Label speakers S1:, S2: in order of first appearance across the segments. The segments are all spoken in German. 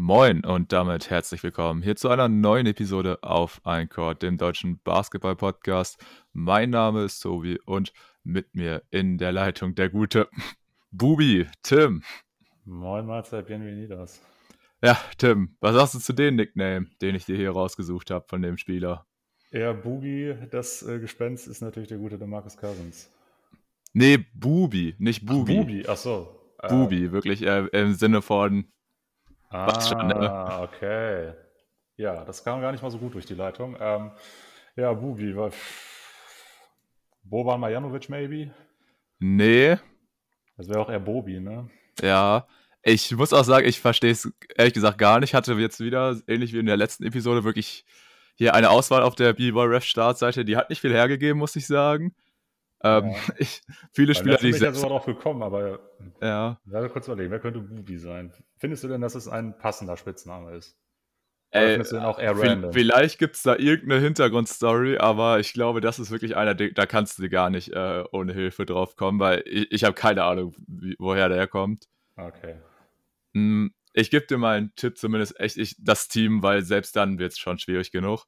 S1: Moin und damit herzlich willkommen hier zu einer neuen Episode auf Eincord, dem deutschen Basketball-Podcast. Mein Name ist Tobi und mit mir in der Leitung der gute Bubi, Tim.
S2: Moin Mahlzeit, bienvenidos.
S1: Ja, Tim, was sagst du zu dem Nickname, den ich dir hier rausgesucht habe von dem Spieler?
S2: Ja, Bubi, das äh, Gespenst ist natürlich der gute Demarcus Cousins.
S1: Nee, Bubi, nicht Bubi.
S2: Ach, Bubi, ach so.
S1: Bubi, wirklich äh, im Sinne von.
S2: Ah, schon, ne? okay. Ja, das kam gar nicht mal so gut durch die Leitung. Ähm, ja, Bubi, war. Boban Marjanovic, maybe?
S1: Nee.
S2: Das wäre auch eher Bobi, ne?
S1: Ja. Ich muss auch sagen, ich verstehe es ehrlich gesagt gar nicht. Hatte jetzt wieder, ähnlich wie in der letzten Episode, wirklich hier eine Auswahl auf der B-Boy-Ref-Startseite. Die hat nicht viel hergegeben, muss ich sagen. Ähm, ja. ich, viele Spieler, die ich
S2: selbst... ja sogar drauf gekommen, aber
S1: ja.
S2: ja. kurz überlegen, wer könnte Bubi sein? Findest du denn, dass es ein passender Spitzname ist?
S1: Ey? Vielleicht gibt es da irgendeine Hintergrundstory, aber ich glaube, das ist wirklich einer, da kannst du gar nicht äh, ohne Hilfe drauf kommen, weil ich, ich habe keine Ahnung, wie, woher der kommt.
S2: Okay.
S1: Hm, ich gebe dir mal einen Tipp, zumindest echt ich, das Team, weil selbst dann wird es schon schwierig genug.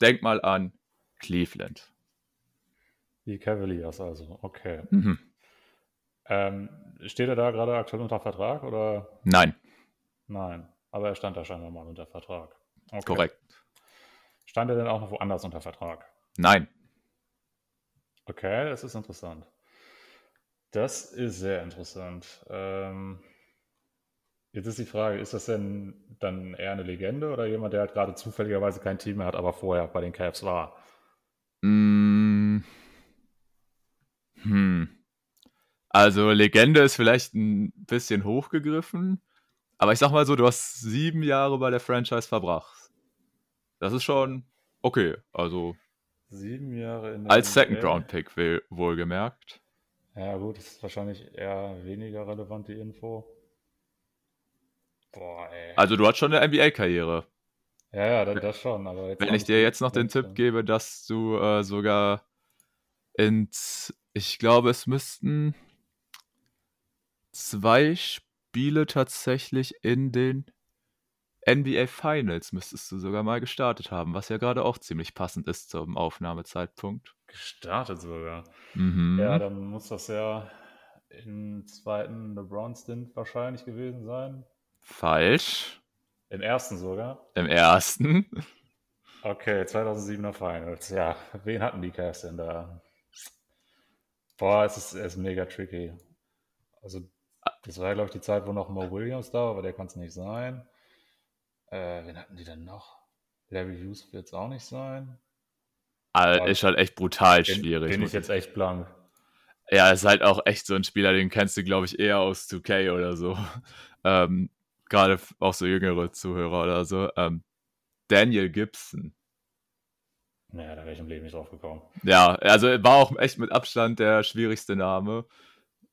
S1: Denk mal an Cleveland.
S2: Die Cavaliers also, okay.
S1: Mhm.
S2: Ähm, steht er da gerade aktuell unter Vertrag oder?
S1: Nein.
S2: Nein, aber er stand da scheinbar mal unter Vertrag.
S1: Okay. Korrekt.
S2: Stand er denn auch noch woanders unter Vertrag?
S1: Nein.
S2: Okay, das ist interessant. Das ist sehr interessant. Ähm, jetzt ist die Frage, ist das denn dann eher eine Legende oder jemand, der halt gerade zufälligerweise kein Team mehr hat, aber vorher bei den Cavs war?
S1: Mm. Hm. Also Legende ist vielleicht ein bisschen hochgegriffen, aber ich sag mal so, du hast sieben Jahre bei der Franchise verbracht. Das ist schon okay. Also
S2: sieben Jahre in
S1: der als Second Round Pick wohlgemerkt.
S2: Ja gut, das ist wahrscheinlich eher weniger relevant die Info.
S1: Boah, ey. Also du hast schon eine NBA-Karriere.
S2: Ja, ja, das, das schon. Aber
S1: Wenn ich dir jetzt noch den Tipp gebe, dass du äh, sogar ins, ich glaube, es müssten zwei Spiele tatsächlich in den NBA Finals müsstest du sogar mal gestartet haben, was ja gerade auch ziemlich passend ist zum Aufnahmezeitpunkt.
S2: Gestartet sogar.
S1: Mhm.
S2: Ja, dann muss das ja im zweiten LeBron-Stint wahrscheinlich gewesen sein.
S1: Falsch.
S2: Im ersten sogar?
S1: Im ersten.
S2: Okay, 2007er Finals. Ja, wen hatten die Cavs denn da? Boah, es ist, es ist mega tricky. Also, das war ja, glaube ich, die Zeit, wo noch Mo Williams da war, aber der kann es nicht sein. Äh, wen hatten die denn noch? Larry Hughes wird es auch nicht sein.
S1: Also, ist halt echt brutal den, schwierig.
S2: Bin ich jetzt echt blank.
S1: Ja, ist halt auch echt so ein Spieler, den kennst du, glaube ich, eher aus 2K oder so. Ähm, Gerade auch so jüngere Zuhörer oder so. Ähm, Daniel Gibson.
S2: Naja, da wäre ich im Leben nicht drauf gekommen.
S1: Ja, also war auch echt mit Abstand der schwierigste Name.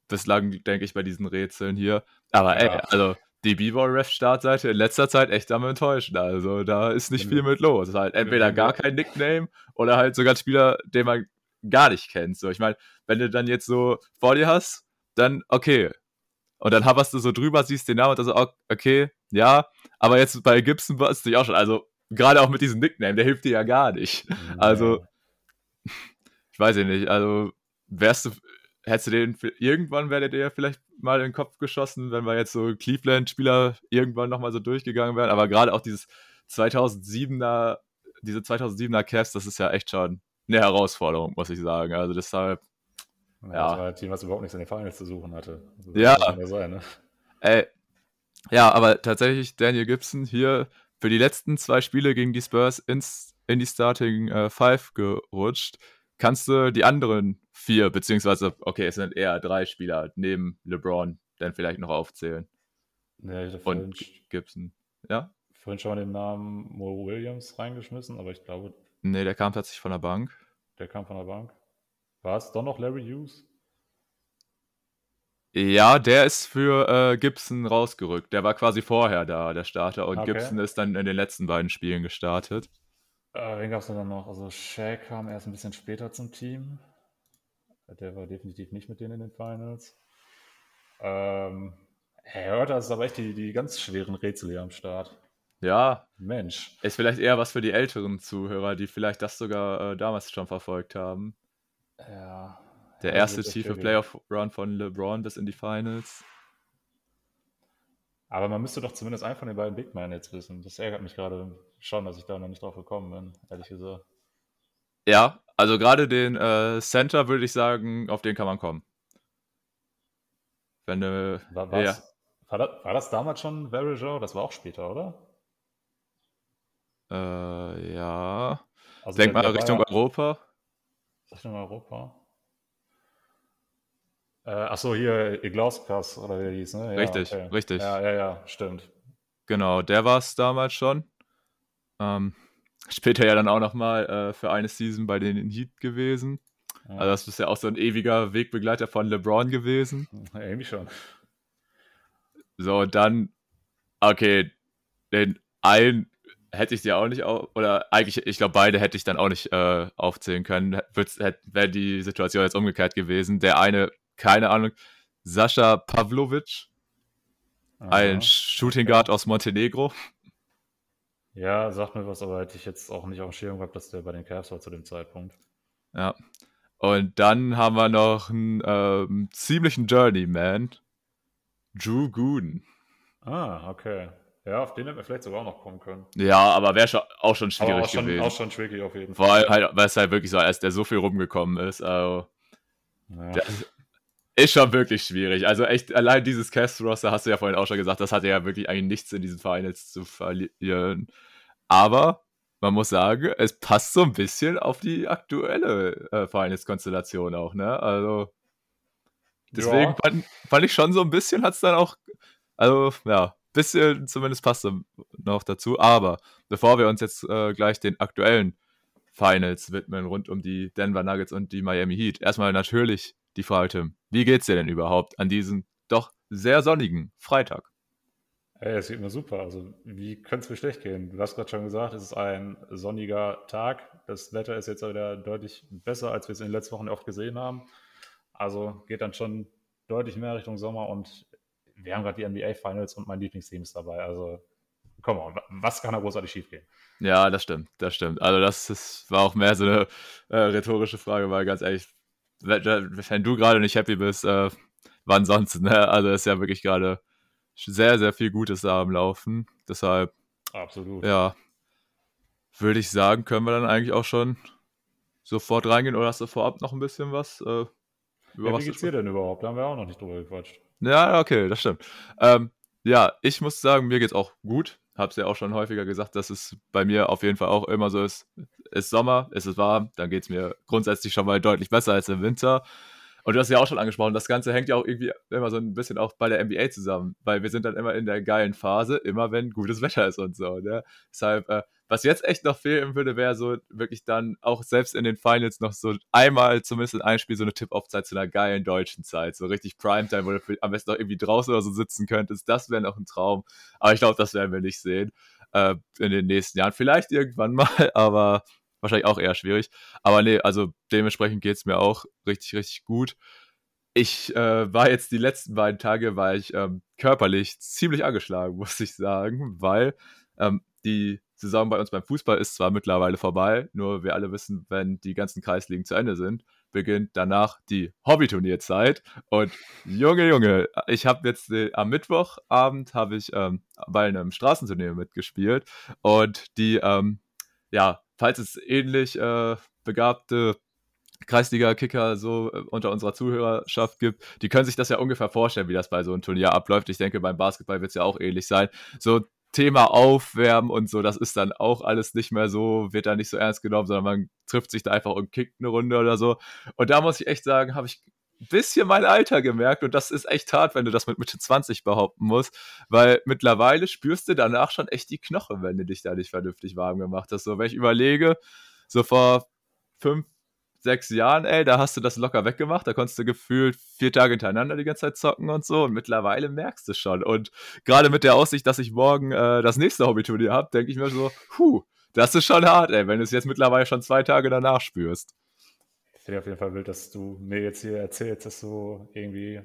S1: Bislang, denke ich, bei diesen Rätseln hier. Aber ey, also die B-Ball-Ref-Startseite in letzter Zeit echt am enttäuschen. Also da ist nicht viel mit los. Es ist halt entweder gar kein Nickname oder halt sogar ein Spieler, den man gar nicht kennt. So, ich meine, wenn du dann jetzt so vor dir hast, dann okay. Und dann haberst du so drüber, siehst den Namen und dann so, okay, ja. Aber jetzt bei Gibson war es dich auch schon. Also gerade auch mit diesem Nickname, der hilft dir ja gar nicht. Also, ich weiß ja nicht. Also, wärst du, hättest du den, irgendwann wäre der dir vielleicht mal in den Kopf geschossen, wenn wir jetzt so Cleveland-Spieler irgendwann nochmal so durchgegangen wären. Aber gerade auch dieses 2007er, diese 2007er Cavs, das ist ja echt schon eine Herausforderung, muss ich sagen. Also deshalb.
S2: Ja, ja. Das war ein Team, was überhaupt nichts in den Finals zu suchen hatte.
S1: Also, ja. Sein, ne? Ey, ja, aber tatsächlich Daniel Gibson hier für die letzten zwei Spiele gegen die Spurs ins, in die Starting äh, Five gerutscht. Kannst du die anderen vier, beziehungsweise, okay, es sind eher drei Spieler neben LeBron, dann vielleicht noch aufzählen?
S2: Ja, ich
S1: Und Gibson, ja?
S2: Vorhin schon mal den Namen Mo Williams reingeschmissen, aber ich glaube.
S1: Nee, der kam tatsächlich von der Bank.
S2: Der kam von der Bank. War es doch noch Larry Hughes?
S1: Ja, der ist für äh, Gibson rausgerückt. Der war quasi vorher da, der Starter. Und okay. Gibson ist dann in den letzten beiden Spielen gestartet.
S2: Äh, wen gab es dann noch? Also Shaq kam erst ein bisschen später zum Team. Der war definitiv nicht mit denen in den Finals. Ähm, heute hast du aber echt die, die ganz schweren Rätsel hier am Start.
S1: Ja.
S2: Mensch.
S1: Ist vielleicht eher was für die älteren Zuhörer, die vielleicht das sogar äh, damals schon verfolgt haben.
S2: Ja.
S1: Der
S2: ja,
S1: erste tiefe
S2: schwierig.
S1: Playoff-Run von LeBron bis in die Finals.
S2: Aber man müsste doch zumindest einen von den beiden Big Men jetzt wissen. Das ärgert mich gerade schon, dass ich da noch nicht drauf gekommen bin, ehrlich gesagt.
S1: Ja, also gerade den äh, Center würde ich sagen, auf den kann man kommen. Wenn äh,
S2: War,
S1: ja,
S2: war, das, war das damals schon Varejao? Das war auch später, oder?
S1: äh, ja.
S2: Also
S1: Denk mal Richtung
S2: ja-
S1: Europa.
S2: Richtung Europa. Äh, achso, hier Iglauskas oder wie der hieß, ne? Ja,
S1: Richtig, richtig.
S2: Ja, ja, ja, stimmt.
S1: Genau, der war es damals schon. Ähm, später ja dann auch nochmal äh, für eine Season bei den Heat gewesen.
S2: Ja,
S1: Also das ist ja auch so ein ewiger Wegbegleiter von LeBron gewesen.
S2: irgendwie schon.
S1: So, und dann, okay, den einen hätte ich dir auch nicht, au oder eigentlich, ich glaube, beide hätte ich dann auch nicht äh, aufzählen können. Wäre die Situation jetzt umgekehrt gewesen. Der eine, keine Ahnung, Sascha Pavlovic, ein. Shooting Guard aus Montenegro.
S2: Ja, sagt mir was, aber hätte ich jetzt auch nicht auf dem Schirm gehabt, dass der bei den Cavs war zu dem Zeitpunkt.
S1: Ja. Und dann haben wir noch einen ähm, ziemlichen Journeyman, Drew Gooden.
S2: Ah, okay. Ja, auf den hätten wir vielleicht sogar auch noch kommen können.
S1: Ja, aber wäre schon, auch schon
S2: Aber
S1: schwierig
S2: auch schon,
S1: gewesen.
S2: auch schon tricky auf jeden
S1: Vor
S2: Fall.
S1: allem halt, weil es halt wirklich so ist, der so viel rumgekommen ist. Also,
S2: Ja.
S1: das ist schon wirklich schwierig. Also echt, allein dieses Cast-Roster, hast du ja vorhin auch schon gesagt, das hatte ja wirklich eigentlich nichts in diesen Finals zu verlieren. Aber man muss sagen, es passt so ein bisschen auf die aktuelle äh, Finals-Konstellation auch, ne? Also, deswegen
S2: Ja.
S1: fand, fand ich schon so ein bisschen, hat es dann auch, also, ja, bisschen zumindest passt es noch dazu. Aber bevor wir uns jetzt äh, gleich den aktuellen Finals widmen, rund um die Denver Nuggets und die Miami Heat, erstmal natürlich die Frage, Tim, wie geht's dir denn überhaupt an diesem doch sehr sonnigen Freitag?
S2: Ey, es geht mir super. Also, wie könnte es mir schlecht gehen? Du hast gerade schon gesagt, es ist ein sonniger Tag. Das Wetter ist jetzt wieder deutlich besser, als wir es in den letzten Wochen oft gesehen haben. Also geht dann schon deutlich mehr Richtung Sommer und wir haben gerade die NBA Finals und mein Lieblingsteam ist dabei. Also, komm on, was kann da großartig schiefgehen?
S1: Ja, das stimmt, das stimmt. Also das ist, war auch mehr so eine äh, rhetorische Frage, weil ganz ehrlich, wenn, du gerade nicht happy bist, äh, wann sonst, ne? Also ist ja wirklich gerade sehr, sehr viel Gutes da am Laufen. Deshalb,
S2: Absolut.
S1: ja, würde ich sagen, können wir dann eigentlich auch schon sofort reingehen oder hast du vorab noch ein bisschen was? Äh, über
S2: Ja,
S1: was
S2: wie geht's dir denn überhaupt? Da haben wir auch noch nicht drüber gequatscht.
S1: Ja, okay, das stimmt. Ähm, ja, ich muss sagen, mir geht's auch gut. Hab's ja auch schon häufiger gesagt, dass es bei mir auf jeden Fall auch immer so ist. Ist Sommer, ist es warm, dann geht's mir grundsätzlich schon mal deutlich besser als im Winter. Und du hast ja auch schon angesprochen, das Ganze hängt ja auch irgendwie immer so ein bisschen auch bei der NBA zusammen, weil wir sind dann immer in der geilen Phase, immer wenn gutes Wetter ist und so. Ne? Deshalb, äh, was jetzt echt noch fehlen würde, wäre so wirklich dann auch selbst in den Finals noch so einmal zumindest in einem Spiel so eine Tip-Off-Zeit zu einer geilen deutschen Zeit. So richtig Primetime, wo du am besten noch irgendwie draußen oder so sitzen könntest. Das wäre noch ein Traum. Aber ich glaube, das werden wir nicht sehen äh, in den nächsten Jahren. Vielleicht irgendwann mal, aber wahrscheinlich auch eher schwierig. Aber nee, also dementsprechend geht's mir auch richtig, richtig gut. Ich äh, war jetzt die letzten beiden Tage, war ich ähm, körperlich ziemlich angeschlagen, muss ich sagen, weil ähm, die Saison bei uns beim Fußball ist zwar mittlerweile vorbei, nur wir alle wissen, wenn die ganzen Kreisligen zu Ende sind, beginnt danach die Hobbyturnierzeit. Und Junge, Junge, ich habe jetzt äh, am Mittwochabend habe ich ähm, bei einem Straßenturnier mitgespielt und die, ähm, ja, falls es ähnlich äh, begabte Kreisliga-Kicker so äh, unter unserer Zuhörerschaft gibt, die können sich das ja ungefähr vorstellen, wie das bei so einem Turnier abläuft. Ich denke, beim Basketball wird es ja auch ähnlich sein. So Thema Aufwärmen und so, das ist dann auch alles nicht mehr so, wird da nicht so ernst genommen, sondern man trifft sich da einfach und kickt eine Runde oder so. Und da muss ich echt sagen, habe ich ein bisschen mein Alter gemerkt und das ist echt hart, wenn du das mit Mitte 20 behaupten musst, weil mittlerweile spürst du danach schon echt die Knochen, wenn du dich da nicht vernünftig warm gemacht hast. So, wenn ich überlege, so vor fünf, sechs Jahren, ey, da hast du das locker weggemacht, da konntest du gefühlt vier Tage hintereinander die ganze Zeit zocken und so und mittlerweile merkst du schon und gerade mit der Aussicht, dass ich morgen äh, das nächste Hobbyturnier habe, denke ich mir so, puh, das ist schon hart, ey, wenn du es jetzt mittlerweile schon zwei Tage danach spürst.
S2: Ich finde auf jeden Fall wild, dass du mir jetzt hier erzählst, dass du irgendwie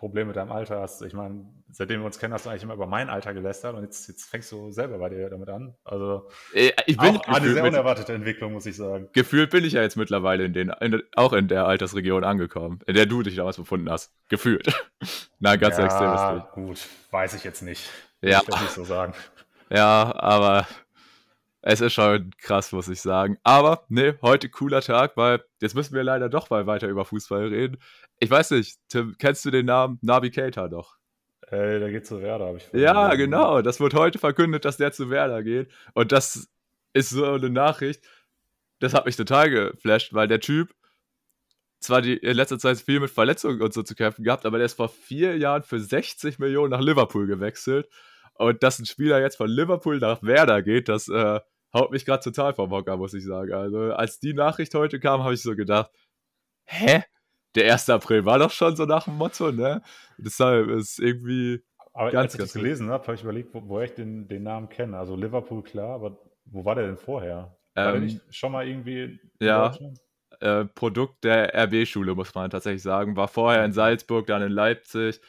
S2: Problem mit deinem Alter hast. Ich meine, seitdem wir uns kennen, hast du eigentlich immer über mein Alter gelästert und jetzt, jetzt fängst du selber bei dir damit an. Also
S1: Äh, Ich bin
S2: auch eine sehr unerwartete Entwicklung, muss ich sagen.
S1: gefühlt bin ich ja jetzt mittlerweile in den, in, auch in der Altersregion angekommen, in der du dich damals befunden hast. Gefühlt. Nein, ganz
S2: ja,
S1: extrem
S2: gut, weiß ich jetzt nicht.
S1: Ja.
S2: Ich das nicht so sagen.
S1: Ja, aber es ist schon krass, muss ich sagen. Aber, nee, heute cooler Tag, weil jetzt müssen wir leider doch mal weiter über Fußball reden. Ich weiß nicht, Tim, kennst du den Namen Navi Keita doch?
S2: Ey, der geht zu Werder, habe ich
S1: Ja, genau. Das wird heute verkündet, dass der zu Werder geht. Und das ist so eine Nachricht, das hat mich total geflasht, weil der Typ zwar die, in letzter Zeit viel mit Verletzungen und so zu kämpfen gehabt, aber der ist vor vier Jahren für 60 Millionen nach Liverpool gewechselt. Und dass ein Spieler jetzt von Liverpool nach Werder geht, das äh, haut mich gerade total vom Hocker, muss ich sagen. Also, als die Nachricht heute kam, habe ich so gedacht, hä? Der 1. April war doch schon so nach dem Motto, ne? Deshalb ist irgendwie
S2: Aber
S1: Ganz,
S2: als ich
S1: ganz
S2: das gelesen habe, habe ich überlegt, wo, woher ich den, den Namen kenne. Also Liverpool, klar, aber wo war der denn vorher? War der
S1: Ähm,
S2: nicht schon mal irgendwie
S1: ja. Äh, Produkt der RB-Schule, muss man tatsächlich sagen. War vorher in Salzburg, dann in Leipzig,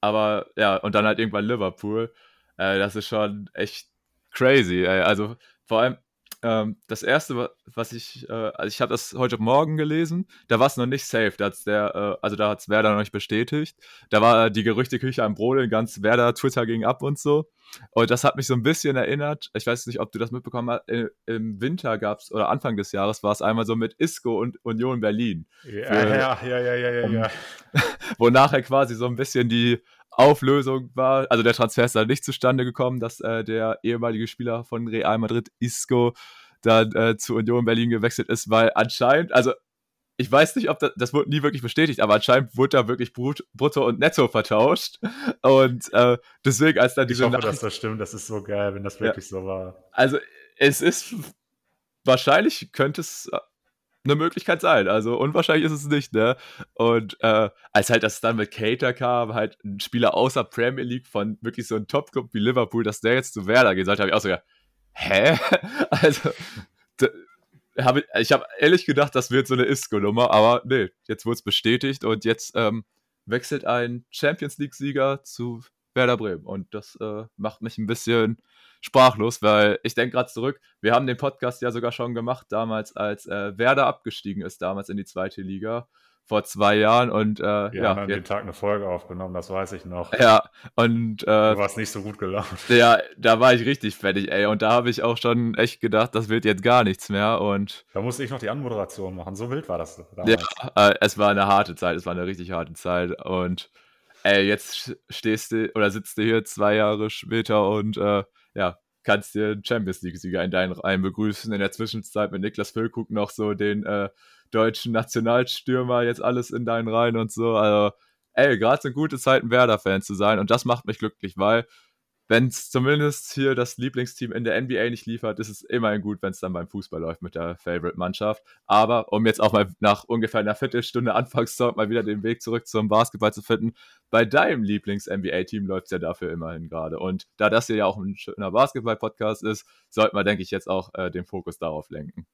S1: aber ja, und dann halt irgendwann Liverpool. Äh, das ist schon echt crazy. Ey. Also vor allem ähm, das erste, wa- was ich, äh, also ich habe das heute Morgen gelesen, da war es noch nicht safe. Da hat's der, äh, also da hat es Werder noch nicht bestätigt. Da war die Gerüchteküche am Brodeln, ganz Werder, Twitter ging ab und so. Und das hat mich so ein bisschen erinnert. Ich weiß nicht, ob du das mitbekommen hast. Äh, Im Winter gab es, oder Anfang des Jahres war es einmal so mit Isco und Union Berlin
S2: Ja,
S1: für-
S2: ja, ja, ja, ja, ja,
S1: um-
S2: ja.
S1: wo nachher quasi so ein bisschen die Auflösung war. Also der Transfer ist dann nicht zustande gekommen, dass äh, der ehemalige Spieler von Real Madrid, Isco, dann äh, zu Union Berlin gewechselt ist, weil anscheinend, also ich weiß nicht, ob das, das wurde nie wirklich bestätigt, aber anscheinend wurde da wirklich Brut, Brutto und Netto vertauscht. Und äh, deswegen, als dann
S2: Ich
S1: diese
S2: hoffe, dass
S1: Nachricht,
S2: das stimmt. Das ist so geil, wenn das wirklich so war.
S1: also es ist wahrscheinlich könnte es eine Möglichkeit sein. Also unwahrscheinlich ist es nicht, ne? Und äh, als halt das dann mit Cater kam, halt ein Spieler außer Premier League von wirklich so einem Top-Club wie Liverpool, dass der jetzt zu Werder gehen sollte, habe ich auch so gedacht, hä? Also hab ich, ich habe ehrlich gedacht, das wird so eine Isco-Nummer, aber nee, jetzt wurde es bestätigt und jetzt ähm, wechselt ein Champions League-Sieger zu Werder Bremen und das äh, macht mich ein bisschen sprachlos, weil ich denke gerade zurück, wir haben den Podcast ja sogar schon gemacht, damals als äh, Werder abgestiegen ist, damals in die zweite Liga, vor zwei Jahren und äh,
S2: Wir
S1: ja,
S2: haben
S1: jetzt,
S2: Tag eine Folge aufgenommen, das weiß ich noch.
S1: ja, und
S2: Du
S1: äh,
S2: warst nicht so gut gelaunt.
S1: ja, da war ich richtig fertig, ey, und da habe ich auch schon echt gedacht, das wird jetzt gar nichts mehr und
S2: Da musste ich noch die Anmoderation machen. So wild war das
S1: Ja,
S2: damals.
S1: äh, es war eine harte Zeit, es war eine richtig harte Zeit und ey, jetzt stehst du oder sitzt du hier zwei Jahre später und äh, ja, kannst dir einen Champions League-Sieger in deinen Reihen begrüßen. In der Zwischenzeit mit Niklas Füllkrug noch so den äh, deutschen Nationalstürmer jetzt alles in deinen Reihen und so. Also, ey, gerade sind gute Zeiten, Werder-Fan zu sein und das macht mich glücklich, weil wenn es zumindest hier das Lieblingsteam in der NBA nicht liefert, ist es immerhin gut, wenn es dann beim Fußball läuft mit der Favorite-Mannschaft. Aber um jetzt auch mal nach ungefähr einer Viertelstunde Anfangszeit mal wieder den Weg zurück zum Basketball zu finden, bei deinem Lieblings-NBA-Team läuft es ja dafür immerhin gerade. Und da das hier ja auch ein schöner Basketball-Podcast ist, sollte man, denke ich, jetzt auch äh, den Fokus darauf lenken.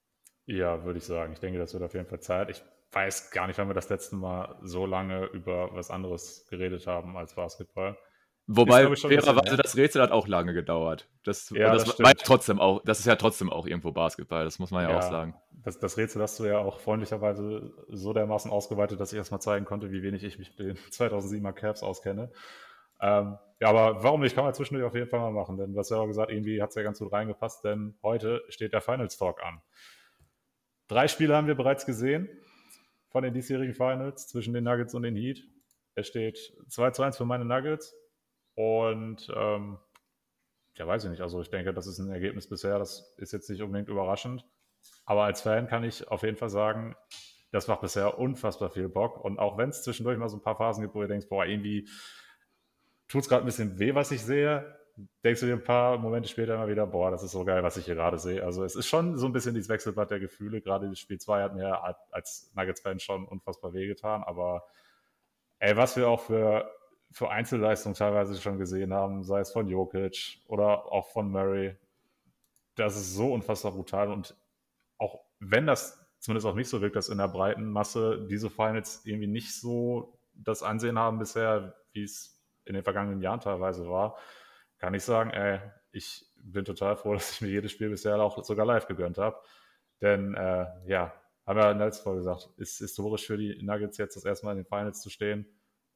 S2: Ja, würde ich sagen. Ich denke, das wird auf jeden Fall Zeit. Ich weiß gar nicht, wann wir das letzte Mal so lange über was anderes geredet haben als Basketball.
S1: Wobei, fairerweise,
S2: ja.
S1: das Rätsel hat auch lange gedauert. Das,
S2: Ja,
S1: das,
S2: das
S1: war ja trotzdem auch, das ist ja trotzdem auch irgendwo Basketball, das muss man ja, auch sagen.
S2: Das, das Rätsel hast du ja auch freundlicherweise so dermaßen ausgeweitet, dass ich erstmal zeigen konnte, wie wenig ich mich mit den 2007er Cavs auskenne. Ähm, ja, aber warum nicht? Kann man zwischendurch auf jeden Fall mal machen, denn du hast ja auch gesagt, irgendwie hat es ja ganz gut reingepasst, denn heute steht der Finals Talk an. Drei Spiele haben wir bereits gesehen von den diesjährigen Finals zwischen den Nuggets und den Heat. Es steht 2 zu 1 für meine Nuggets und ähm, ja, weiß ich nicht. Also ich denke, das ist ein Ergebnis bisher, das ist jetzt nicht unbedingt überraschend. Aber als Fan kann ich auf jeden Fall sagen, das macht bisher unfassbar viel Bock. Und auch wenn es zwischendurch mal so ein paar Phasen gibt, wo du denkst, boah, irgendwie tut es gerade ein bisschen weh, was ich sehe, denkst du dir ein paar Momente später immer wieder, boah, das ist so geil, was ich hier gerade sehe. Also es ist schon so ein bisschen dieses Wechselbad der Gefühle. Gerade das Spiel 2 hat mir als Nuggets-Fan schon unfassbar wehgetan. Aber ey, was wir auch für, für Einzelleistungen teilweise schon gesehen haben, sei es von Jokic oder auch von Murray, das ist so unfassbar brutal. Und auch wenn das zumindest auf mich so wirkt, dass in der breiten Masse diese Finals irgendwie nicht so das Ansehen haben bisher, wie es in den vergangenen Jahren teilweise war, kann ich sagen, ey, ich bin total froh, dass ich mir jedes Spiel bisher auch sogar live gegönnt habe. Denn äh, ja, haben wir in der letzten Folge gesagt, ist historisch für die Nuggets jetzt das erste Mal in den Finals zu stehen.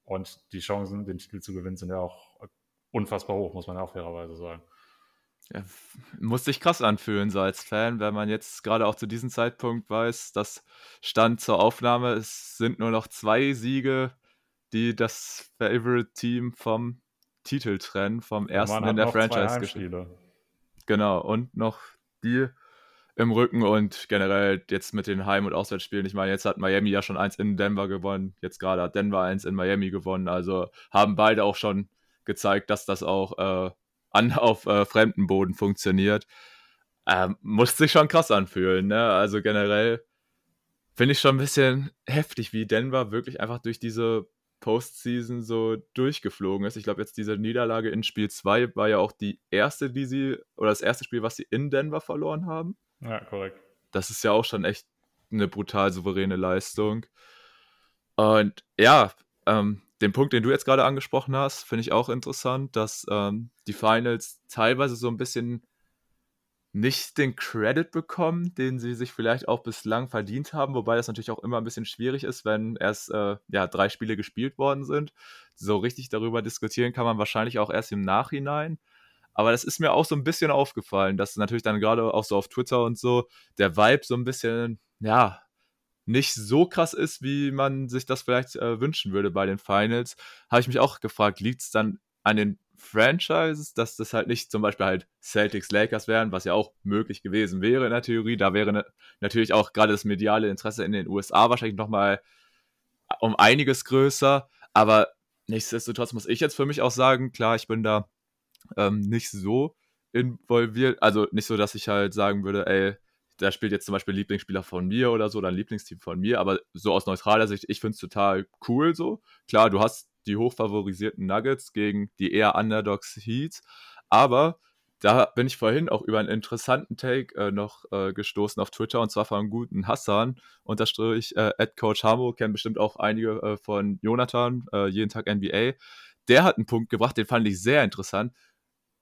S2: Und die Chancen, den Titel zu gewinnen, sind ja auch unfassbar hoch, muss man ja auch fairerweise sagen.
S1: Ja, muss sich krass anfühlen, so als Fan, wenn man jetzt gerade auch zu diesem Zeitpunkt weiß, dass Stand zur Aufnahme, es sind nur noch zwei Siege, die das Favorite-Team vom Titel trennen, vom ersten in der Franchise gespielt. Genau, und noch die im Rücken und generell jetzt mit den Heim- und Auswärtsspielen. Ich meine, jetzt hat Miami ja schon eins in Denver gewonnen, jetzt gerade hat Denver eins in Miami gewonnen. Also haben beide auch schon gezeigt, dass das auch äh, an, auf äh, fremden Boden funktioniert. Ähm, muss sich schon krass anfühlen. Ne? Also generell finde ich schon ein bisschen heftig, wie Denver wirklich einfach durch diese Postseason so durchgeflogen ist. Ich glaube, jetzt diese Niederlage in Spiel 2 war ja auch die erste, die sie, oder das erste Spiel, was sie in Denver verloren haben.
S2: Ja, korrekt.
S1: Das ist ja auch schon echt eine brutal souveräne Leistung. Und ja, ähm, den Punkt, den du jetzt gerade angesprochen hast, finde ich auch interessant, dass ähm, die Finals teilweise so ein bisschen nicht den Credit bekommen, den sie sich vielleicht auch bislang verdient haben, wobei das natürlich auch immer ein bisschen schwierig ist, wenn erst äh, ja, drei Spiele gespielt worden sind. So richtig darüber diskutieren kann man wahrscheinlich auch erst im Nachhinein. Aber das ist mir auch so ein bisschen aufgefallen, dass natürlich dann gerade auch so auf Twitter und so der Vibe so ein bisschen, ja, nicht so krass ist, wie man sich das vielleicht äh, wünschen würde bei den Finals. Habe ich mich auch gefragt, liegt es dann an den Franchises, dass das halt nicht zum Beispiel halt Celtics Lakers wären, was ja auch möglich gewesen wäre in der Theorie. Da wäre ne, natürlich auch gerade das mediale Interesse in den USA wahrscheinlich nochmal um einiges größer. Aber nichtsdestotrotz muss ich jetzt für mich auch sagen, klar, ich bin da ähm, nicht so involviert. Also nicht so, dass ich halt sagen würde, ey, da spielt jetzt zum Beispiel ein Lieblingsspieler von mir oder so, oder ein Lieblingsteam von mir, aber so aus neutraler Sicht, ich finde es total cool so. Klar, du hast die hochfavorisierten Nuggets gegen die eher Underdogs Heats, aber da bin ich vorhin auch über einen interessanten Take äh, noch äh, gestoßen auf Twitter und zwar von guten Hassan, unterstrich äh, Coach Hamo, kennen bestimmt auch einige äh, von Jonathan, äh, jeden Tag NBA. Der hat einen Punkt gebracht, den fand ich sehr interessant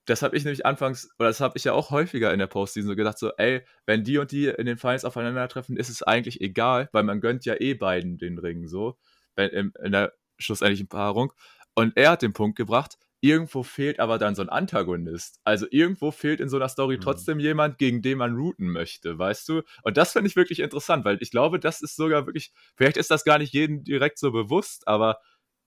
S1: das habe ich nämlich anfangs, oder das habe ich ja auch häufiger in der Postseason so gedacht, so, ey, wenn die und die in den Finals aufeinandertreffen, ist es eigentlich egal, weil man gönnt ja eh beiden den Ring, so, in, in der schlussendlichen Paarung. Und er hat den Punkt gebracht, irgendwo fehlt aber dann so ein Antagonist. Also irgendwo fehlt in so einer Story mhm. trotzdem jemand, gegen den man routen möchte, weißt du? Und das finde ich wirklich interessant, weil ich glaube, das ist sogar wirklich, vielleicht ist das gar nicht jedem direkt so bewusst, aber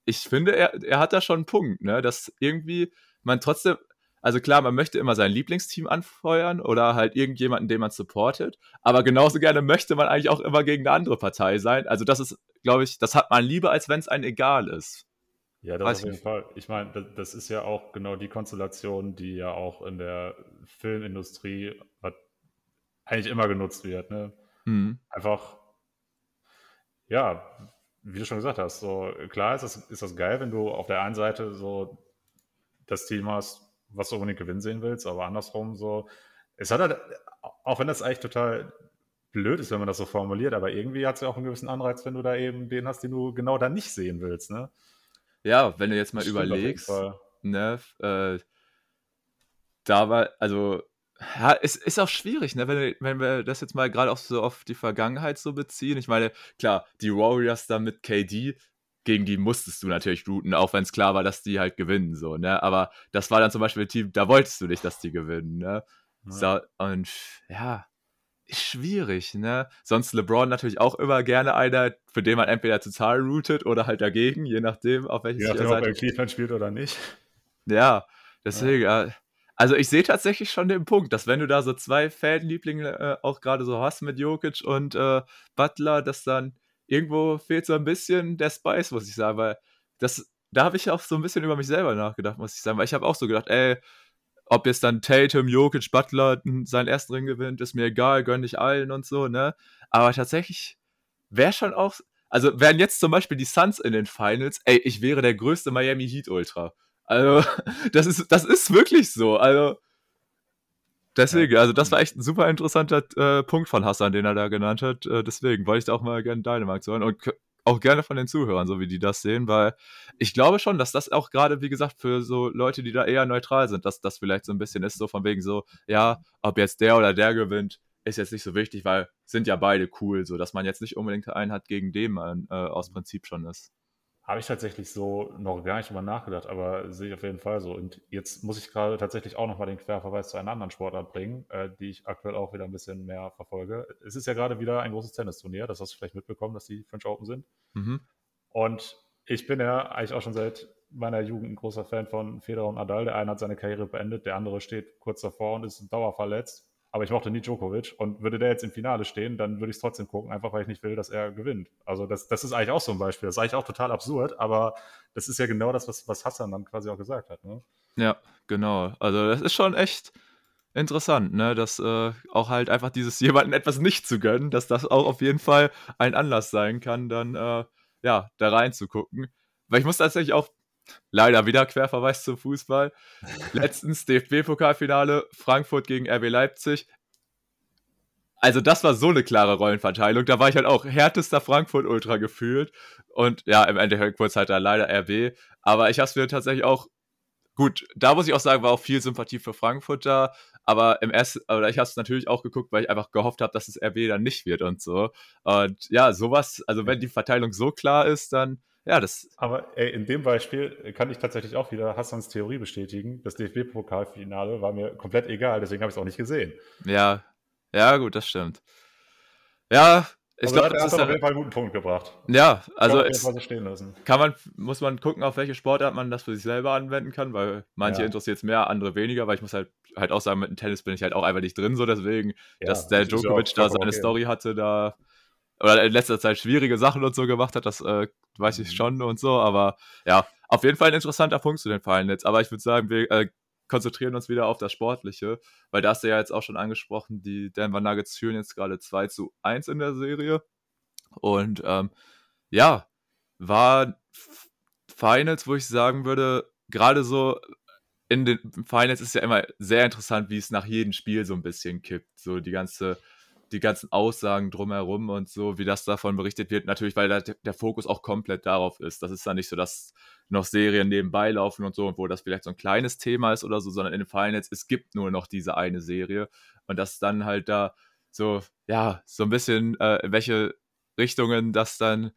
S1: ich finde, er, er hat da schon einen Punkt, ne? Dass irgendwie man trotzdem, also klar, man möchte immer sein Lieblingsteam anfeuern oder halt irgendjemanden, den man supportet, aber genauso gerne möchte man eigentlich auch immer gegen eine andere Partei sein. Also das ist, glaube ich, das hat man lieber, als wenn es einem egal ist.
S2: Ja, das Weiß auf jeden nicht. Fall. Ich meine, das ist ja auch genau die Konstellation, die ja auch in der Filmindustrie eigentlich immer genutzt wird. Ne? Mhm. Einfach, ja, wie du schon gesagt hast, so klar ist das, ist das geil, wenn du auf der einen Seite so das Team hast, was du unbedingt gewinnen sehen willst, aber andersrum so. Es hat halt, auch wenn das eigentlich total blöd ist, wenn man das so formuliert, aber irgendwie hat es ja auch einen gewissen Anreiz, wenn du da eben den hast, den du genau da nicht sehen willst, ne?
S1: Ja, wenn du jetzt mal überlegst, ne, äh, da war, also, ja, es ist auch schwierig, ne, wenn, wenn wir das jetzt mal gerade auch so auf die Vergangenheit so beziehen. Ich meine, klar, die Warriors da mit KD, gegen die musstest du natürlich routen, auch wenn es klar war, dass die halt gewinnen, so, ne? Aber das war dann zum Beispiel ein Team, da wolltest du nicht, dass die gewinnen, ne? Ja. So, und ja, ist schwierig, ne? Sonst LeBron natürlich auch immer gerne einer, für den man entweder total routet oder halt dagegen, je nachdem, auf welches
S2: Je nachdem, ob er Cleveland spielt oder nicht.
S1: Ja, deswegen, ja. also ich sehe tatsächlich schon den Punkt, dass wenn du da so zwei Fanlieblinge äh, auch gerade so hast mit Jokic und äh, Butler, dass dann irgendwo fehlt so ein bisschen der Spice, muss ich sagen, weil das, da habe ich auch so ein bisschen über mich selber nachgedacht, muss ich sagen, weil ich habe auch so gedacht, ey, ob jetzt dann Tatum, Jokic, Butler seinen ersten Ring gewinnt, ist mir egal, gönn ich allen und so, ne? Aber tatsächlich wäre schon auch, also wären jetzt zum Beispiel die Suns in den Finals, ey, ich wäre der größte Miami Heat Ultra. Also, das ist, das ist wirklich so. Also, Deswegen, also das war echt ein super interessanter äh, Punkt von Hassan, den er da genannt hat. Äh, deswegen wollte ich da auch mal gerne deine Meinung hören. Und auch gerne von den Zuhörern, so wie die das sehen, weil ich glaube schon, dass das auch gerade, wie gesagt, für so Leute, die da eher neutral sind, dass das vielleicht so ein bisschen ist, so von wegen so, ja, ob jetzt der oder der gewinnt, ist jetzt nicht so wichtig, weil sind ja beide cool, so dass man jetzt nicht unbedingt einen hat, gegen den man äh, aus Prinzip schon ist.
S2: Habe ich tatsächlich so noch gar nicht drüber nachgedacht, aber sehe ich auf jeden Fall so. Und jetzt muss ich gerade tatsächlich auch nochmal den Querverweis zu einer anderen Sportart bringen, äh, die ich aktuell auch wieder ein bisschen mehr verfolge. Es ist ja gerade wieder ein großes Tennisturnier, das hast du vielleicht mitbekommen, dass die French Open sind. Mhm. Und ich bin ja eigentlich auch schon seit meiner Jugend ein großer Fan von Federer und Nadal. Der eine hat seine Karriere beendet, der andere steht kurz davor und ist dauerverletzt aber ich mochte nie Djokovic und würde der jetzt im Finale stehen, dann würde ich es trotzdem gucken, einfach weil ich nicht will, dass er gewinnt. Also das, das ist eigentlich auch so ein Beispiel. Das ist eigentlich auch total absurd, aber das ist ja genau das, was, was Hassan dann quasi auch gesagt hat. Ne?
S1: Ja, genau. Also das ist schon echt interessant, ne? dass äh, auch halt einfach dieses jemanden etwas nicht zu gönnen, dass das auch auf jeden Fall ein Anlass sein kann, dann äh, ja, da reinzugucken. Weil ich muss tatsächlich auch Leider wieder Querverweis zum Fußball. Letztens DFB-Pokalfinale, Frankfurt gegen RB Leipzig. Also, das war so eine klare Rollenverteilung. Da war ich halt auch härtester Frankfurt-Ultra gefühlt. Und ja, im Endeffekt wurde es halt da leider RB. Aber ich habe es mir tatsächlich auch. Gut, da muss ich auch sagen, war auch viel Sympathie für Frankfurt da. Aber im ersten, oder ich habe es natürlich auch geguckt, weil ich einfach gehofft habe, dass es RB dann nicht wird und so. Und ja, sowas, also wenn die Verteilung so klar ist, dann ja, das.
S2: Aber ey, in dem Beispiel kann ich tatsächlich auch wieder Hassans Theorie bestätigen. Das DFB-Pokalfinale war mir komplett egal, deswegen habe ich es auch nicht gesehen.
S1: Ja, ja, gut, das stimmt. Ja,
S2: ich glaube, das hat auf jeden Fall einen guten Punkt gebracht.
S1: Ja, also es so kann man, muss man gucken, auf welche Sportart man das für sich selber anwenden kann, weil manche ja. interessiert es mehr, andere weniger, weil ich muss halt halt auch sagen, mit dem Tennis bin ich halt auch einfach nicht drin, so deswegen, ja, dass der Djokovic da seine okay. Story hatte, da oder in letzter Zeit schwierige Sachen und so gemacht hat, das äh, weiß ich mhm. schon und so, aber ja, auf jeden Fall ein interessanter Punkt zu den Fallen jetzt. Aber ich würde sagen, wir äh, konzentrieren uns wieder auf das Sportliche, weil da hast du ja jetzt auch schon angesprochen, die Denver Nuggets führen jetzt gerade 2 zu 1 in der Serie. Und ähm, ja, war Finals, wo ich sagen würde, gerade so in den Finals ist ja immer sehr interessant, wie es nach jedem Spiel so ein bisschen kippt. So die ganze die ganzen Aussagen drumherum und so, wie das davon berichtet wird. Natürlich, weil da der Fokus auch komplett darauf ist. Das ist dann nicht so, dass noch Serien nebenbei laufen und so, wo das vielleicht so ein kleines Thema ist oder so, sondern in den Finals, es gibt nur noch diese eine Serie. Und das dann halt da so, ja, so ein bisschen, äh, in welche Richtungen das dann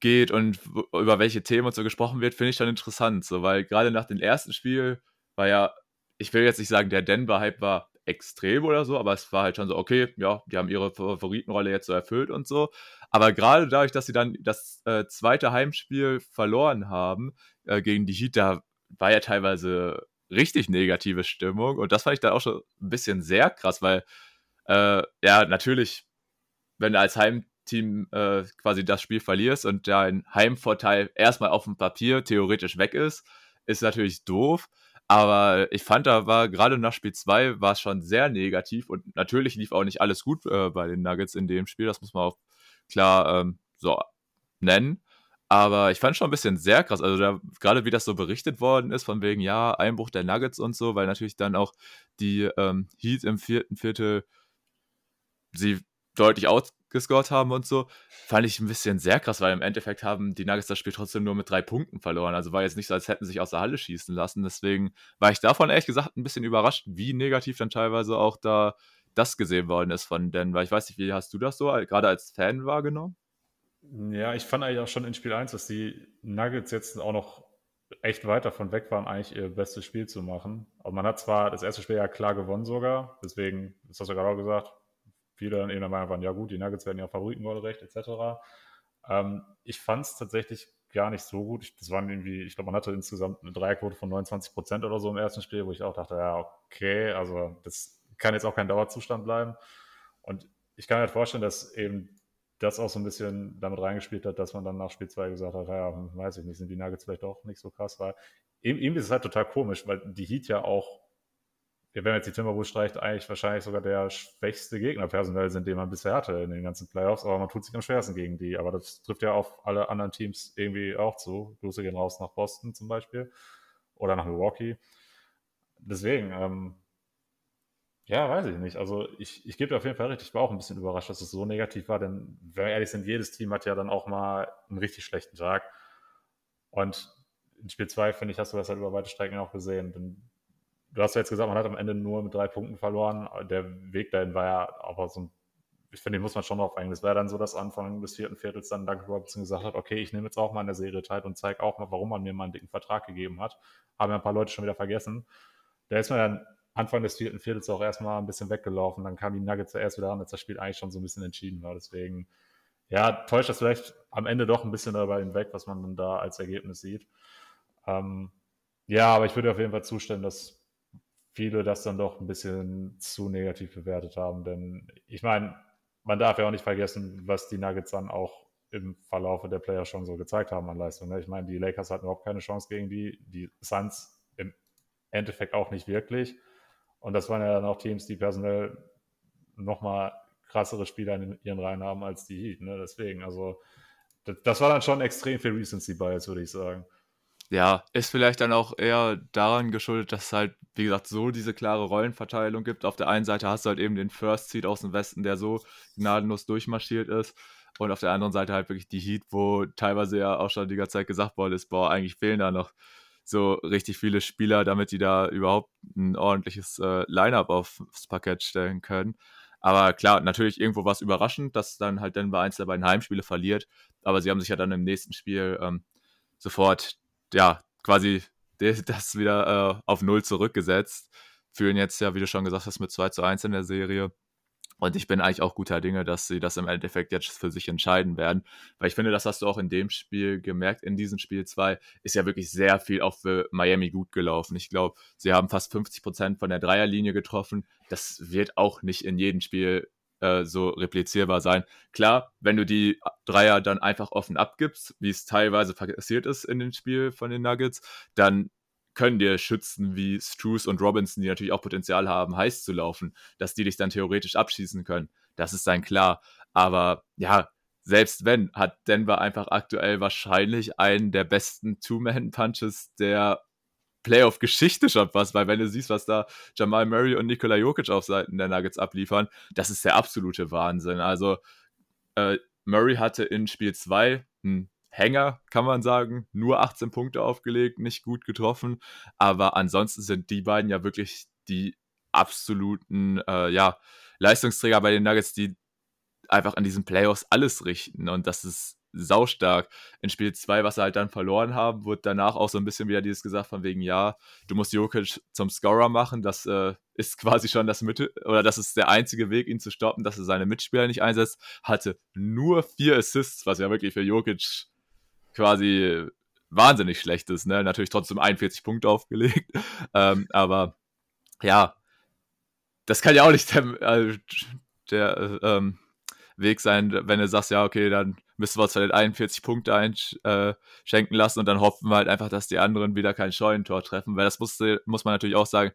S1: geht und über welche Themen und so gesprochen wird, finde ich dann interessant. So, weil gerade nach dem ersten Spiel war ja, ich will jetzt nicht sagen, der Denver-Hype war extrem oder so, aber es war halt schon so, okay, ja, die haben ihre Favoritenrolle jetzt so erfüllt und so. Aber gerade dadurch, dass sie dann das äh, zweite Heimspiel verloren haben äh, gegen die Heat, da war ja teilweise richtig negative Stimmung und das fand ich dann auch schon ein bisschen sehr krass, weil äh, ja, natürlich, wenn du als Heimteam äh, quasi das Spiel verlierst und dein Heimvorteil erstmal auf dem Papier theoretisch weg ist, ist natürlich doof. Aber ich fand, da war gerade nach Spiel 2 war es schon sehr negativ und natürlich lief auch nicht alles gut äh, bei den Nuggets in dem Spiel, das muss man auch klar ähm, so nennen. Aber ich fand schon ein bisschen sehr krass, also da, gerade wie das so berichtet worden ist, von wegen, ja, Einbruch der Nuggets und so, weil natürlich dann auch die ähm, Heat im vierten Viertel sie deutlich ausgescored haben und so, fand ich ein bisschen sehr krass, weil im Endeffekt haben die Nuggets das Spiel trotzdem nur mit drei Punkten verloren. Also war jetzt nicht so, als hätten sie sich aus der Halle schießen lassen. Deswegen war ich davon ehrlich gesagt ein bisschen überrascht, wie negativ dann teilweise auch da das gesehen worden ist von Denver. Ich weiß nicht, wie hast du das so gerade als Fan wahrgenommen?
S2: Ja, ich fand eigentlich auch schon in Spiel 1, dass die Nuggets jetzt auch noch echt weit davon weg waren, eigentlich ihr bestes Spiel zu machen. Aber man hat zwar das erste Spiel ja klar gewonnen sogar, deswegen, das hast du gerade auch gesagt, viele dann eben der Meinung waren, ja gut, die Nuggets werden ja Favoritenrolle-Recht etc. Ähm, ich fand es tatsächlich gar nicht so gut. Ich, das waren irgendwie, ich glaube, man hatte insgesamt eine Dreierquote von 29 Prozent oder so im ersten Spiel, wo ich auch dachte, ja, okay, also das kann jetzt auch kein Dauerzustand bleiben. Und ich kann mir halt vorstellen, dass eben das auch so ein bisschen damit reingespielt hat, dass man dann nach Spiel 2 gesagt hat, ja, weiß ich nicht, sind die Nuggets vielleicht auch nicht so krass, weil irgendwie ist es halt total komisch, weil die Heat ja auch ja, wenn man jetzt die Timberwolves streicht, eigentlich wahrscheinlich sogar der schwächste Gegner personell sind, den man bisher hatte in den ganzen Playoffs, aber man tut sich am schwersten gegen die. Aber das trifft ja auf alle anderen Teams irgendwie auch zu. Grüße gehen raus nach Boston zum Beispiel oder nach Milwaukee. Deswegen, ähm, Ja, weiß ich nicht. Also ich, ich gebe auf jeden Fall recht. Ich war auch ein bisschen überrascht, dass es so negativ war, denn wenn wir ehrlich sind, jedes Team hat ja dann auch mal einen richtig schlechten Tag. Und in Spiel 2, finde ich, hast du das halt über weite Strecken auch gesehen. Denn du hast ja jetzt gesagt, man hat am Ende nur mit drei Punkten verloren. Der Weg dahin war ja aber so ein, ich finde, den muss man schon drauf eingehen. Es wäre dann so, dass Anfang des vierten Viertels dann Doug Robertson gesagt hat, okay, ich nehme jetzt auch mal in der Serie teil und zeige auch mal, warum man mir mal einen dicken Vertrag gegeben hat. Haben ja ein paar Leute schon wieder vergessen. Da ist man dann Anfang des vierten Viertels auch erstmal ein bisschen weggelaufen. Dann kam die Nuggets zuerst wieder an, als das Spiel eigentlich schon so ein bisschen entschieden war. Deswegen, ja, täuscht das vielleicht am Ende doch ein bisschen darüber hinweg, was man dann da als Ergebnis sieht. Ähm, ja, aber ich würde auf jeden Fall zustimmen, dass viele das dann doch ein bisschen zu negativ bewertet haben. Denn ich meine, man darf ja auch nicht vergessen, was die Nuggets dann auch im Verlaufe der Player schon so gezeigt haben an Leistung. Ne? Ich meine, die Lakers hatten überhaupt keine Chance gegen die, die Suns im Endeffekt auch nicht wirklich. Und das waren ja dann auch Teams, die personell nochmal krassere Spieler in ihren Reihen haben als die Heat. Ne? Deswegen, also das, das war dann schon extrem viel Recency Bias, würde ich sagen.
S1: Ja, ist vielleicht dann auch eher daran geschuldet, dass es halt, wie gesagt, so diese klare Rollenverteilung gibt. Auf der einen Seite hast du halt eben den First Seed aus dem Westen, der so gnadenlos durchmarschiert ist. Und auf der anderen Seite halt wirklich die Heat, wo teilweise ja auch schon die ganze Zeit gesagt worden ist, boah, eigentlich fehlen da noch so richtig viele Spieler, damit die da überhaupt ein ordentliches äh, Line-up aufs Parkett stellen können. Aber klar, natürlich irgendwo was überraschend, dass dann halt Denver eins der beiden Heimspiele verliert. Aber sie haben sich ja dann im nächsten Spiel ähm, sofort, ja, quasi das wieder äh, auf Null zurückgesetzt. Fühlen jetzt ja, wie du schon gesagt hast, mit 2 zu 1 in der Serie. Und ich bin eigentlich auch guter Dinge, dass sie das im Endeffekt jetzt für sich entscheiden werden. Weil ich finde, das hast du auch in dem Spiel gemerkt. In diesem Spiel 2 ist ja wirklich sehr viel auch für Miami gut gelaufen. Ich glaube, sie haben fast 50 Prozent von der Dreierlinie getroffen. Das wird auch nicht in jedem Spiel äh, so replizierbar sein. Klar, wenn du die Dreier dann einfach offen abgibst, wie es teilweise passiert ist in dem Spiel von den Nuggets, dann können dir Schützen wie Struce und Robinson, die natürlich auch Potenzial haben, heiß zu laufen, dass die dich dann theoretisch abschießen können. Das ist dann klar. Aber ja, selbst wenn, hat Denver einfach aktuell wahrscheinlich einen der besten Two-Man-Punches der Playoff-Geschichte schon fast, weil wenn du siehst, was da Jamal Murray und Nikola Jokic auf Seiten der Nuggets abliefern, das ist der absolute Wahnsinn. Also äh, Murray hatte in Spiel 2 ein Hänger, kann man sagen. Nur 18 Punkte aufgelegt, nicht gut getroffen. Aber ansonsten sind die beiden ja wirklich die absoluten äh, ja, Leistungsträger bei den Nuggets, die einfach an diesen Playoffs alles richten. Und das ist saustark. In Spiel 2, was sie halt dann verloren haben, wurde danach auch so ein bisschen wieder dieses gesagt von wegen, ja, du musst Jokic zum Scorer machen. Das äh, ist quasi schon das Mittel, oder das ist der einzige Weg, ihn zu stoppen, dass er seine Mitspieler nicht einsetzt. Hatte nur vier Assists, was ja wirklich für Jokic quasi wahnsinnig schlecht ist. Ne? Natürlich trotzdem 41 Punkte aufgelegt. Ähm, aber ja, das kann ja auch nicht der, äh, der ähm, Weg sein, wenn du sagst, ja, okay, dann müssen wir uns vielleicht 41 Punkte einschenken äh, lassen und dann hoffen wir halt einfach, dass die anderen wieder kein Scheunentor treffen, weil das musste, muss man natürlich auch sagen,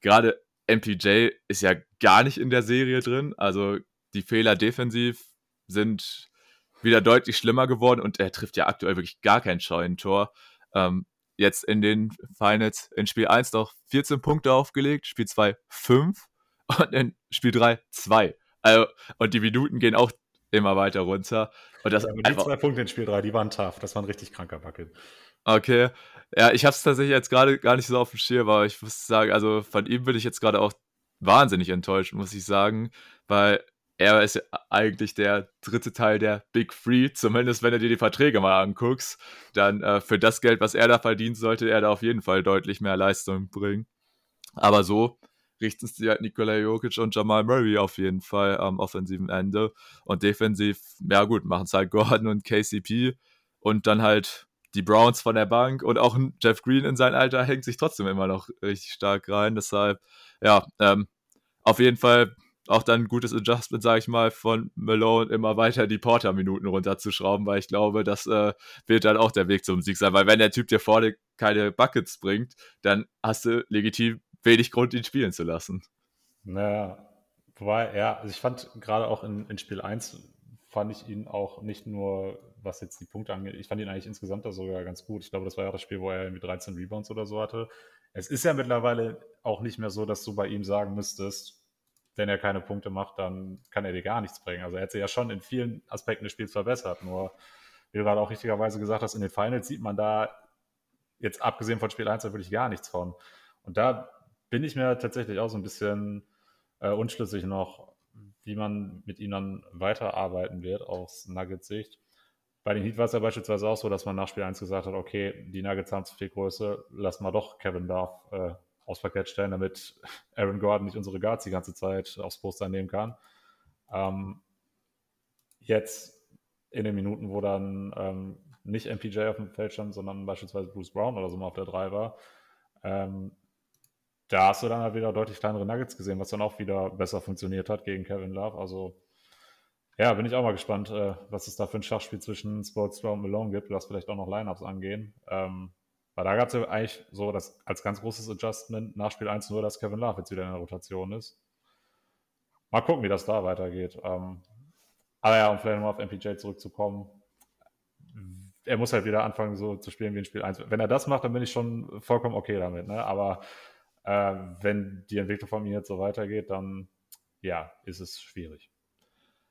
S1: gerade MPJ ist ja gar nicht in der Serie drin, also die Fehler defensiv sind wieder deutlich schlimmer geworden und er trifft ja aktuell wirklich gar kein Scheunentor. Ähm, jetzt in den Finals in Spiel 1 noch 14 Punkte aufgelegt, Spiel 2 5 und in Spiel 3 2. Also, und die Minuten gehen auch immer weiter runter. Und das
S2: ja, die zwei Punkte in Spiel 3, die waren tough. Das war ein richtig kranker Bucket.
S1: Okay. Ja, ich habe es tatsächlich jetzt gerade gar nicht so auf dem Schirm, aber ich muss sagen, also von ihm bin ich jetzt gerade auch wahnsinnig enttäuscht, muss ich sagen, weil er ist eigentlich der dritte Teil der Big Three, zumindest wenn du dir die Verträge mal anguckst. Dann äh, für das Geld, was er da verdient, sollte er da auf jeden Fall deutlich mehr Leistung bringen. Aber so richten sich halt Nikola Jokic und Jamal Murray auf jeden Fall am offensiven Ende. Und defensiv, ja gut, machen es halt Gordon und KCP und dann halt die Browns von der Bank und auch Jeff Green in sein Alter hängt sich trotzdem immer noch richtig stark rein. Deshalb, ja, ähm, auf jeden Fall auch dann ein gutes Adjustment, sage ich mal, von Malone immer weiter die Porter-Minuten runterzuschrauben, weil ich glaube, das äh, wird dann auch der Weg zum Sieg sein. Weil wenn der Typ dir vorne keine Buckets bringt, dann hast du legitim wenig Grund, ihn spielen zu lassen.
S2: Naja, wobei, ja, also ich fand gerade auch in, in Spiel 1 fand ich ihn auch nicht nur, was jetzt die Punkte angeht, ich fand ihn eigentlich insgesamt da sogar ganz gut. Ich glaube, das war ja das Spiel, wo er irgendwie 13 Rebounds oder so hatte. Es ist ja mittlerweile auch nicht mehr so, dass du bei ihm sagen müsstest, wenn er keine Punkte macht, dann kann er dir gar nichts bringen. Also er hat sich ja schon in vielen Aspekten des Spiels verbessert. Nur, wie du gerade auch richtigerweise gesagt hast, in den Finals sieht man da jetzt abgesehen von Spiel 1 wirklich gar nichts von. Und da bin ich mir tatsächlich auch so ein bisschen äh, unschlüssig noch, wie man mit ihm dann weiterarbeiten wird aus Nuggets Sicht. Bei den Heat war es ja beispielsweise auch so, dass man nach Spiel 1 gesagt hat, okay, die Nuggets haben zu viel Größe, lass mal doch Kevin Love äh, aufs Parkett stellen, damit Aaron Gordon nicht unsere Guards die ganze Zeit aufs Poster nehmen kann. Ähm, jetzt in den Minuten, wo dann ähm, nicht MPJ auf dem Feld stand, sondern beispielsweise Bruce Brown oder so mal auf der 3 war, ähm, da hast du dann halt wieder deutlich kleinere Nuggets gesehen, was dann auch wieder besser funktioniert hat gegen Kevin Love. Also ja, bin ich auch mal gespannt, äh, was es da für ein Schachspiel zwischen Sportstra und Malone gibt. Lass vielleicht auch noch Lineups angehen. Ähm, weil da gab es ja eigentlich so das als ganz großes Adjustment nach Spiel 1 nur, dass Kevin Love jetzt wieder in der Rotation ist. Mal gucken, wie das da weitergeht. Ähm, aber ja, um vielleicht nochmal auf MPJ zurückzukommen, er muss halt wieder anfangen, so zu spielen wie in Spiel 1. Wenn er das macht, dann bin ich schon vollkommen okay damit. Ne? Aber äh, wenn die Entwicklung von mir jetzt so weitergeht, dann ja, ist es schwierig.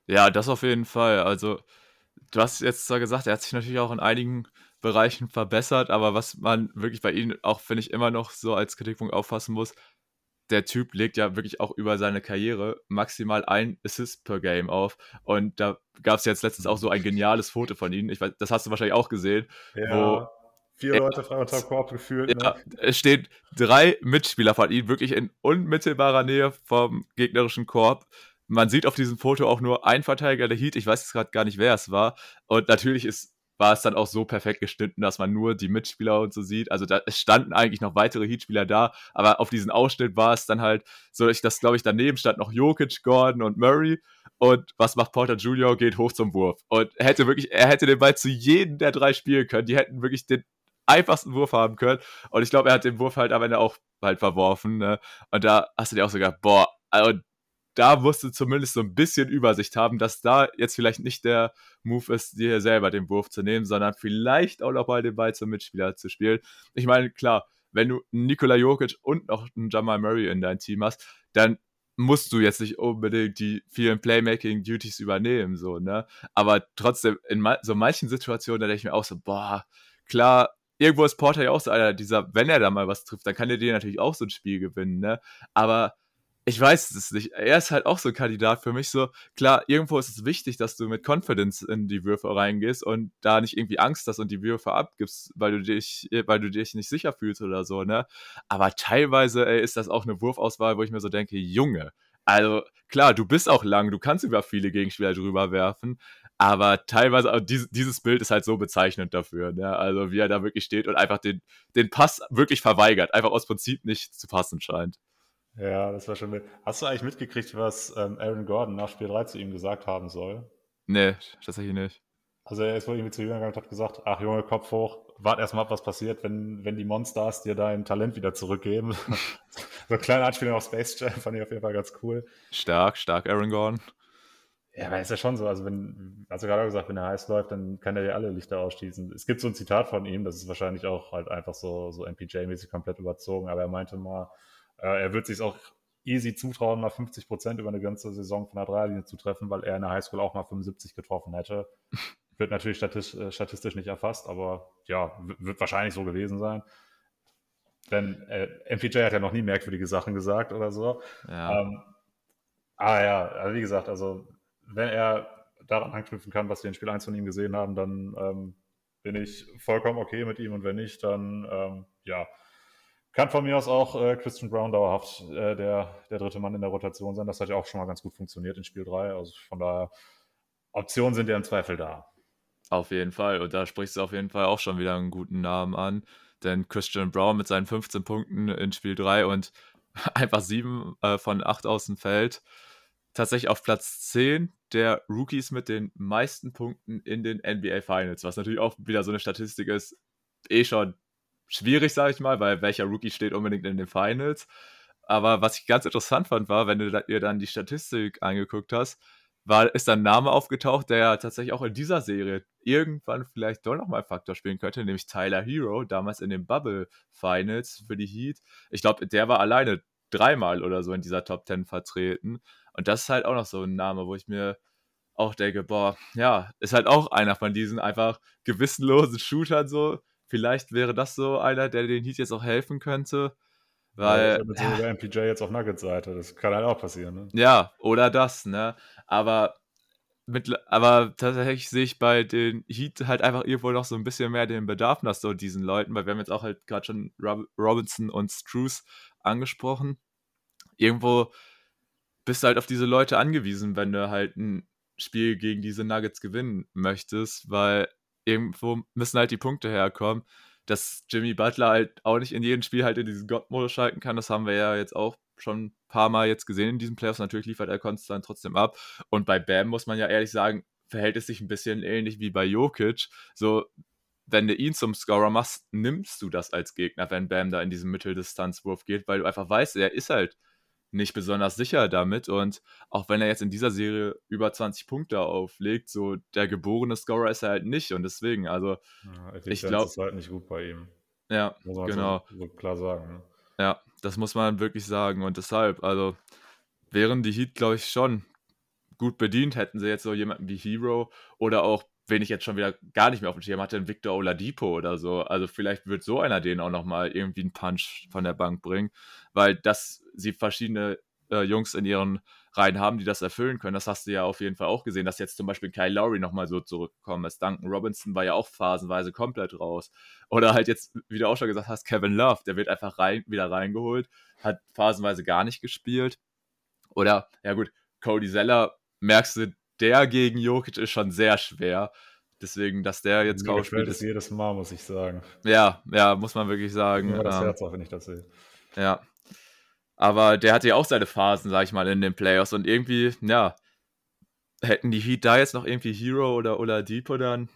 S1: Ja, das auf jeden Fall. Also, du hast jetzt zwar gesagt, er hat sich natürlich auch in einigen Bereichen verbessert, aber was man wirklich bei ihm auch, finde ich, immer noch so als Kritikpunkt auffassen muss, der Typ legt ja wirklich auch über seine Karriere maximal ein Assist per Game auf. Und da gab es jetzt letztens auch so ein geniales Foto von ihm. Ich weiß, das hast du wahrscheinlich auch gesehen.
S2: Ja, wo vier Leute frei unter Korb gefühlt.
S1: Ja, ne? Es stehen drei Mitspieler von ihm wirklich in unmittelbarer Nähe vom gegnerischen Korb. Man sieht auf diesem Foto auch nur ein Verteidiger der Heat. Ich weiß jetzt gerade gar nicht, wer es war. Und natürlich ist war es dann auch so perfekt geschnitten, dass man nur die Mitspieler und so sieht. Also da, es standen eigentlich noch weitere Heatspieler da, aber auf diesen Ausschnitt war es dann halt so, dass, das glaube ich daneben stand noch Jokic, Gordon und Murray. Und was macht Porter Jr.? Geht hoch zum Wurf. Und hätte wirklich, er hätte den Ball zu jedem der drei spielen können. Die hätten wirklich den einfachsten Wurf haben können. Und ich glaube, er hat den Wurf halt am Ende auch halt verworfen. Ne? Und da hast du dir auch so gedacht, boah, also da musst du zumindest so ein bisschen Übersicht haben, dass da jetzt vielleicht nicht der Move ist, dir selber den Wurf zu nehmen, sondern vielleicht auch noch mal den Ball zum Mitspieler zu spielen. Ich meine, klar, wenn du Nikola Jokic und noch einen Jamal Murray in dein Team hast, dann musst du jetzt nicht unbedingt die vielen Playmaking-Duties übernehmen, so, ne? Aber trotzdem, in so manchen Situationen, da denke ich mir auch so, boah, klar, irgendwo ist Porter ja auch so einer dieser, wenn er da mal was trifft, dann kann er dir natürlich auch so ein Spiel gewinnen, ne? Aber ich weiß es nicht. Er ist halt auch so ein Kandidat für mich. So, klar, irgendwo ist es wichtig, dass du mit Confidence in die Würfe reingehst und da nicht irgendwie Angst hast und die Würfe abgibst, weil du dich, weil du dich nicht sicher fühlst oder so, ne? Aber teilweise, ey, ist das auch eine Wurfauswahl, wo ich mir so denke, Junge, also klar, du bist auch lang, du kannst über viele Gegenspieler drüber werfen, aber teilweise, also dieses, dieses Bild ist halt so bezeichnend dafür, ne? Also wie er da wirklich steht und einfach den, den Pass wirklich verweigert, einfach aus Prinzip nicht zu passen scheint.
S2: Ja, das war schon. Mit. Hast du eigentlich mitgekriegt, was ähm, Aaron Gordon nach Spiel 3 zu ihm gesagt haben soll?
S1: Nee, tatsächlich nicht.
S2: Also er ist wohl irgendwie zu ihm gegangen und hat gesagt, ach Junge, Kopf hoch, wart erstmal ab, was passiert, wenn, wenn die Monsters dir dein Talent wieder zurückgeben. so ein kleiner Anspielung auf Space Jam fand ich auf jeden Fall ganz cool.
S1: Stark, stark, Aaron Gordon.
S2: Ja, aber ist ja schon so, also wenn, hast du gerade gesagt, wenn er heiß läuft, dann kann er dir alle Lichter ausschießen. Es gibt so ein Zitat von ihm, das ist wahrscheinlich auch halt einfach so, so MPJ-mäßig komplett überzogen, aber er meinte mal, äh, er wird sich auch easy zutrauen, mal 50 Prozent über eine ganze Saison von der Dreierlinie zu treffen, weil er in der Highschool auch mal 75 getroffen hätte. Wird natürlich statistisch, äh, statistisch nicht erfasst, aber ja, wird wahrscheinlich so gewesen sein. Denn äh, MPJ hat ja noch nie merkwürdige Sachen gesagt oder so. Ja. Ähm, aber ja, also wie gesagt, also wenn er daran anknüpfen kann, was wir in Spiel 1 von ihm gesehen haben, dann ähm, bin ich vollkommen okay mit ihm und wenn nicht, dann ähm, ja, kann von mir aus auch äh, Christian Brown dauerhaft äh, der, der dritte Mann in der Rotation sein. Das hat ja auch schon mal ganz gut funktioniert in Spiel 3. Also von daher, Optionen sind ja im Zweifel da.
S1: Auf jeden Fall. Und da sprichst du auf jeden Fall auch schon wieder einen guten Namen an. Denn Christian Brown mit seinen 15 Punkten in Spiel 3 und einfach 7 äh, von 8 aus dem Feld. Tatsächlich auf Platz 10 der Rookies mit den meisten Punkten in den NBA Finals, was natürlich auch wieder so eine Statistik ist, eh schon schwierig, sage ich mal, weil welcher Rookie steht unbedingt in den Finals. Aber was ich ganz interessant fand, war, wenn du dir dann die Statistik angeguckt hast, war, ist ein Name aufgetaucht, der tatsächlich auch in dieser Serie irgendwann vielleicht doch nochmal Faktor spielen könnte, nämlich Tyler Hero, damals in den Bubble Finals für die Heat. Ich glaube, der war alleine dreimal oder so in dieser Top 10 vertreten. Und das ist halt auch noch so ein Name, wo ich mir auch denke, boah, ja, ist halt auch einer von diesen einfach gewissenlosen Shootern so. Vielleicht wäre das so einer, der den Heat jetzt auch helfen könnte. Weil.
S2: Ja. MPJ jetzt auf Nuggets Seite, das kann halt auch passieren, ne?
S1: Ja, oder das, ne? Aber mit, aber tatsächlich sehe ich bei den Heat halt einfach irgendwo noch so ein bisschen mehr den Bedarf nach so diesen Leuten, weil wir haben jetzt auch halt gerade schon Rob Robinson und Struce angesprochen. Irgendwo bist du halt auf diese Leute angewiesen, wenn du halt ein Spiel gegen diese Nuggets gewinnen möchtest, weil irgendwo müssen halt die Punkte herkommen. Dass Jimmy Butler halt auch nicht in jedem Spiel halt in diesen God-Modus schalten kann, das haben wir ja jetzt auch schon ein paar Mal jetzt gesehen in diesen Playoffs. Natürlich liefert er konstant trotzdem ab. Und bei Bam muss man ja ehrlich sagen, verhält es sich ein bisschen ähnlich wie bei Jokic. So, wenn du ihn zum Scorer machst, nimmst du das als Gegner, wenn Bam da in diesen Mitteldistanzwurf geht, weil du einfach weißt, er ist halt nicht besonders sicher damit. Und auch wenn er jetzt in dieser Serie über 20 Punkte auflegt, so der geborene Scorer ist er halt nicht. Und deswegen, also
S2: ja, ich glaube. Das ist halt nicht gut bei ihm.
S1: Ja, genau.
S2: So, so klar sagen.
S1: Ja, das muss man wirklich sagen. Und deshalb, also wären die Heat, glaube ich, schon gut bedient, hätten sie jetzt so jemanden wie Hero oder auch, wen ich jetzt schon wieder gar nicht mehr auf dem Schirm hatte, einen Victor Oladipo oder so. Also vielleicht wird so einer den auch nochmal irgendwie einen Punch von der Bank bringen, weil das sie verschiedene äh, Jungs in ihren Reihen haben, die das erfüllen können. Das hast du ja auf jeden Fall auch gesehen, dass jetzt zum Beispiel Kyle Lowry nochmal so zurückgekommen ist. Duncan Robinson war ja auch phasenweise komplett raus. Oder halt jetzt, wie du auch schon gesagt hast, Kevin Love, der wird einfach rein, wieder reingeholt, hat phasenweise gar nicht gespielt. Oder, ja gut, Cody Zeller, merkst du, der gegen Jokic ist schon sehr schwer. Deswegen, dass der jetzt
S2: kaum spielt. ist jedes Mal, muss ich sagen.
S1: Ja, ja, muss man wirklich sagen.
S2: Ja, das ähm, Herz auch, wenn ich das sehe.
S1: Ja, aber der hatte ja auch seine Phasen, sag ich mal, in den Playoffs. Und irgendwie, ja, hätten die Heat da jetzt noch irgendwie Hero oder Oladipo, dann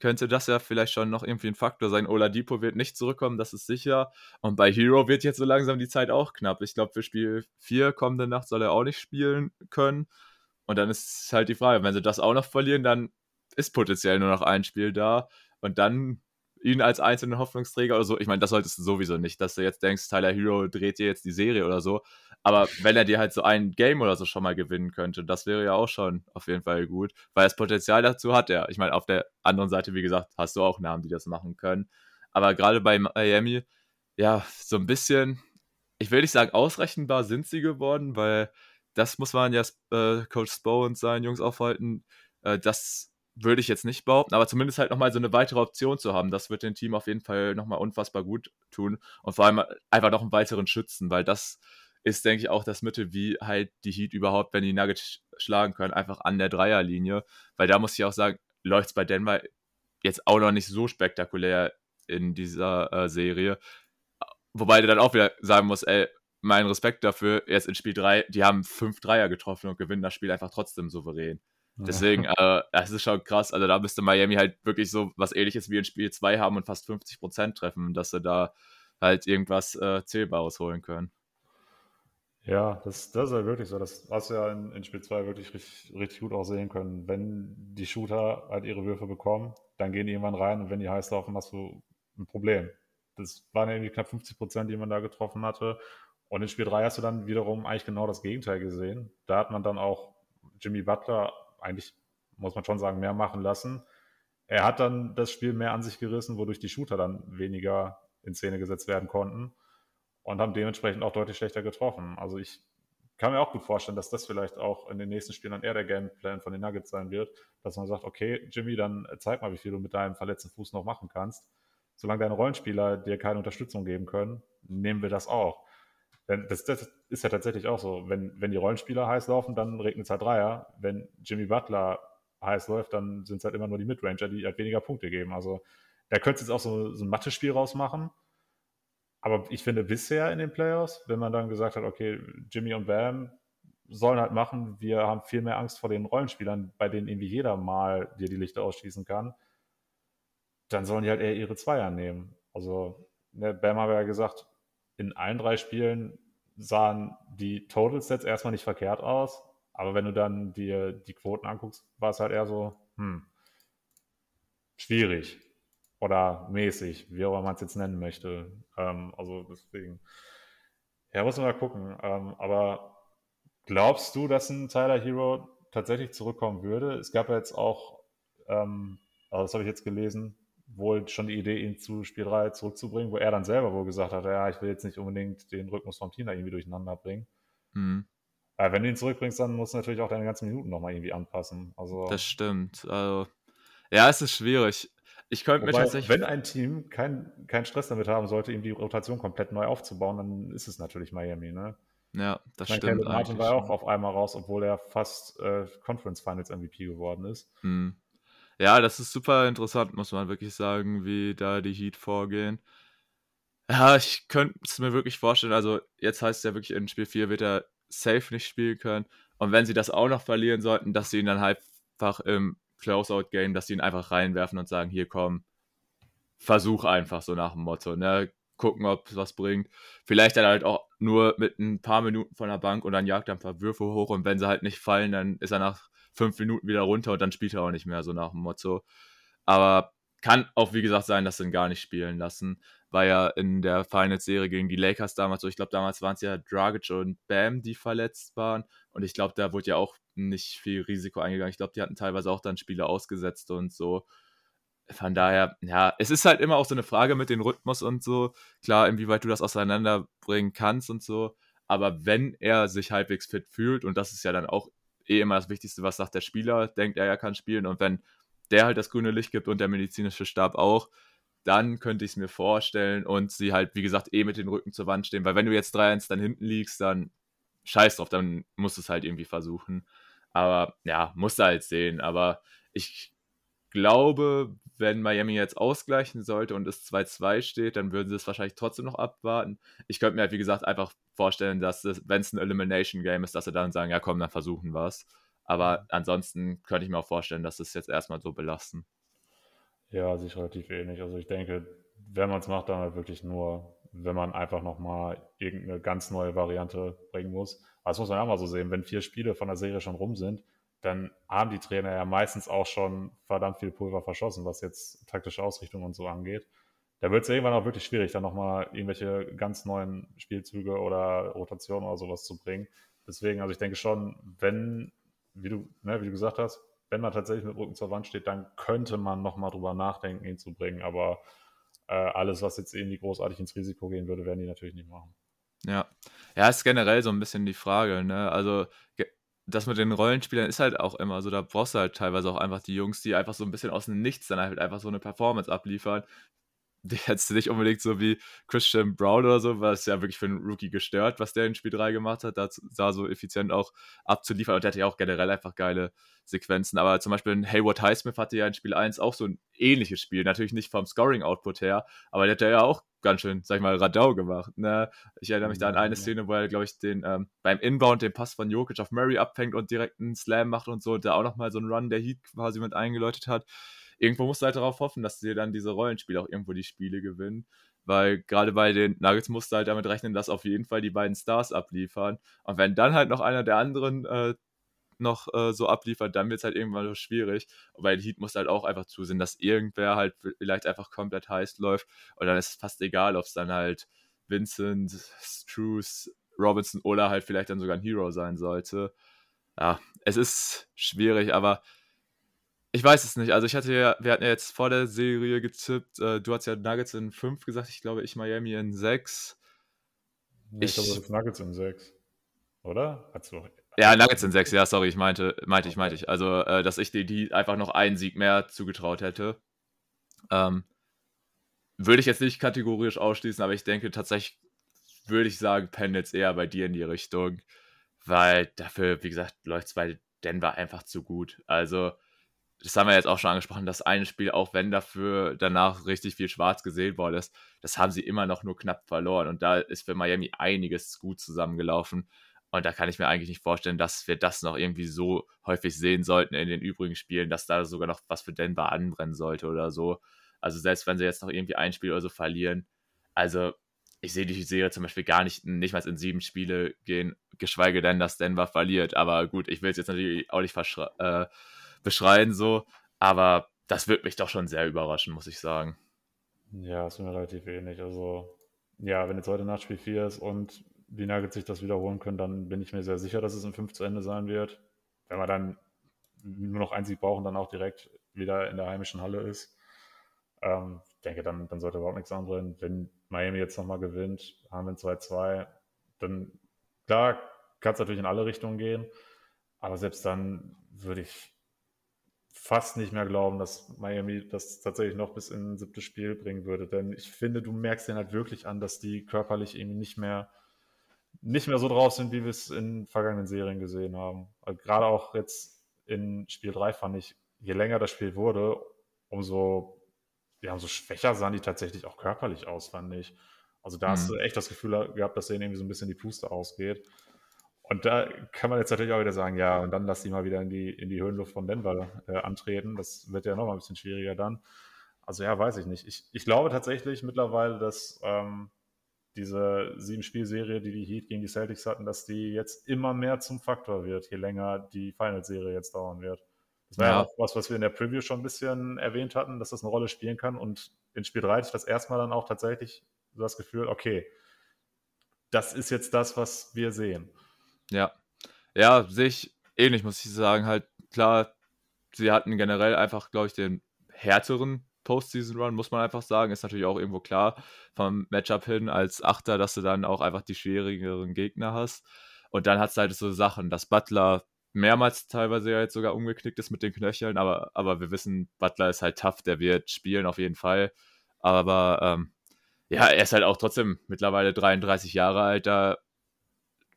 S1: könnte das ja vielleicht schon noch irgendwie ein Faktor sein. Oladipo wird nicht zurückkommen, das ist sicher. Und bei Hero wird jetzt so langsam die Zeit auch knapp. Ich glaube, für Spiel 4 kommende Nacht soll er auch nicht spielen können. Und dann ist halt die Frage, wenn sie das auch noch verlieren, dann ist potenziell nur noch ein Spiel da. Und dann ihn als einzelnen Hoffnungsträger oder so. Ich meine, das solltest du sowieso nicht, dass du jetzt denkst, Tyler Hero dreht dir jetzt die Serie oder so. Aber wenn er dir halt so ein Game oder so schon mal gewinnen könnte, das wäre ja auch schon auf jeden Fall gut, weil das Potenzial dazu hat er. Ich meine, auf der anderen Seite, wie gesagt, hast du auch Namen, die das machen können. Aber gerade bei Miami, ja, so ein bisschen, ich will nicht sagen, ausrechenbar sind sie geworden, weil das muss man ja äh, Coach Spo und seinen Jungs aufhalten, äh, dass würde ich jetzt nicht behaupten, aber zumindest halt nochmal so eine weitere Option zu haben, das wird dem Team auf jeden Fall nochmal unfassbar gut tun und vor allem einfach noch einen weiteren Schützen, weil das ist, denke ich, auch das Mittel, wie halt die Heat überhaupt, wenn die Nuggets schlagen können, einfach an der Dreierlinie, weil da muss ich auch sagen, läuft es bei Denver jetzt auch noch nicht so spektakulär in dieser äh, Serie, wobei du dann auch wieder sagen musst, ey, mein Respekt dafür, jetzt in Spiel 3, die haben fünf Dreier getroffen und gewinnen das Spiel einfach trotzdem souverän. Deswegen, äh, das ist schon krass. Also da müsste Miami halt wirklich so was ähnliches wie in Spiel 2 haben und fast 50% treffen, dass sie da halt irgendwas äh, Zählbares holen können.
S2: Ja, das, das ist halt wirklich so. Das hast du ja in, in Spiel 2 wirklich richtig, richtig gut auch sehen können. Wenn die Shooter halt ihre Würfe bekommen, dann gehen die irgendwann rein und wenn die heiß laufen, hast du ein Problem. Das waren irgendwie knapp 50 Prozent, die man da getroffen hatte. Und in Spiel 3 hast du dann wiederum eigentlich genau das Gegenteil gesehen. Da hat man dann auch Jimmy Butler eigentlich, muss man schon sagen, mehr machen lassen. Er hat dann das Spiel mehr an sich gerissen, wodurch die Shooter dann weniger in Szene gesetzt werden konnten und haben dementsprechend auch deutlich schlechter getroffen. Also ich kann mir auch gut vorstellen, dass das vielleicht auch in den nächsten Spielen dann eher der Gameplan von den Nuggets sein wird, dass man sagt, okay, Jimmy, dann zeig mal, wie viel du mit deinem verletzten Fuß noch machen kannst. Solange deine Rollenspieler dir keine Unterstützung geben können, nehmen wir das auch. Das, das ist ja tatsächlich auch so. Wenn, wenn die Rollenspieler heiß laufen, dann regnet es halt Dreier. Wenn Jimmy Butler heiß läuft, dann sind es halt immer nur die Midranger, die halt weniger Punkte geben. Also da könnte jetzt auch so, so ein Mathe-Spiel rausmachen. Aber ich finde bisher in den Playoffs, wenn man dann gesagt hat, okay, Jimmy und Bam sollen halt machen, wir haben viel mehr Angst vor den Rollenspielern, bei denen irgendwie jeder mal dir die Lichter ausschießen kann, dann sollen die halt eher ihre Zweier nehmen. Also, ne, Bam hat ja gesagt, in allen drei Spielen sahen die Total Sets erstmal nicht verkehrt aus, aber wenn du dann dir die Quoten anguckst, war es halt eher so, hm, schwierig oder mäßig, wie auch immer man es jetzt nennen möchte. Ähm, also deswegen, Ja, muss man mal gucken. Ähm, aber glaubst du, dass ein Tyler Hero tatsächlich zurückkommen würde? Es gab ja jetzt auch, ähm, also das habe ich jetzt gelesen, wohl schon die Idee, ihn zu Spiel 3 zurückzubringen, wo er dann selber wohl gesagt hat, ja, ich will jetzt nicht unbedingt den Rhythmus vom Team da irgendwie durcheinander bringen. Mhm. Aber wenn du ihn zurückbringst, dann musst du natürlich auch deine ganzen Minuten nochmal irgendwie anpassen. Also,
S1: das stimmt. Also, ja, es ist schwierig. Ich könnte mir tatsächlich.
S2: Wenn ein Team keinen kein Stress damit haben sollte, ihm die Rotation komplett neu aufzubauen, dann ist es natürlich Miami, ne?
S1: Ja, das mein stimmt.
S2: Martin war auch auf einmal raus, obwohl er fast äh, Conference Finals MVP geworden ist.
S1: Hm. Ja, das ist super interessant, muss man wirklich sagen, wie da die Heat vorgehen. Ja, ich könnte es mir wirklich vorstellen. Also, jetzt heißt es ja wirklich, in Spiel 4 wird er safe nicht spielen können. Und wenn sie das auch noch verlieren sollten, dass sie ihn dann halt einfach im Closeout-Game, dass sie ihn einfach reinwerfen und sagen: Hier komm, versuch einfach so nach dem Motto, ne? Gucken, ob es was bringt. Vielleicht dann halt auch nur mit ein paar Minuten von der Bank und dann jagt er ein paar Würfe hoch und wenn sie halt nicht fallen, dann ist er nach fünf Minuten wieder runter und dann spielt er auch nicht mehr, so nach dem Motto. Aber kann auch, wie gesagt, sein, dass sie ihn gar nicht spielen lassen. War ja in der Finals-Serie gegen die Lakers damals so. Ich glaube, damals waren es ja Dragic und Bam, die verletzt waren. Und ich glaube, da wurde ja auch nicht viel Risiko eingegangen. Ich glaube, die hatten teilweise auch dann Spiele ausgesetzt und so. Von daher, ja, es ist halt immer auch so eine Frage mit dem Rhythmus und so. Klar, inwieweit du das auseinanderbringen kannst und so. Aber wenn er sich halbwegs fit fühlt, und das ist ja dann auch eh immer das Wichtigste, was sagt der Spieler, denkt er, er kann spielen. Und wenn der halt das grüne Licht gibt und der medizinische Stab auch, dann könnte ich es mir vorstellen und sie halt, wie gesagt, eh mit den Rücken zur Wand stehen. Weil wenn du jetzt 3-1 dann hinten liegst, dann scheiß drauf, dann musst du es halt irgendwie versuchen. Aber ja, musst du halt sehen. Aber ich glaube, wenn Miami jetzt ausgleichen sollte und es 2-2 steht, dann würden sie es wahrscheinlich trotzdem noch abwarten. Ich könnte mir halt, wie gesagt, einfach vorstellen, dass wenn es ein Elimination Game ist, dass sie dann sagen, ja komm, dann versuchen wir es. Aber mhm. ansonsten könnte ich mir auch vorstellen, dass sie es jetzt erstmal so belasten.
S2: Ja, sich relativ ähnlich. Also ich denke, wenn man es macht, dann halt wirklich nur, wenn man einfach nochmal irgendeine ganz neue Variante bringen muss. Aber das muss man auch mal so sehen, wenn vier Spiele von der Serie schon rum sind, dann haben die Trainer ja meistens auch schon verdammt viel Pulver verschossen, was jetzt taktische Ausrichtung und so angeht. Da wird es irgendwann auch wirklich schwierig, dann nochmal irgendwelche ganz neuen Spielzüge oder Rotationen oder sowas zu bringen. Deswegen, also ich denke schon, wenn, wie du, ne, wie du gesagt hast, wenn man tatsächlich mit Rücken zur Wand steht, dann könnte man nochmal drüber nachdenken, ihn zu bringen. Aber äh, alles, was jetzt irgendwie großartig ins Risiko gehen würde, werden die natürlich nicht machen.
S1: Ja, ja, ist generell so ein bisschen die Frage. Ne? Also das mit den Rollenspielern ist halt auch immer so, da brauchst du halt teilweise auch einfach die Jungs, die einfach so ein bisschen aus dem Nichts dann halt einfach so eine Performance abliefern. Du nicht unbedingt so wie Christian Brown oder so, was ja wirklich für einen Rookie gestört, was der in Spiel 3 gemacht hat, da, da so effizient auch abzuliefern. Und der hatte ja auch generell einfach geile Sequenzen. Aber zum Beispiel Hayward Highsmith hatte ja in Spiel 1 auch so ein ähnliches Spiel. Natürlich nicht vom Scoring-Output her, aber der hat ja auch ganz schön, sag ich mal, Radau gemacht. Ne? Ich erinnere mich da an eine Szene, wo er, glaube ich, den ähm, beim Inbound den Pass von Jokic auf Murray abfängt und direkt einen Slam macht und so, und da auch nochmal so einen Run der Heat quasi mit eingeläutet hat. Irgendwo musst du halt darauf hoffen, dass dir dann diese Rollenspiele auch irgendwo die Spiele gewinnen. Weil gerade bei den Nuggets musst du halt damit rechnen, dass auf jeden Fall die beiden Stars abliefern. Und wenn dann halt noch einer der anderen äh, noch äh, so abliefert, dann wird es halt irgendwann so schwierig. Bei den Heat muss halt auch einfach zusehen, dass irgendwer halt vielleicht einfach komplett heiß läuft. Und dann ist es fast egal, ob es dann halt Vincent, Struce, Robinson oder halt vielleicht dann sogar ein Hero sein sollte. Ja, es ist schwierig, aber ich weiß es nicht. Also ich hatte ja, wir hatten ja jetzt vor der Serie gezippt, äh, du hast ja Nuggets in 5 gesagt, ich glaube ich Miami in 6.
S2: Nee, ich, ich glaube, Nuggets in 6. Oder? Hast du
S1: ja, Nuggets sind sechs, ja, sorry, ich meinte, meinte ich, meinte ich. Also, äh, dass ich dir die einfach noch einen Sieg mehr zugetraut hätte. Ähm, würde ich jetzt nicht kategorisch ausschließen, aber ich denke tatsächlich, würde ich sagen, pendelt eher bei dir in die Richtung, weil dafür, wie gesagt, läuft es bei Denver einfach zu gut. Also, das haben wir jetzt auch schon angesprochen, das eine Spiel, auch wenn dafür danach richtig viel schwarz gesehen worden ist, das haben sie immer noch nur knapp verloren. Und da ist für Miami einiges gut zusammengelaufen. Und da kann ich mir eigentlich nicht vorstellen, dass wir das noch irgendwie so häufig sehen sollten in den übrigen Spielen, dass da sogar noch was für Denver anbrennen sollte oder so. Also selbst wenn sie jetzt noch irgendwie ein Spiel oder so verlieren, also ich sehe die Serie zum Beispiel gar nicht, nicht mal in sieben Spiele gehen, geschweige denn, dass Denver verliert. Aber gut, ich will es jetzt natürlich auch nicht äh, beschreien so, aber das wird mich doch schon sehr überraschen, muss ich sagen.
S2: Ja, ist mir relativ ähnlich. Also, ja, wenn jetzt heute Nacht Spiel 4 ist und die Nuggets sich das wiederholen können, dann bin ich mir sehr sicher, dass es in 5 zu Ende sein wird. Wenn wir dann nur noch einen Sieg brauchen, dann auch direkt wieder in der heimischen Halle ist. Ähm, ich denke, dann, dann sollte überhaupt nichts anbrennen. Wenn Miami jetzt nochmal gewinnt, haben wir 2-2, dann klar, kann es natürlich in alle Richtungen gehen, aber selbst dann würde ich fast nicht mehr glauben, dass Miami das tatsächlich noch bis in ein siebtes Spiel bringen würde. Denn ich finde, du merkst den halt wirklich an, dass die körperlich irgendwie nicht mehr, nicht mehr so drauf sind, wie wir es in vergangenen Serien gesehen haben. Also gerade auch jetzt in Spiel 3 fand ich, je länger das Spiel wurde, umso, ja, umso schwächer sahen die tatsächlich auch körperlich aus, fand ich. Also da mhm. hast du echt das Gefühl gehabt, dass denen irgendwie so ein bisschen die Puste ausgeht. Und da kann man jetzt natürlich auch wieder sagen, ja, und dann lass die mal wieder in die, in die Höhenluft von Denver äh, antreten. Das wird ja nochmal ein bisschen schwieriger dann. Also ja, weiß ich nicht. Ich, ich glaube tatsächlich mittlerweile, dass ähm, diese Sieben-Spiel-Serie, die die Heat gegen die Celtics hatten, dass die jetzt immer mehr zum Faktor wird, je länger die Final-Serie jetzt dauern wird. Das war ja. ja auch was, was wir in der Preview schon ein bisschen erwähnt hatten, dass das eine Rolle spielen kann. Und in Spiel 3 hatte ich das erstmal dann auch tatsächlich so das Gefühl, okay, das ist jetzt das, was wir sehen.
S1: Ja. Ja, sehe ich ähnlich, muss ich sagen. Halt, klar, sie hatten generell einfach, glaube ich, den härteren Postseason-Run, muss man einfach sagen. Ist natürlich auch irgendwo klar vom Matchup hin als Achter, dass du dann auch einfach die schwierigeren Gegner hast. Und dann hat es halt so Sachen, dass Butler mehrmals teilweise ja jetzt sogar umgeknickt ist mit den Knöcheln, aber, aber wir wissen, Butler ist halt tough, der wird spielen auf jeden Fall. Aber ähm, ja, er ist halt auch trotzdem mittlerweile 33 Jahre alt, da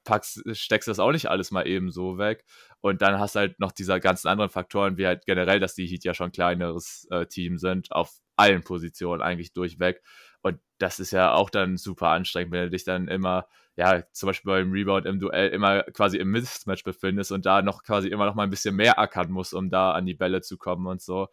S1: packst, steckst das auch nicht alles mal eben so weg. Und dann hast du halt noch diese ganzen anderen Faktoren, wie halt generell, dass die Heat ja schon ein kleineres äh, Team sind, auf allen Positionen eigentlich durchweg. Und das ist ja auch dann super anstrengend, wenn du dich dann immer, ja, zum Beispiel beim Rebound im Duell immer quasi im Mismatch befindest und da noch quasi immer noch mal ein bisschen mehr ackern musst, um da an die Bälle zu kommen und so.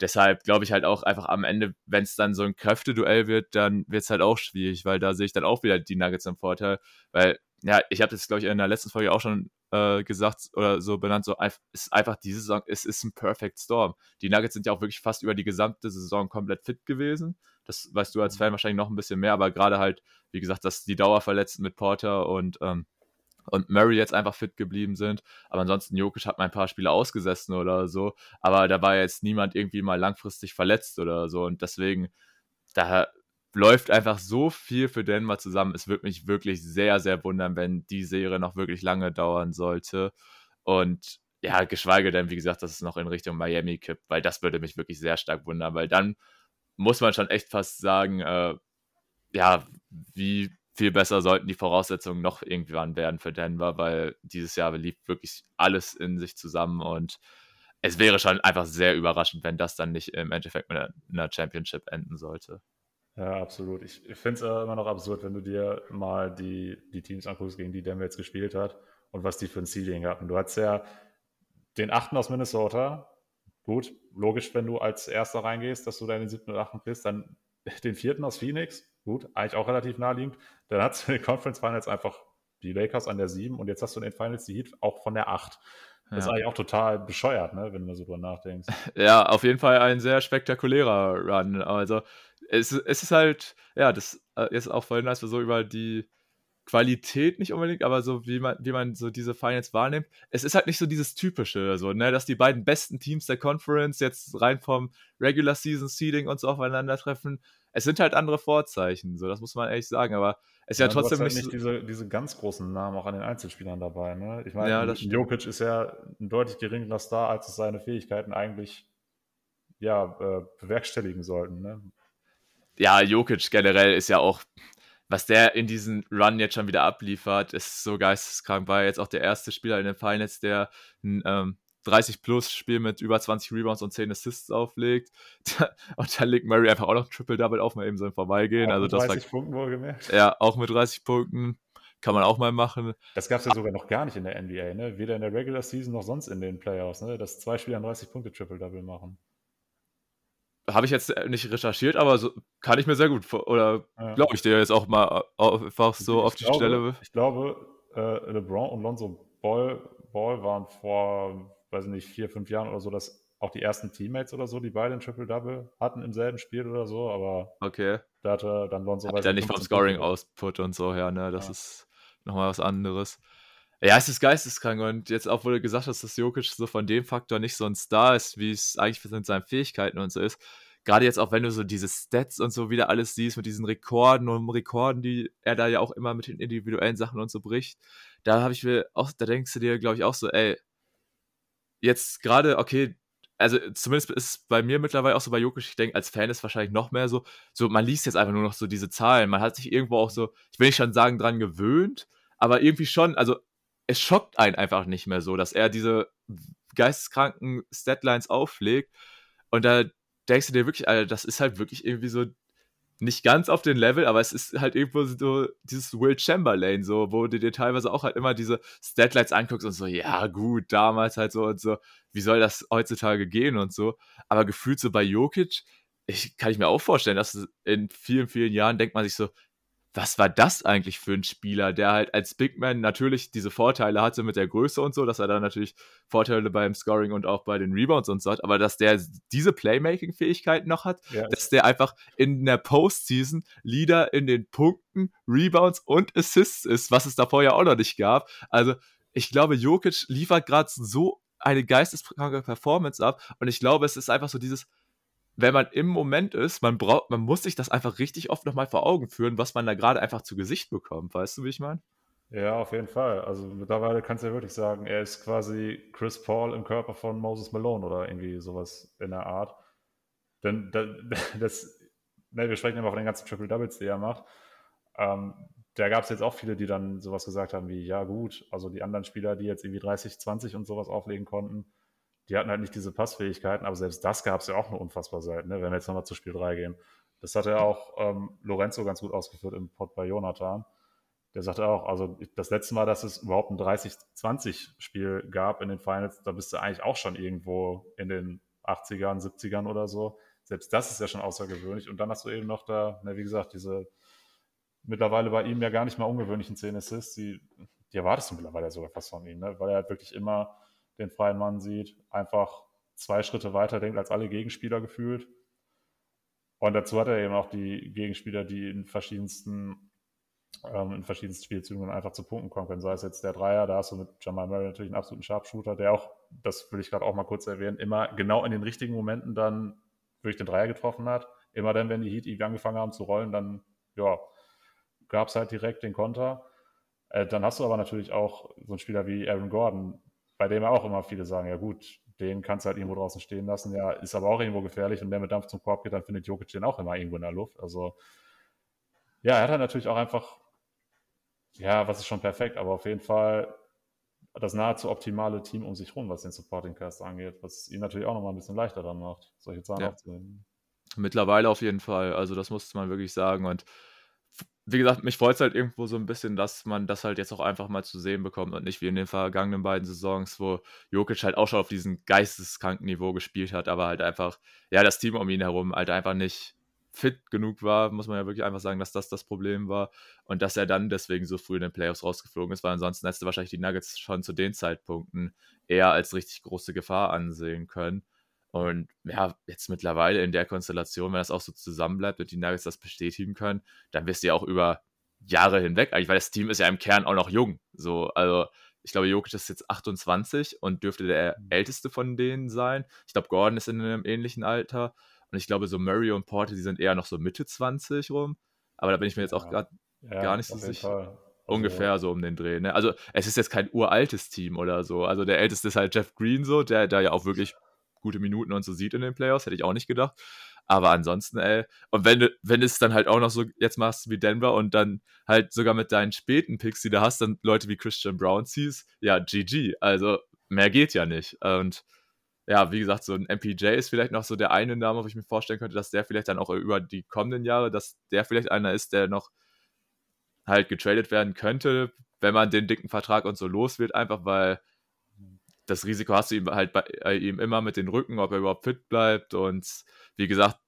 S1: Deshalb glaube ich halt auch einfach am Ende, wenn es dann so ein Kräfteduell wird, dann wird es halt auch schwierig, weil da sehe ich dann auch wieder die Nuggets im Vorteil, weil ja, ich habe das, glaube ich, in der letzten Folge auch schon äh, gesagt oder so benannt, so es ist einfach diese Saison, es ist ein Perfect Storm. Die Nuggets sind ja auch wirklich fast über die gesamte Saison komplett fit gewesen. Das weißt du als mhm. Fan wahrscheinlich noch ein bisschen mehr, aber gerade halt, wie gesagt, dass die Dauerverletzten mit Porter und, ähm, und Murray jetzt einfach fit geblieben sind. Aber ansonsten, Jokic hat mal ein paar Spiele ausgesessen oder so. Aber da war jetzt niemand irgendwie mal langfristig verletzt oder so. Und deswegen, da läuft einfach so viel für Denver zusammen. Es würde mich wirklich sehr, sehr wundern, wenn die Serie noch wirklich lange dauern sollte. Und ja, geschweige denn, wie gesagt, dass es noch in Richtung Miami kippt, weil das würde mich wirklich sehr stark wundern, weil dann muss man schon echt fast sagen, äh, ja, wie viel besser sollten die Voraussetzungen noch irgendwann werden für Denver, weil dieses Jahr lief wirklich alles in sich zusammen und es wäre schon einfach sehr überraschend, wenn das dann nicht im Endeffekt mit einer Championship enden sollte.
S2: Ja, absolut. Ich, finde es äh, immer noch absurd, wenn du dir mal die, die Teams anguckst, gegen die Denver jetzt gespielt hat und was die für ein Seeding hatten. Du hattest ja den achten aus Minnesota. Gut, logisch, wenn du als Erster reingehst, dass du da in den siebten und achten bist. Dann den vierten aus Phoenix. Gut, eigentlich auch relativ naheliegend. Dann hast du in den Conference Finals einfach die Lakers an der sieben und jetzt hast du in den Finals die Heat auch von der acht. Das ja. ist eigentlich auch total bescheuert, ne, wenn du so drüber nachdenkst.
S1: Ja, auf jeden Fall ein sehr spektakulärer Run. Also es, es ist halt, ja, das äh, ist auch vorhin, als wir so über die Qualität nicht unbedingt, aber so wie man, wie man so diese Finals wahrnimmt. Es ist halt nicht so dieses typische, so, ne, dass die beiden besten Teams der Conference jetzt rein vom Regular Season Seeding und so aufeinandertreffen. Es sind halt andere Vorzeichen, so, das muss man ehrlich sagen, aber es ist ja, ja trotzdem
S2: halt nicht, nicht diese, diese ganz großen Namen auch an den Einzelspielern dabei, ne? Ich meine, ja, Jokic ist ja ein deutlich geringerer Star, als es seine Fähigkeiten eigentlich ja, äh, bewerkstelligen sollten, ne?
S1: Ja, Jokic generell ist ja auch, was der in diesem Run jetzt schon wieder abliefert, ist so geisteskrank. War jetzt auch der erste Spieler in den Finals, der ein ähm, 30-Plus-Spiel mit über 20 Rebounds und 10 Assists auflegt. und dann legt Murray einfach auch noch Triple-Double auf, mal eben so im Vorbeigehen. Auch also mit
S2: das 30 war, Punkten wohlgemerkt.
S1: Ja, auch mit 30 Punkten. Kann man auch mal machen.
S2: Das gab es ja sogar noch gar nicht in der NBA, ne? Weder in der Regular Season noch sonst in den Playoffs, ne? Dass zwei Spieler 30 Punkte Triple-Double machen
S1: habe ich jetzt nicht recherchiert, aber so, kann ich mir sehr gut oder ja. glaube ich dir jetzt auch mal einfach so ich auf die
S2: glaube,
S1: Stelle.
S2: Ich glaube, äh, LeBron und Lonzo Ball, Ball waren vor, weiß ich nicht, vier, fünf Jahren oder so, dass auch die ersten Teammates oder so, die beide ein Triple-Double hatten im selben Spiel oder so, aber
S1: okay.
S2: da hatte dann Lonzo.
S1: Hat ja nicht vom Scoring-Output und so her, ne? Das ja. ist nochmal was anderes. Ja, es ist geisteskrank und jetzt auch, wo du gesagt hast, dass Jokic so von dem Faktor nicht so ein Star ist, wie es eigentlich mit seinen Fähigkeiten und so ist. Gerade jetzt auch, wenn du so diese Stats und so wieder alles siehst mit diesen Rekorden und Rekorden, die er da ja auch immer mit den individuellen Sachen und so bricht, da habe ich mir auch, da denkst du dir, glaube ich, auch so, ey, jetzt gerade, okay, also zumindest ist bei mir mittlerweile auch so bei Jokic, ich denke, als Fan ist wahrscheinlich noch mehr so, so, man liest jetzt einfach nur noch so diese Zahlen, man hat sich irgendwo auch so, ich will nicht schon sagen, dran gewöhnt, aber irgendwie schon, also es schockt einen einfach nicht mehr so, dass er diese geisteskranken Statlines auflegt und da denkst du dir wirklich, Alter, das ist halt wirklich irgendwie so nicht ganz auf den Level, aber es ist halt irgendwo so dieses Will Chamberlain, so, wo du dir teilweise auch halt immer diese Statlines anguckst und so, ja, gut, damals halt so und so, wie soll das heutzutage gehen und so. Aber gefühlt so bei Jokic, ich, kann ich mir auch vorstellen, dass in vielen, vielen Jahren denkt man sich so, was war das eigentlich für ein Spieler, der halt als Big Man natürlich diese Vorteile hatte mit der Größe und so, dass er da natürlich Vorteile beim Scoring und auch bei den Rebounds und so hat, aber dass der diese Playmaking-Fähigkeiten noch hat, ja. dass der einfach in der Postseason Leader in den Punkten, Rebounds und Assists ist, was es davor ja auch noch nicht gab. Also ich glaube, Jokic liefert gerade so eine geisteskranke Performance ab und ich glaube, es ist einfach so dieses wenn man im Moment ist, man braucht, man muss sich das einfach richtig oft nochmal vor Augen führen, was man da gerade einfach zu Gesicht bekommt. Weißt du, wie ich meine?
S2: Ja, auf jeden Fall. Also mittlerweile kannst du ja wirklich sagen, er ist quasi Chris Paul im Körper von Moses Malone oder irgendwie sowas in der Art. Denn das, das ne, wir sprechen immer von den ganzen Triple Doubles, die er macht. Ähm, da gab es jetzt auch viele, die dann sowas gesagt haben wie, ja gut, also die anderen Spieler, die jetzt irgendwie 30, 20 und sowas auflegen konnten, die hatten halt nicht diese Passfähigkeiten, aber selbst das gab es ja auch nur unfassbar selten, ne? wenn wir jetzt nochmal zu Spiel 3 gehen. Das hat ja auch ähm, Lorenzo ganz gut ausgeführt im Pod bei Jonathan. Der sagte auch, also das letzte Mal, dass es überhaupt ein 30-20-Spiel gab in den Finals, da bist du eigentlich auch schon irgendwo in den 80ern, 70ern oder so. Selbst das ist ja schon außergewöhnlich. Und dann hast du eben noch da, na, wie gesagt, diese mittlerweile bei ihm ja gar nicht mal ungewöhnlichen 10 Assists, die, die erwartest du mittlerweile sogar fast von ihm, ne? weil er halt wirklich immer den freien Mann sieht, einfach zwei Schritte weiter denkt als alle Gegenspieler gefühlt. Und dazu hat er eben auch die Gegenspieler, die in verschiedensten, ähm, in verschiedensten Spielzügen einfach zu Punkten kommen können. Sei es jetzt der Dreier, da hast du mit Jamal Murray natürlich einen absoluten Sharpshooter, der auch, das will ich gerade auch mal kurz erwähnen, immer genau in den richtigen Momenten dann wirklich den Dreier getroffen hat. Immer dann, wenn die Heat irgendwie angefangen haben zu rollen, dann, ja, gab es halt direkt den Konter. Äh, dann hast du aber natürlich auch so einen Spieler wie Aaron Gordon, bei dem auch immer viele sagen, ja gut, den kannst du halt irgendwo draußen stehen lassen, ja, ist aber auch irgendwo gefährlich und der mit Dampf zum Korb geht, dann findet Jokic den auch immer irgendwo in der Luft. Also ja, er hat halt natürlich auch einfach, ja, was ist schon perfekt, aber auf jeden Fall das nahezu optimale Team um sich rum, was den Supporting Cast angeht, was ihn natürlich auch nochmal ein bisschen leichter dann macht, solche Zahlen ja. aufzunehmen.
S1: Mittlerweile auf jeden Fall, also das muss man wirklich sagen und wie gesagt, mich freut es halt irgendwo so ein bisschen, dass man das halt jetzt auch einfach mal zu sehen bekommt und nicht wie in den vergangenen beiden Saisons, wo Jokic halt auch schon auf diesem geisteskranken Niveau gespielt hat, aber halt einfach, ja, das Team um ihn herum halt einfach nicht fit genug war, muss man ja wirklich einfach sagen, dass das das Problem war und dass er dann deswegen so früh in den Playoffs rausgeflogen ist, weil ansonsten hätte wahrscheinlich die Nuggets schon zu den Zeitpunkten eher als richtig große Gefahr ansehen können. Und ja, jetzt mittlerweile in der Konstellation, wenn das auch so zusammenbleibt und die Nuggets das bestätigen können, dann wirst du ja auch über Jahre hinweg, eigentlich, weil das Team ist ja im Kern auch noch jung. So, also ich glaube, Jokic ist jetzt 28 und dürfte der mhm. älteste von denen sein. Ich glaube, Gordon ist in einem ähnlichen Alter. Und ich glaube, so Murray und Porter, die sind eher noch so Mitte 20 rum. Aber da bin ich mir jetzt auch ja. ja, gar nicht so sicher. Also, Ungefähr so um den Dreh. Ne? Also es ist jetzt kein uraltes Team oder so. Also der älteste ist halt Jeff Green so, der da ja auch wirklich gute Minuten und so sieht in den Playoffs, hätte ich auch nicht gedacht. Aber ansonsten, ey, und wenn wenn es dann halt auch noch so jetzt machst wie Denver und dann halt sogar mit deinen späten Picks, die du hast, dann Leute wie Christian Brown ziehst, ja, GG. Also mehr geht ja nicht. Und ja, wie gesagt, so ein MPJ ist vielleicht noch so der eine Name, wo ich mir vorstellen könnte, dass der vielleicht dann auch über die kommenden Jahre, dass der vielleicht einer ist, der noch halt getradet werden könnte, wenn man den dicken Vertrag und so los wird, einfach weil das Risiko hast du ihm halt bei äh, ihm immer mit den Rücken, ob er überhaupt fit bleibt. Und wie gesagt,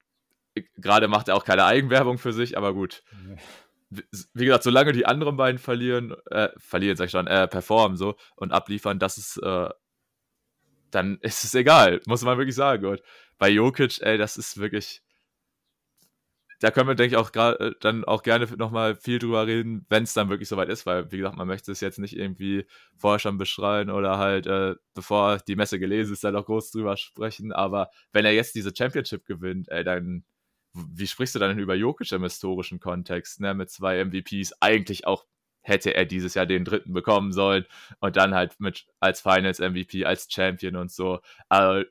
S1: gerade macht er auch keine Eigenwerbung für sich, aber gut. Wie gesagt, solange die anderen beiden verlieren, äh, verlieren, sag ich schon, äh, performen so und abliefern, das ist, äh, dann ist es egal, muss man wirklich sagen. Und bei Jokic, ey, das ist wirklich. Da können wir, denke ich, auch gerade äh, dann auch gerne nochmal viel drüber reden, wenn es dann wirklich soweit ist, weil, wie gesagt, man möchte es jetzt nicht irgendwie vorher schon beschreien oder halt, äh, bevor die Messe gelesen ist, dann auch groß drüber sprechen. Aber wenn er jetzt diese Championship gewinnt, ey, dann wie sprichst du dann über Jokic im historischen Kontext, ne, mit zwei MVPs? Eigentlich auch hätte er dieses Jahr den dritten bekommen sollen und dann halt mit als Finals MVP, als Champion und so. Also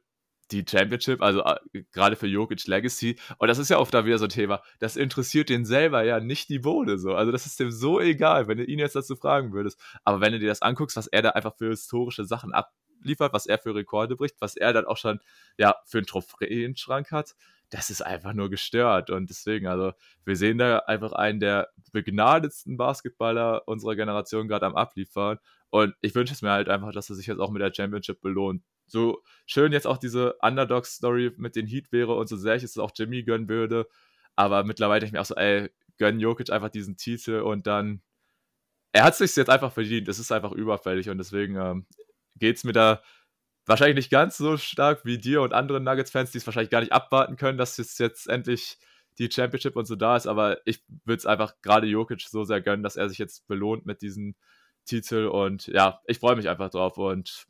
S1: die Championship, also äh, gerade für Jokic Legacy. Und das ist ja oft da wieder so ein Thema. Das interessiert den selber ja nicht die Bohne so. Also das ist dem so egal, wenn du ihn jetzt dazu fragen würdest. Aber wenn du dir das anguckst, was er da einfach für historische Sachen abliefert, was er für Rekorde bricht, was er dann auch schon ja für einen Trophäenschrank hat, das ist einfach nur gestört. Und deswegen, also wir sehen da einfach einen der begnadetsten Basketballer unserer Generation gerade am Abliefern. Und ich wünsche es mir halt einfach, dass er sich jetzt auch mit der Championship belohnt. So schön jetzt auch diese Underdog-Story mit den Heat wäre und so sehr ich es auch Jimmy gönnen würde. Aber mittlerweile denke ich mir auch so, ey, gönn Jokic einfach diesen Titel und dann. Er hat es sich jetzt einfach verdient. Es ist einfach überfällig und deswegen ähm, geht es mir da wahrscheinlich nicht ganz so stark wie dir und anderen Nuggets-Fans, die es wahrscheinlich gar nicht abwarten können, dass jetzt, jetzt endlich die Championship und so da ist. Aber ich würde es einfach gerade Jokic so sehr gönnen, dass er sich jetzt belohnt mit diesem Titel. Und ja, ich freue mich einfach drauf und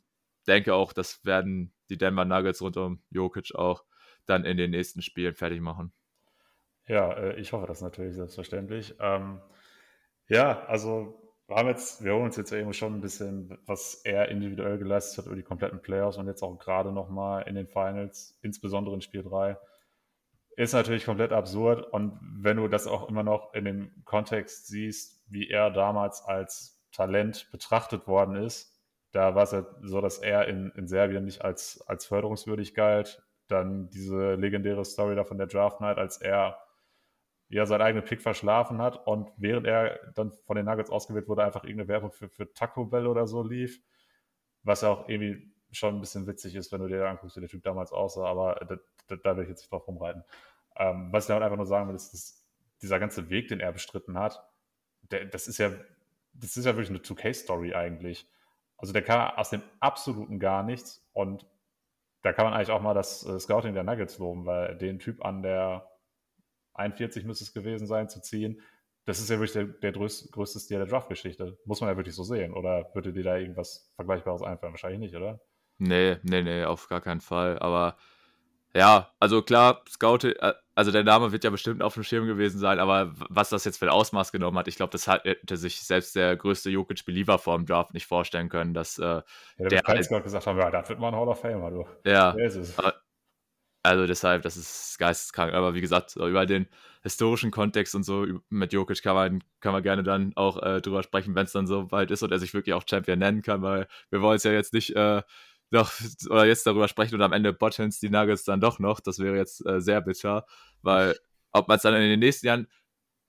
S1: denke auch, das werden die Denver Nuggets rund um Jokic auch dann in den nächsten Spielen fertig machen.
S2: Ja, äh, ich hoffe das natürlich selbstverständlich. Ähm, ja, also wir haben jetzt, wir holen uns jetzt eben schon ein bisschen, was er individuell geleistet hat über die kompletten Playoffs und jetzt auch gerade nochmal in den Finals, insbesondere in Spiel 3. Ist natürlich komplett absurd und wenn du das auch immer noch in dem Kontext siehst, wie er damals als Talent betrachtet worden ist, da war es ja so, dass er in, in Serbien nicht als, als förderungswürdig galt. Dann diese legendäre Story da von der Draft Night, als er ja seinen eigenen Pick verschlafen hat und während er dann von den Nuggets ausgewählt wurde, einfach irgendeine Werbung für, für Taco Bell oder so lief, was ja auch irgendwie schon ein bisschen witzig ist, wenn du dir anguckst, wie der Typ damals aussah, aber da, da, da will ich jetzt nicht drauf rumreiten. Ähm, was ich damit einfach nur sagen will, ist, dass dieser ganze Weg, den er bestritten hat, der, das ist ja, das ist ja wirklich eine 2K-Story eigentlich. Also der kam aus dem absoluten gar nichts und da kann man eigentlich auch mal das äh, Scouting der Nuggets loben, weil den Typ an der 41 müsste es gewesen sein, zu ziehen. Das ist ja wirklich der, der größte, Stil der Draft-Geschichte. Muss man ja wirklich so sehen. Oder würde dir da irgendwas Vergleichbares einfallen? Wahrscheinlich nicht, oder?
S1: Nee, nee, nee, auf gar keinen Fall. Aber ja, also klar, Scout, äh, also der Name wird ja bestimmt auf dem Schirm gewesen sein, aber was das jetzt für ein Ausmaß genommen hat, ich glaube, das hätte sich selbst der größte Jokic-Believer vor dem Draft nicht vorstellen können, dass äh, ja,
S2: der, der halt, gesagt haben, ja, das wird mal ein Hall of Famer, du.
S1: Ja, also deshalb, das ist geisteskrank. Aber wie gesagt, über den historischen Kontext und so mit Jokic kann man, kann man gerne dann auch äh, drüber sprechen, wenn es dann so weit ist und er sich wirklich auch Champion nennen kann, weil wir wollen es ja jetzt nicht äh, noch oder jetzt darüber sprechen und am Ende botchens die Nuggets dann doch noch. Das wäre jetzt äh, sehr bitter, weil ob man es dann in den nächsten Jahren,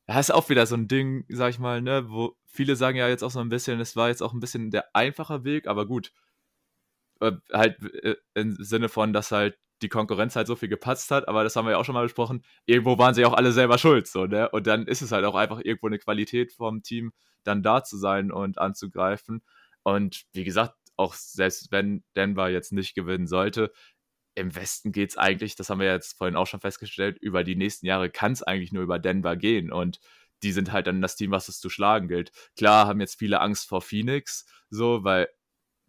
S1: da ist auch wieder so ein Ding, sag ich mal, ne, wo viele sagen ja jetzt auch so ein bisschen, es war jetzt auch ein bisschen der einfache Weg, aber gut. Äh, halt äh, im Sinne von, dass halt die Konkurrenz halt so viel gepatzt hat, aber das haben wir ja auch schon mal besprochen, irgendwo waren sie auch alle selber schuld, so, ne? Und dann ist es halt auch einfach irgendwo eine Qualität vom Team, dann da zu sein und anzugreifen. Und wie gesagt, auch selbst wenn Denver jetzt nicht gewinnen sollte, im Westen geht es eigentlich, das haben wir jetzt vorhin auch schon festgestellt, über die nächsten Jahre kann es eigentlich nur über Denver gehen. Und die sind halt dann das Team, was es zu schlagen gilt. Klar haben jetzt viele Angst vor Phoenix, so, weil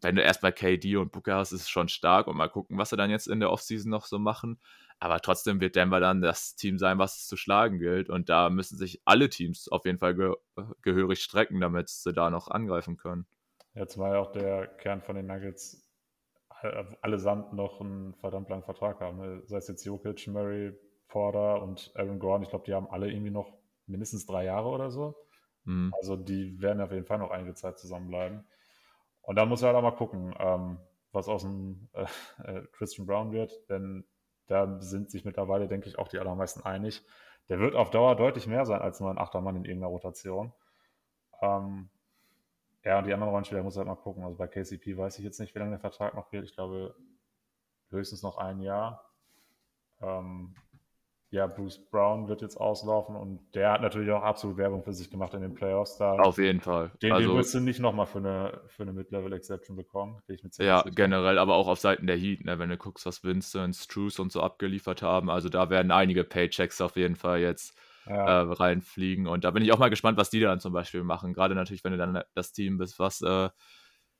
S1: wenn du erstmal KD und Booker hast, ist es schon stark und mal gucken, was sie dann jetzt in der Offseason noch so machen. Aber trotzdem wird Denver dann das Team sein, was es zu schlagen gilt. Und da müssen sich alle Teams auf jeden Fall ge gehörig strecken, damit sie da noch angreifen können.
S2: Jetzt war ja auch der Kern von den Nuggets allesamt noch einen verdammt langen Vertrag haben. Ne? Sei es jetzt Jokic, Murray, Porter und Aaron Gordon. Ich glaube, die haben alle irgendwie noch mindestens drei Jahre oder so. Mhm. Also die werden auf jeden Fall noch einige Zeit zusammenbleiben. Und da muss er halt auch mal gucken, ähm, was aus dem äh, äh, Christian Brown wird, denn da sind sich mittlerweile, denke ich, auch die allermeisten einig. Der wird auf Dauer deutlich mehr sein als nur ein Achtermann in irgendeiner Rotation. Ähm, ja, und die anderen Rollenspieler muss halt mal gucken. Also bei KCP weiß ich jetzt nicht, wie lange der Vertrag noch gilt. Ich glaube höchstens noch ein Jahr. Ähm, ja, Bruce Brown wird jetzt auslaufen und der hat natürlich auch absolut Werbung für sich gemacht in den Playoffs. Da
S1: Auf jeden Fall.
S2: Den, also, den wirst du nicht nochmal für eine, für eine Mid-Level-Exception bekommen.
S1: ja, generell, aber auch auf Seiten der Heat, ne, wenn du guckst, was Winston, Struce und so abgeliefert haben. Also da werden einige Paychecks auf jeden Fall jetzt ja. äh, reinfliegen. Und da bin ich auch mal gespannt, was die dann zum Beispiel machen. Gerade natürlich, wenn du dann das Team bist, was äh,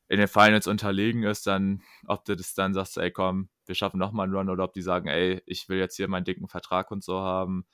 S1: in den Finals unterlegen ist, dann, ob du das dann sagst, ey komm, wir schaffen nochmal einen Run oder ob die sagen, ey, ich will jetzt hier meinen dicken Vertrag und so haben.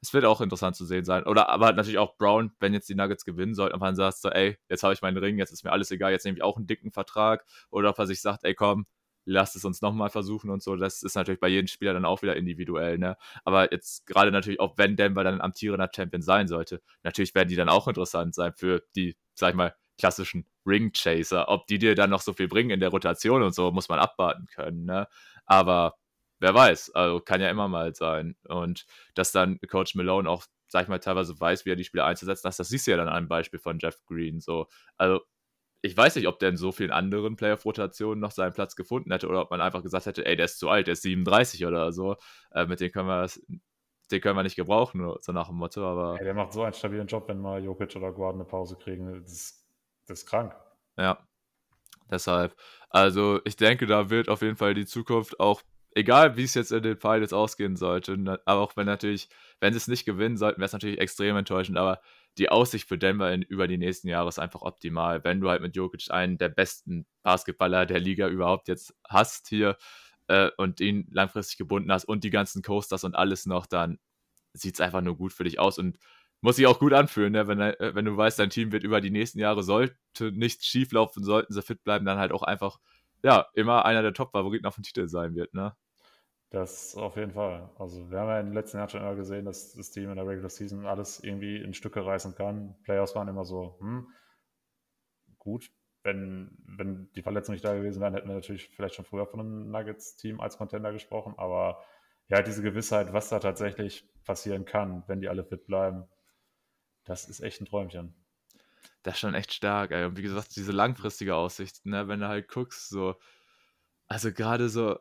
S1: Es wird auch interessant zu sehen sein. Oder aber natürlich auch Brown, wenn jetzt die Nuggets gewinnen sollten, ob man sagt so, ey, jetzt habe ich meinen Ring, jetzt ist mir alles egal, jetzt nehme ich auch einen dicken Vertrag. Oder ob er sich sagt, ey komm, lasst es uns nochmal versuchen und so. Das ist natürlich bei jedem Spieler dann auch wieder individuell, ne? Aber jetzt gerade natürlich auch, wenn Denver dann amtierender Champion sein sollte, natürlich werden die dann auch interessant sein für die, sag ich mal, klassischen Ring Chaser. Ob die dir dann noch so viel bringen in der Rotation und so, muss man abwarten können, ne? Aber wer weiß, also kann ja immer mal sein. Und dass dann Coach Malone auch, sag ich mal, teilweise weiß, wie er die Spieler einzusetzen hat, das siehst du ja dann an einem Beispiel von Jeff Green. So, also ich weiß nicht, ob der in so vielen anderen Playoff-Rotationen noch seinen Platz gefunden hätte oder ob man einfach gesagt hätte, ey, der ist zu alt, der ist 37 oder so. Äh, mit dem können wir den können wir nicht gebrauchen, so nach dem Motto, aber.
S2: Ey, der macht so einen stabilen Job, wenn mal Jokic oder Guard eine Pause kriegen. Das ist, das ist krank.
S1: Ja. Deshalb. Also, ich denke, da wird auf jeden Fall die Zukunft auch, egal wie es jetzt in den Finals ausgehen sollte, aber auch wenn natürlich, wenn sie es nicht gewinnen sollten, wäre es natürlich extrem enttäuschend, aber die Aussicht für Denver in, über die nächsten Jahre ist einfach optimal. Wenn du halt mit Jokic einen der besten Basketballer der Liga überhaupt jetzt hast hier äh, und ihn langfristig gebunden hast und die ganzen Coasters und alles noch, dann sieht es einfach nur gut für dich aus und muss sich auch gut anfühlen, ne? wenn, äh, wenn du weißt, dein Team wird über die nächsten Jahre, sollte nichts schieflaufen, sollten sie fit bleiben, dann halt auch einfach, ja, immer einer der Top-Favoriten auf dem Titel sein wird, ne?
S2: Das auf jeden Fall. Also wir haben ja in den letzten Jahren schon immer gesehen, dass das Team in der Regular Season alles irgendwie in Stücke reißen kann. Playoffs waren immer so, hm, gut. Wenn, wenn die Verletzungen nicht da gewesen wären, hätten wir natürlich vielleicht schon früher von einem Nuggets-Team als Contender gesprochen. Aber ja, diese Gewissheit, was da tatsächlich passieren kann, wenn die alle fit bleiben, das ist echt ein Träumchen.
S1: Das ist schon echt stark, ey. Und wie gesagt, diese langfristige Aussicht, ne, wenn du halt guckst, so, also gerade so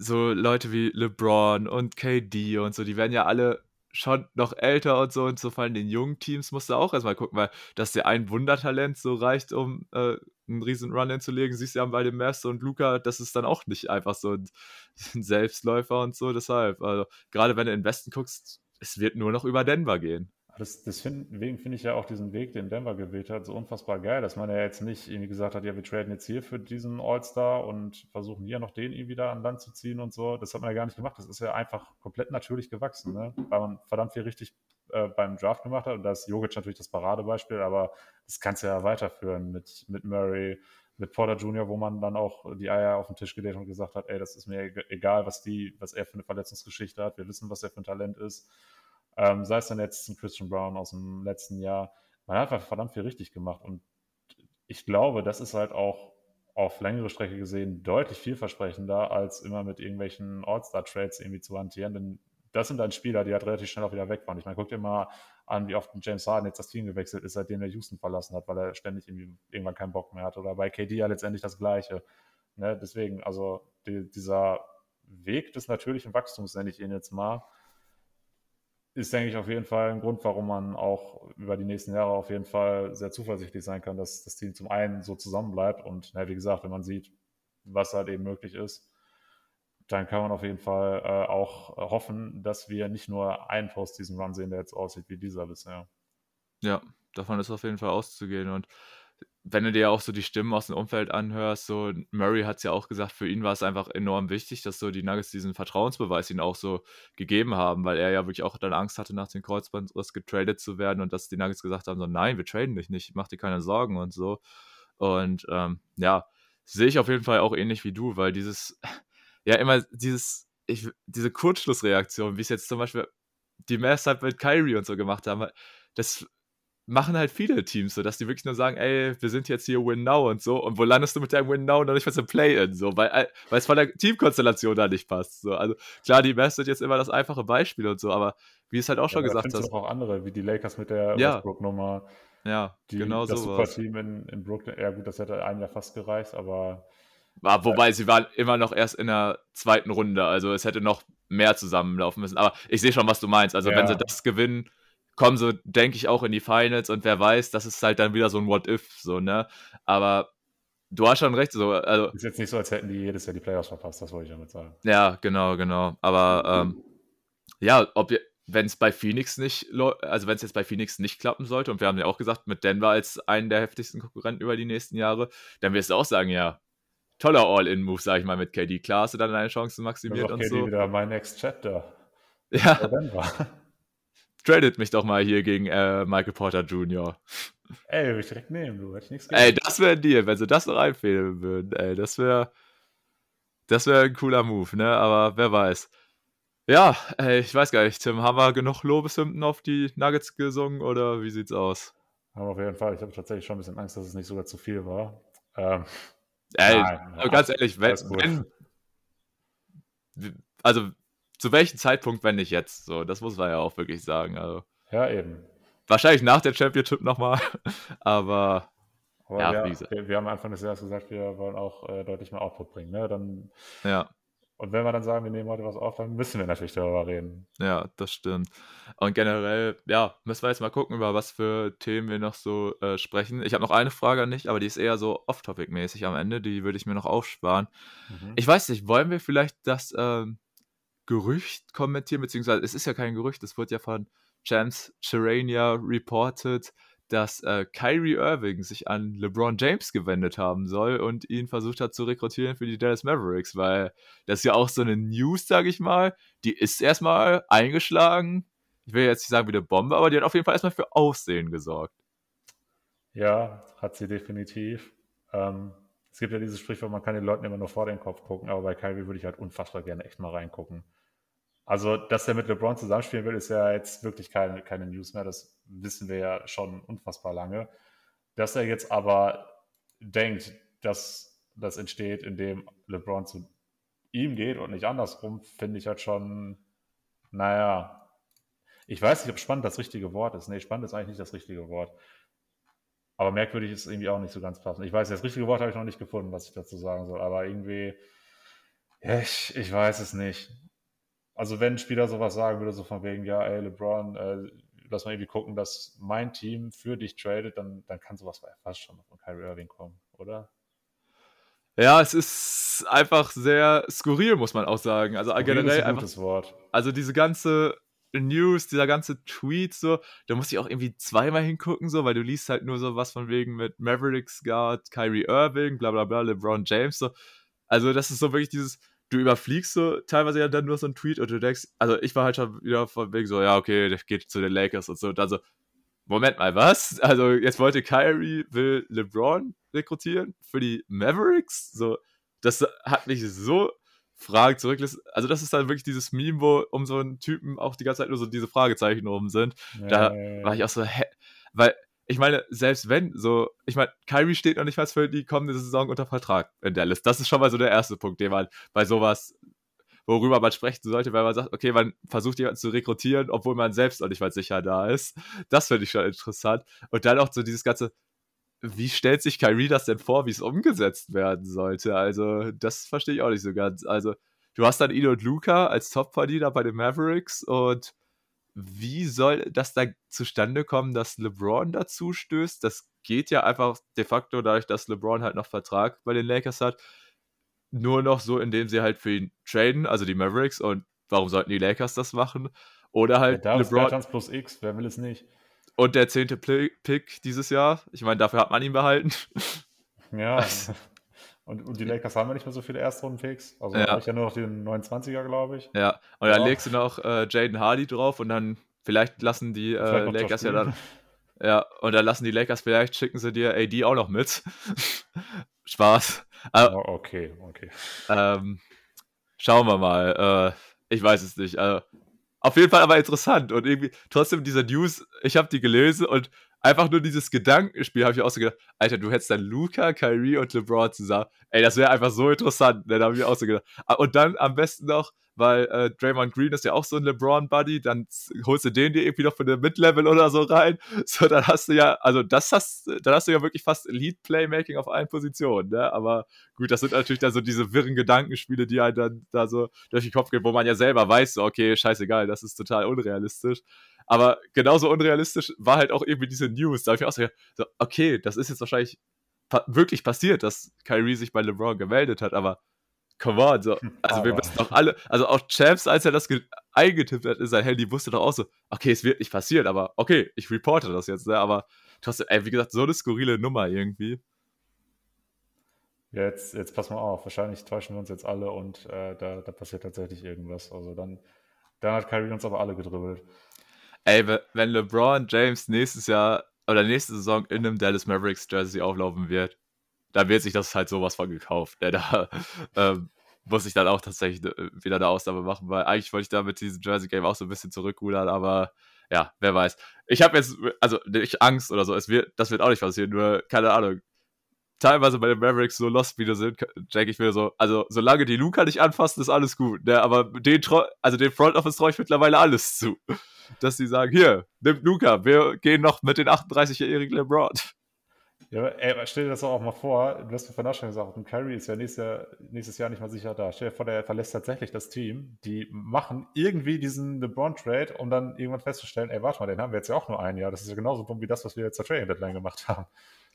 S1: so Leute wie LeBron und KD und so, die werden ja alle schon noch älter und so und so vor allem den jungen Teams musst du auch erstmal gucken, weil dass der ein Wundertalent so reicht, um äh, einen riesen Run hinzulegen, siehst du ja bei dem Mavs und Luca, das ist dann auch nicht einfach so ein, ein Selbstläufer und so, deshalb, also gerade wenn du in den Westen guckst, es wird nur noch über Denver gehen.
S2: Das, deswegen finde ich ja auch diesen Weg, den Denver gewählt hat, so unfassbar geil, dass man ja jetzt nicht irgendwie gesagt hat, ja, wir traden jetzt hier für diesen All-Star und versuchen hier noch den irgendwie da an Land zu ziehen und so. Das hat man ja gar nicht gemacht. Das ist ja einfach komplett natürlich gewachsen, ne? weil man verdammt viel richtig äh, beim Draft gemacht hat. Und da ist Jogic natürlich das Paradebeispiel, aber das kannst du ja weiterführen mit, mit Murray, mit Porter Jr., wo man dann auch die Eier auf den Tisch gelegt und gesagt hat, ey, das ist mir egal, was die, was er für eine Verletzungsgeschichte hat. Wir wissen, was er für ein Talent ist. Ähm, sei es dann jetzt ein Christian Brown aus dem letzten Jahr. Man hat einfach verdammt viel richtig gemacht und ich glaube, das ist halt auch auf längere Strecke gesehen deutlich vielversprechender, als immer mit irgendwelchen All-Star-Trades irgendwie zu hantieren. Denn das sind dann Spieler, die halt relativ schnell auch wieder weg waren. Ich meine, guck dir mal an, wie oft James Harden jetzt das Team gewechselt ist, seitdem er Houston verlassen hat, weil er ständig irgendwie irgendwann keinen Bock mehr hat. Oder bei KD ja letztendlich das Gleiche. Ne? Deswegen, also die, dieser Weg des natürlichen Wachstums, nenne ich ihn jetzt mal, ist, denke ich, auf jeden Fall ein Grund, warum man auch über die nächsten Jahre auf jeden Fall sehr zuversichtlich sein kann, dass das Team zum einen so zusammenbleibt und, na, wie gesagt, wenn man sieht, was halt eben möglich ist, dann kann man auf jeden Fall äh, auch hoffen, dass wir nicht nur einen Post-Season-Run sehen, der jetzt aussieht wie dieser bisher.
S1: Ja, davon ist auf jeden Fall auszugehen und wenn du dir auch so die Stimmen aus dem Umfeld anhörst, so Murray hat es ja auch gesagt, für ihn war es einfach enorm wichtig, dass so die Nuggets diesen Vertrauensbeweis ihn auch so gegeben haben, weil er ja wirklich auch dann Angst hatte, nach dem Kreuzbandriss getradet zu werden und dass die Nuggets gesagt haben, so nein, wir traden dich nicht, mach dir keine Sorgen und so. Und ähm, ja, sehe ich auf jeden Fall auch ähnlich wie du, weil dieses, ja immer dieses, ich, diese Kurzschlussreaktion, wie es jetzt zum Beispiel die Mavs halt mit Kyrie und so gemacht haben, das machen halt viele Teams so, dass die wirklich nur sagen, ey, wir sind jetzt hier Win Now und so. Und wo landest du mit deinem Win Now und dann nicht was im Play-In? So, weil, äh, weil es von der Teamkonstellation da nicht passt. So. Also klar, die Mavs sind jetzt immer das einfache Beispiel und so, aber wie es halt auch ja, schon gesagt hast.
S2: auch andere, wie die Lakers mit der ja. Westbrook-Nummer.
S1: Ja,
S2: die,
S1: genau
S2: so. Das Superteam in, in Brooklyn, ja gut, das hätte ein Jahr fast gereicht, aber.
S1: War, wobei sie waren immer noch erst in der zweiten Runde, also es hätte noch mehr zusammenlaufen müssen. Aber ich sehe schon, was du meinst. Also ja. wenn sie das gewinnen, kommen so, denke ich, auch in die Finals und wer weiß, das ist halt dann wieder so ein What-If, so, ne? Aber du hast schon recht, so, also.
S2: Ist jetzt nicht so, als hätten die jedes Jahr die Playoffs verpasst, das wollte ich damit sagen.
S1: Ja, genau, genau. Aber, ähm, ja, ob wenn es bei Phoenix nicht, also wenn es jetzt bei Phoenix nicht klappen sollte, und wir haben ja auch gesagt, mit Denver als einen der heftigsten Konkurrenten über die nächsten Jahre, dann wirst du auch sagen, ja, toller All-In-Move, sag ich mal, mit KD. Klar hast du dann deine Chancen maximiert und KD so.
S2: wieder mein Next Chapter.
S1: Ja. Tradet mich doch mal hier gegen äh, Michael Porter Jr.
S2: Ey, würde ich direkt nehmen, du. Hätte ich nichts.
S1: Ey, das wäre ein Deal, wenn sie das noch einfädeln würden. Ey, das wäre das wäre ein cooler Move, ne? Aber wer weiß. Ja, ey, ich weiß gar nicht, Tim, haben wir genug Lobeshymnen auf die Nuggets gesungen oder wie sieht's aus?
S2: Haben wir auf jeden Fall. Ich habe tatsächlich schon ein bisschen Angst, dass es nicht sogar zu viel war. Ähm,
S1: ey, nein, ganz ehrlich, wenn, wenn, also zu welchem Zeitpunkt, wenn nicht jetzt? So, das muss man ja auch wirklich sagen. Also,
S2: ja, eben.
S1: Wahrscheinlich nach der Championship nochmal, aber
S2: aber ja, wir, wir, haben Anfang des Jahres gesagt, wir wollen auch äh, deutlich mehr Output bringen. Ne? Dann,
S1: ja.
S2: Und wenn wir dann sagen, wir nehmen heute was auf, dann müssen wir natürlich darüber reden.
S1: Ja, das stimmt. Und generell, ja, müssen wir jetzt mal gucken, über was für Themen wir noch so äh, sprechen. Ich habe noch eine Frage an dich, aber die ist eher so off-topic-mäßig am Ende. Die würde ich mir noch aufsparen. Mhm. Ich weiß nicht, wollen wir vielleicht das ähm, Gerücht kommentieren, beziehungsweise es ist ja kein Gerücht, es wird ja von James Charania reported, dass äh, Kyrie Irving sich an LeBron James gewendet haben soll und ihn versucht hat zu rekrutieren für die Dallas Mavericks, weil das ist ja auch so eine News, sag ich mal, die ist erstmal eingeschlagen. Ich will jetzt nicht sagen wie eine Bombe, aber die hat auf jeden Fall erstmal für Aussehen gesorgt.
S2: Ja, hat sie definitiv. Ähm, es gibt ja dieses Sprichwort, man kann den Leuten immer nur vor den Kopf gucken, aber bei Kyrie würde ich halt unfassbar gerne echt mal reingucken. Also, dass er mit LeBron zusammenspielen will, ist ja jetzt wirklich keine, keine News mehr. Das wissen wir ja schon unfassbar lange. Dass er jetzt aber denkt, dass das entsteht, indem LeBron zu ihm geht und nicht andersrum, finde ich halt schon, naja, ich weiß nicht, ob spannend das richtige Wort ist. Nee, spannend ist eigentlich nicht das richtige Wort. Aber merkwürdig ist irgendwie auch nicht so ganz passend. Ich weiß, das richtige Wort habe ich noch nicht gefunden, was ich dazu sagen soll. Aber irgendwie, ich, ich weiß es nicht also wenn ein Spieler sowas sagen würde, so von wegen, ja, ey, LeBron, äh, lass mal irgendwie gucken, dass mein Team für dich tradet, dann, dann kann sowas fast schon von Kyrie Irving kommen, oder?
S1: Ja, es ist einfach sehr skurril, muss man auch sagen. Also
S2: skurril
S1: generell
S2: ist ein
S1: einfach.
S2: Gutes Wort.
S1: Also diese ganze News, dieser ganze Tweet, so, da muss ich auch irgendwie zweimal hingucken, so, weil du liest halt nur so was von wegen mit Mavericks Guard, Kyrie Irving, bla bla bla, LeBron James, so. Also, das ist so wirklich dieses, du überfliegst so teilweise ja dann nur so einen Tweet und du denkst, also ich war halt schon wieder von wegen so, ja, okay, der geht zu den Lakers und so. Und dann so, Moment mal, was? Also jetzt wollte Kyrie, will LeBron rekrutieren für die Mavericks? So, das hat mich so Fragen zurücklässt. Also das ist dann wirklich dieses Meme, wo um so einen Typen auch die ganze Zeit nur so diese Fragezeichen oben sind. Ja, da war ich auch so, hä? Weil ich meine, selbst wenn, so, ich meine, Kyrie steht noch nicht mal für die kommende Saison unter Vertrag in Dallas. Das ist schon mal so der erste Punkt, den man bei sowas, worüber man sprechen sollte, weil man sagt, okay, man versucht jemanden zu rekrutieren, obwohl man selbst noch nicht mal sicher da ist. Das finde ich schon interessant. Und dann auch so dieses ganze, wie stellt sich Kyrie das denn vor, wie es umgesetzt werden sollte? Also, das verstehe ich auch nicht so ganz. Also, du hast dann ihn und Luca als Top-Verdiener bei den Mavericks und wie soll das da zustande kommen, dass LeBron dazu stößt? Das geht ja einfach de facto dadurch, dass LeBron halt noch Vertrag bei den Lakers hat. Nur noch so, indem sie halt für ihn traden, also die Mavericks. Und warum sollten die Lakers das machen? Oder halt
S2: ja, LeBron. plus X, wer will es nicht?
S1: Und der zehnte Pick dieses Jahr. Ich meine, dafür hat man ihn behalten.
S2: Ja. Und, und die Lakers haben ja nicht mehr so viele Erstrunden-Picks. Also ja. habe ich ja nur noch den 29er, glaube ich.
S1: Ja, und dann ja. legst du noch äh, Jaden Hardy drauf und dann vielleicht lassen die äh, Lakers ja dann. Ja, und dann lassen die Lakers vielleicht, schicken sie dir AD auch noch mit. Spaß.
S2: Aber, oh, okay, okay.
S1: Ähm, schauen wir mal. Äh, ich weiß es nicht. Also, auf jeden Fall aber interessant und irgendwie trotzdem diese News, ich habe die gelesen und einfach nur dieses Gedankenspiel habe ich auch so gedacht, Alter, du hättest dann Luca, Kyrie und LeBron zusammen. Ey, das wäre einfach so interessant. Ne? Da habe ich auch so gedacht. Ah, und dann am besten noch, weil äh, Draymond Green ist ja auch so ein LeBron-Buddy, dann holst du den dir irgendwie noch für eine Mid-Level oder so rein. So, dann hast du ja, also das hast, dann hast du ja wirklich fast Elite-Playmaking auf allen Positionen, ne? Aber gut, das sind natürlich dann so diese wirren Gedankenspiele, die halt dann da so durch den Kopf gehen, wo man ja selber weiß, so, okay, scheißegal, das ist total unrealistisch. Aber genauso unrealistisch war halt auch irgendwie diese News. Da habe ich auch so, okay, das ist jetzt wahrscheinlich pa wirklich passiert, dass Kyrie sich bei LeBron gemeldet hat, aber come on, so, also aber. wir wissen doch alle, also auch Champs, als er das eingetippt hat in sein Handy, wusste doch auch so, okay, es wird nicht passieren, aber okay, ich reporte das jetzt, ne? aber trotzdem, ey, wie gesagt, so eine skurrile Nummer irgendwie.
S2: Ja, jetzt, jetzt pass mal auf, wahrscheinlich täuschen wir uns jetzt alle und äh, da, da passiert tatsächlich irgendwas. Also dann, dann hat Kyrie uns aber alle gedribbelt.
S1: Ey, wenn LeBron James nächstes Jahr oder nächste Saison in einem Dallas Mavericks Jersey auflaufen wird, dann wird sich das halt sowas von gekauft. Ja, da ähm, muss ich dann auch tatsächlich äh, wieder eine Ausnahme machen, weil eigentlich wollte ich da mit diesem Jersey Game auch so ein bisschen zurückrudern, aber ja, wer weiß. Ich habe jetzt, also nicht Angst oder so, es wird, das wird auch nicht passieren, nur keine Ahnung. Teilweise bei den Mavericks so lost wie sind, denke ich mir so, also solange die Luca nicht anfassen, ist alles gut. Ne? Aber den, also den Front Office traue ich mittlerweile alles zu. Dass sie sagen, hier, nimm Luca, wir gehen noch mit den 38-jährigen LeBron.
S2: Ja, ey, stell dir das auch mal vor, du hast mir vorhin auch schon gesagt, und Kyrie ist ja nächstes Jahr, nächstes Jahr nicht mal sicher da. Stell dir vor, der verlässt tatsächlich das Team. Die machen irgendwie diesen LeBron-Trade, um dann irgendwann festzustellen, ey, warte mal, den haben wir jetzt ja auch nur ein Jahr. Das ist ja genauso dumm wie das, was wir jetzt zur Trade Deadline gemacht haben.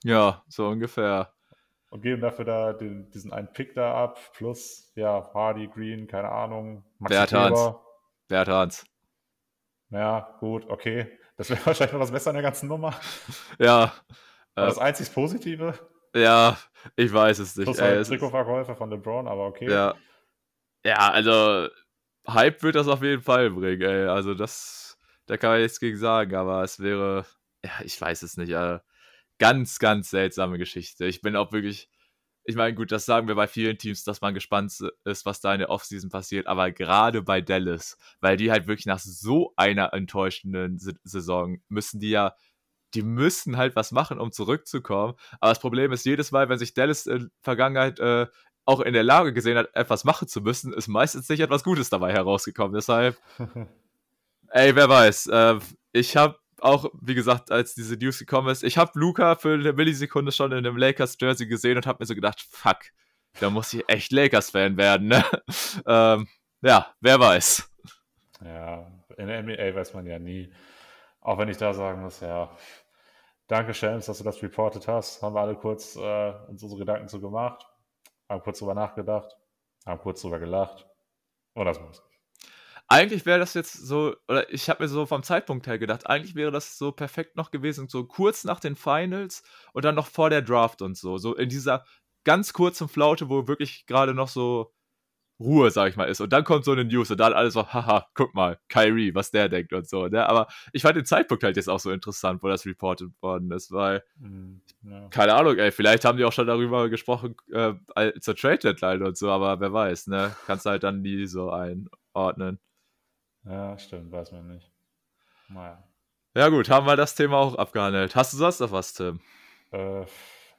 S1: Ja, so ungefähr.
S2: Und geben dafür da den, diesen einen Pick da ab, plus, ja, Hardy, Green, keine Ahnung,
S1: Bertans. Bertans.
S2: Ja, gut, okay. Das wäre wahrscheinlich noch das Beste an der ganzen Nummer.
S1: Ja,
S2: war das einzig Positive?
S1: Ja, ich weiß es nicht.
S2: Plus halt Trikotverkäufer von LeBron, aber okay.
S1: Ja. Ja, also Hype wird das auf jeden Fall bringen, ey. Also das, da kann man nichts gegen sagen, aber es wäre, ja, ich weiß es nicht, äh, ganz, ganz seltsame Geschichte. Ich bin auch wirklich, ich meine, gut, das sagen wir bei vielen Teams, dass man gespannt ist, was da in der Offseason passiert, aber gerade bei Dallas, weil die halt wirklich nach so einer enttäuschenden Saison müssen die ja die müssen halt was machen, um zurückzukommen. Aber das Problem ist, jedes Mal, wenn sich Dallas in der Vergangenheit äh, auch in der Lage gesehen hat, etwas machen zu müssen, ist meistens nicht etwas Gutes dabei herausgekommen. Deshalb, ey, wer weiß. Äh, ich habe auch, wie gesagt, als diese News gekommen ist, ich habe Luca für eine Millisekunde schon in einem Lakers-Jersey gesehen und habe mir so gedacht, fuck, da muss ich echt Lakers-Fan werden, ne? ähm, ja, wer weiß.
S2: Ja, in der NBA weiß man ja nie. Auch wenn ich da sagen muss, ja, danke Shams, dass du das reported hast. Haben wir alle kurz äh, uns unsere Gedanken zu gemacht, haben kurz drüber nachgedacht, haben kurz drüber gelacht und das war's.
S1: Eigentlich wäre das jetzt so, oder ich habe mir so vom Zeitpunkt her gedacht, eigentlich wäre das so perfekt noch gewesen, so kurz nach den Finals und dann noch vor der Draft und so. So in dieser ganz kurzen Flaute, wo wirklich gerade noch so Ruhe, sag ich mal, ist. Und dann kommt so eine News und dann alles so, haha, guck mal, Kyrie, was der denkt und so. Ne? Aber ich fand den Zeitpunkt halt jetzt auch so interessant, wo das reported worden ist, weil, mhm, ja. keine Ahnung, ey, vielleicht haben die auch schon darüber gesprochen äh, zur Trade Deadline und so, aber wer weiß, ne? Kannst du halt dann nie so einordnen.
S2: Ja, stimmt, weiß man nicht. Naja.
S1: Ja, gut, haben wir das Thema auch abgehandelt. Hast du sonst noch was, Tim?
S2: Äh, ja,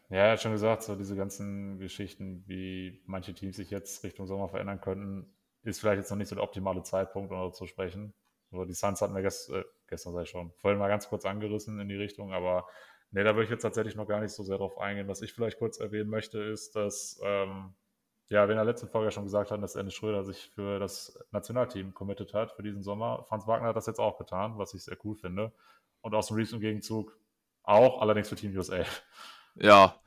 S2: er hat schon gesagt, so diese ganzen Geschichten, wie manche Teams sich jetzt Richtung Sommer verändern könnten, ist vielleicht jetzt noch nicht so der optimale Zeitpunkt, um darüber zu sprechen. So, die Suns hatten wir gest, äh, gestern, sei ich schon, vorhin mal ganz kurz angerissen in die Richtung, aber nee, da würde ich jetzt tatsächlich noch gar nicht so sehr drauf eingehen. Was ich vielleicht kurz erwähnen möchte, ist, dass, ähm, ja, wir in der letzten Folge schon gesagt haben, dass Dennis Schröder sich für das Nationalteam committed hat für diesen Sommer. Franz Wagner hat das jetzt auch getan, was ich sehr cool finde. Und aus dem Reeves im Gegenzug auch, allerdings für Team USA.
S1: Ja,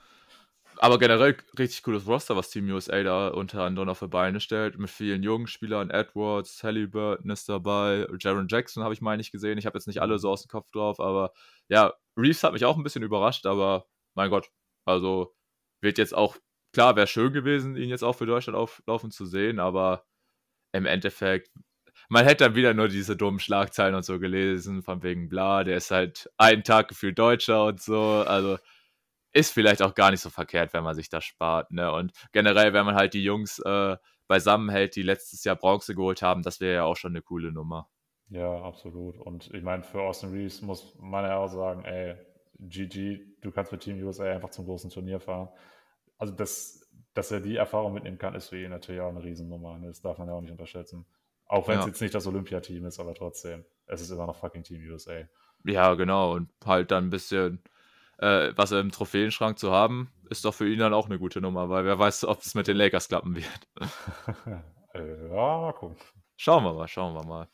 S1: aber generell richtig cooles Roster, was Team USA da unter anderem auf die Beine stellt, mit vielen jungen Spielern. Edwards, Halliburton ist dabei, Jaron Jackson habe ich mal nicht gesehen. Ich habe jetzt nicht alle so aus dem Kopf drauf, aber ja, Reeves hat mich auch ein bisschen überrascht, aber mein Gott, also wird jetzt auch, klar, wäre schön gewesen, ihn jetzt auch für Deutschland auflaufen zu sehen, aber im Endeffekt, man hätte dann wieder nur diese dummen Schlagzeilen und so gelesen, von wegen bla, der ist halt einen Tag gefühlt Deutscher und so, also ist vielleicht auch gar nicht so verkehrt, wenn man sich das spart. Ne? Und generell, wenn man halt die Jungs äh, beisammen hält, die letztes Jahr Bronze geholt haben, das wäre ja auch schon eine coole Nummer.
S2: Ja, absolut. Und ich meine, für Austin Reeves muss man ja auch sagen, ey, GG, du kannst mit Team USA einfach zum großen Turnier fahren. Also, das, dass er die Erfahrung mitnehmen kann, ist für ihn natürlich auch eine Riesennummer. Ne? Das darf man ja auch nicht unterschätzen. Auch wenn es ja. jetzt nicht das Olympiateam ist, aber trotzdem, es ist immer noch fucking Team USA.
S1: Ja, genau. Und halt dann ein bisschen äh, was im Trophäenschrank zu haben, ist doch für ihn dann auch eine gute Nummer, weil wer weiß, ob es mit den Lakers klappen wird.
S2: ja, mal gucken.
S1: Schauen wir mal, schauen wir mal.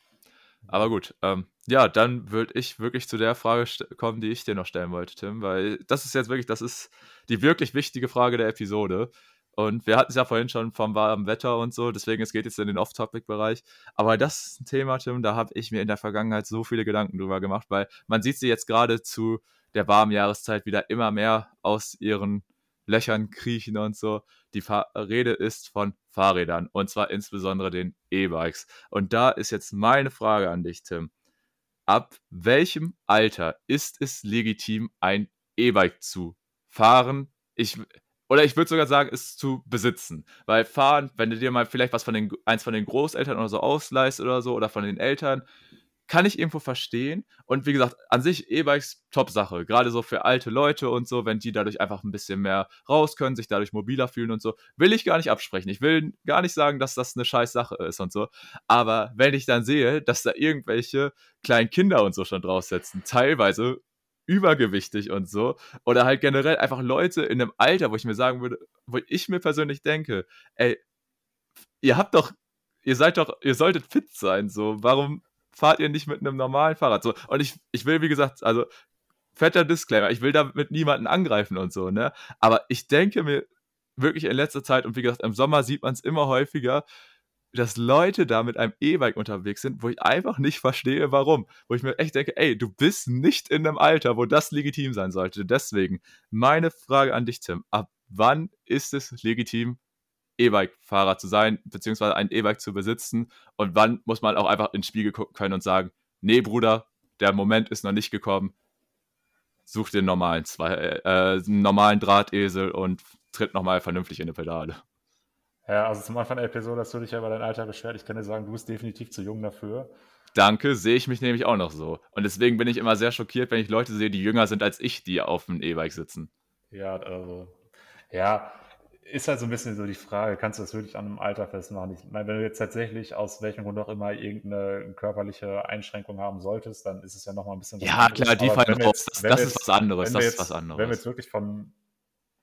S1: Aber gut, ähm, ja, dann würde ich wirklich zu der Frage kommen, die ich dir noch stellen wollte, Tim, weil das ist jetzt wirklich, das ist die wirklich wichtige Frage der Episode. Und wir hatten es ja vorhin schon vom warmen Wetter und so, deswegen es geht jetzt in den Off-Topic-Bereich. Aber das ist ein Thema, Tim, da habe ich mir in der Vergangenheit so viele Gedanken drüber gemacht, weil man sieht sie jetzt gerade zu der warmen Jahreszeit wieder immer mehr aus ihren Löchern kriechen und so. Die Rede ist von Fahrrädern und zwar insbesondere den E-Bikes. Und da ist jetzt meine Frage an dich, Tim. Ab welchem Alter ist es legitim, ein E-Bike zu fahren? Ich, oder ich würde sogar sagen, es zu besitzen. Weil fahren, wenn du dir mal vielleicht was von den, eins von den Großeltern oder so ausleihst oder so, oder von den Eltern, kann ich irgendwo verstehen. Und wie gesagt, an sich E-Bikes Top-Sache. Gerade so für alte Leute und so, wenn die dadurch einfach ein bisschen mehr raus können, sich dadurch mobiler fühlen und so, will ich gar nicht absprechen. Ich will gar nicht sagen, dass das eine scheiß Sache ist und so. Aber wenn ich dann sehe, dass da irgendwelche kleinen Kinder und so schon draufsetzen, teilweise übergewichtig und so, oder halt generell einfach Leute in einem Alter, wo ich mir sagen würde, wo ich mir persönlich denke, ey, ihr habt doch ihr seid doch, ihr solltet fit sein, so, warum fahrt ihr nicht mit einem normalen Fahrrad. So, und ich, ich will, wie gesagt, also fetter Disclaimer, ich will damit niemanden angreifen und so, ne? Aber ich denke mir wirklich in letzter Zeit, und wie gesagt, im Sommer sieht man es immer häufiger, dass Leute da mit einem E-Bike unterwegs sind, wo ich einfach nicht verstehe, warum. Wo ich mir echt denke, ey, du bist nicht in einem Alter, wo das legitim sein sollte. Deswegen, meine Frage an dich, Tim. Ab wann ist es legitim, E-Bike-Fahrer zu sein, beziehungsweise ein E-Bike zu besitzen. Und wann muss man auch einfach ins Spiegel gucken können und sagen, nee, Bruder, der Moment ist noch nicht gekommen. Such den normalen, zwei, äh, normalen Drahtesel und tritt nochmal vernünftig in die Pedale.
S2: Ja, also zum Anfang der Episode hast du dich ja über dein Alter beschwert. Ich kann dir sagen, du bist definitiv zu jung dafür.
S1: Danke, sehe ich mich nämlich auch noch so. Und deswegen bin ich immer sehr schockiert, wenn ich Leute sehe, die jünger sind als ich, die auf dem E-Bike sitzen.
S2: Ja, also, ja, ist halt so ein bisschen so die Frage, kannst du das wirklich an einem Alter festmachen? Ich meine, wenn du jetzt tatsächlich aus welchem Grund auch immer irgendeine körperliche Einschränkung haben solltest, dann ist es ja nochmal ein bisschen
S1: Ja, klar, die fallen raus. Das, das ist was anderes. Das
S2: jetzt,
S1: ist was anderes.
S2: Wenn wir jetzt wirklich von,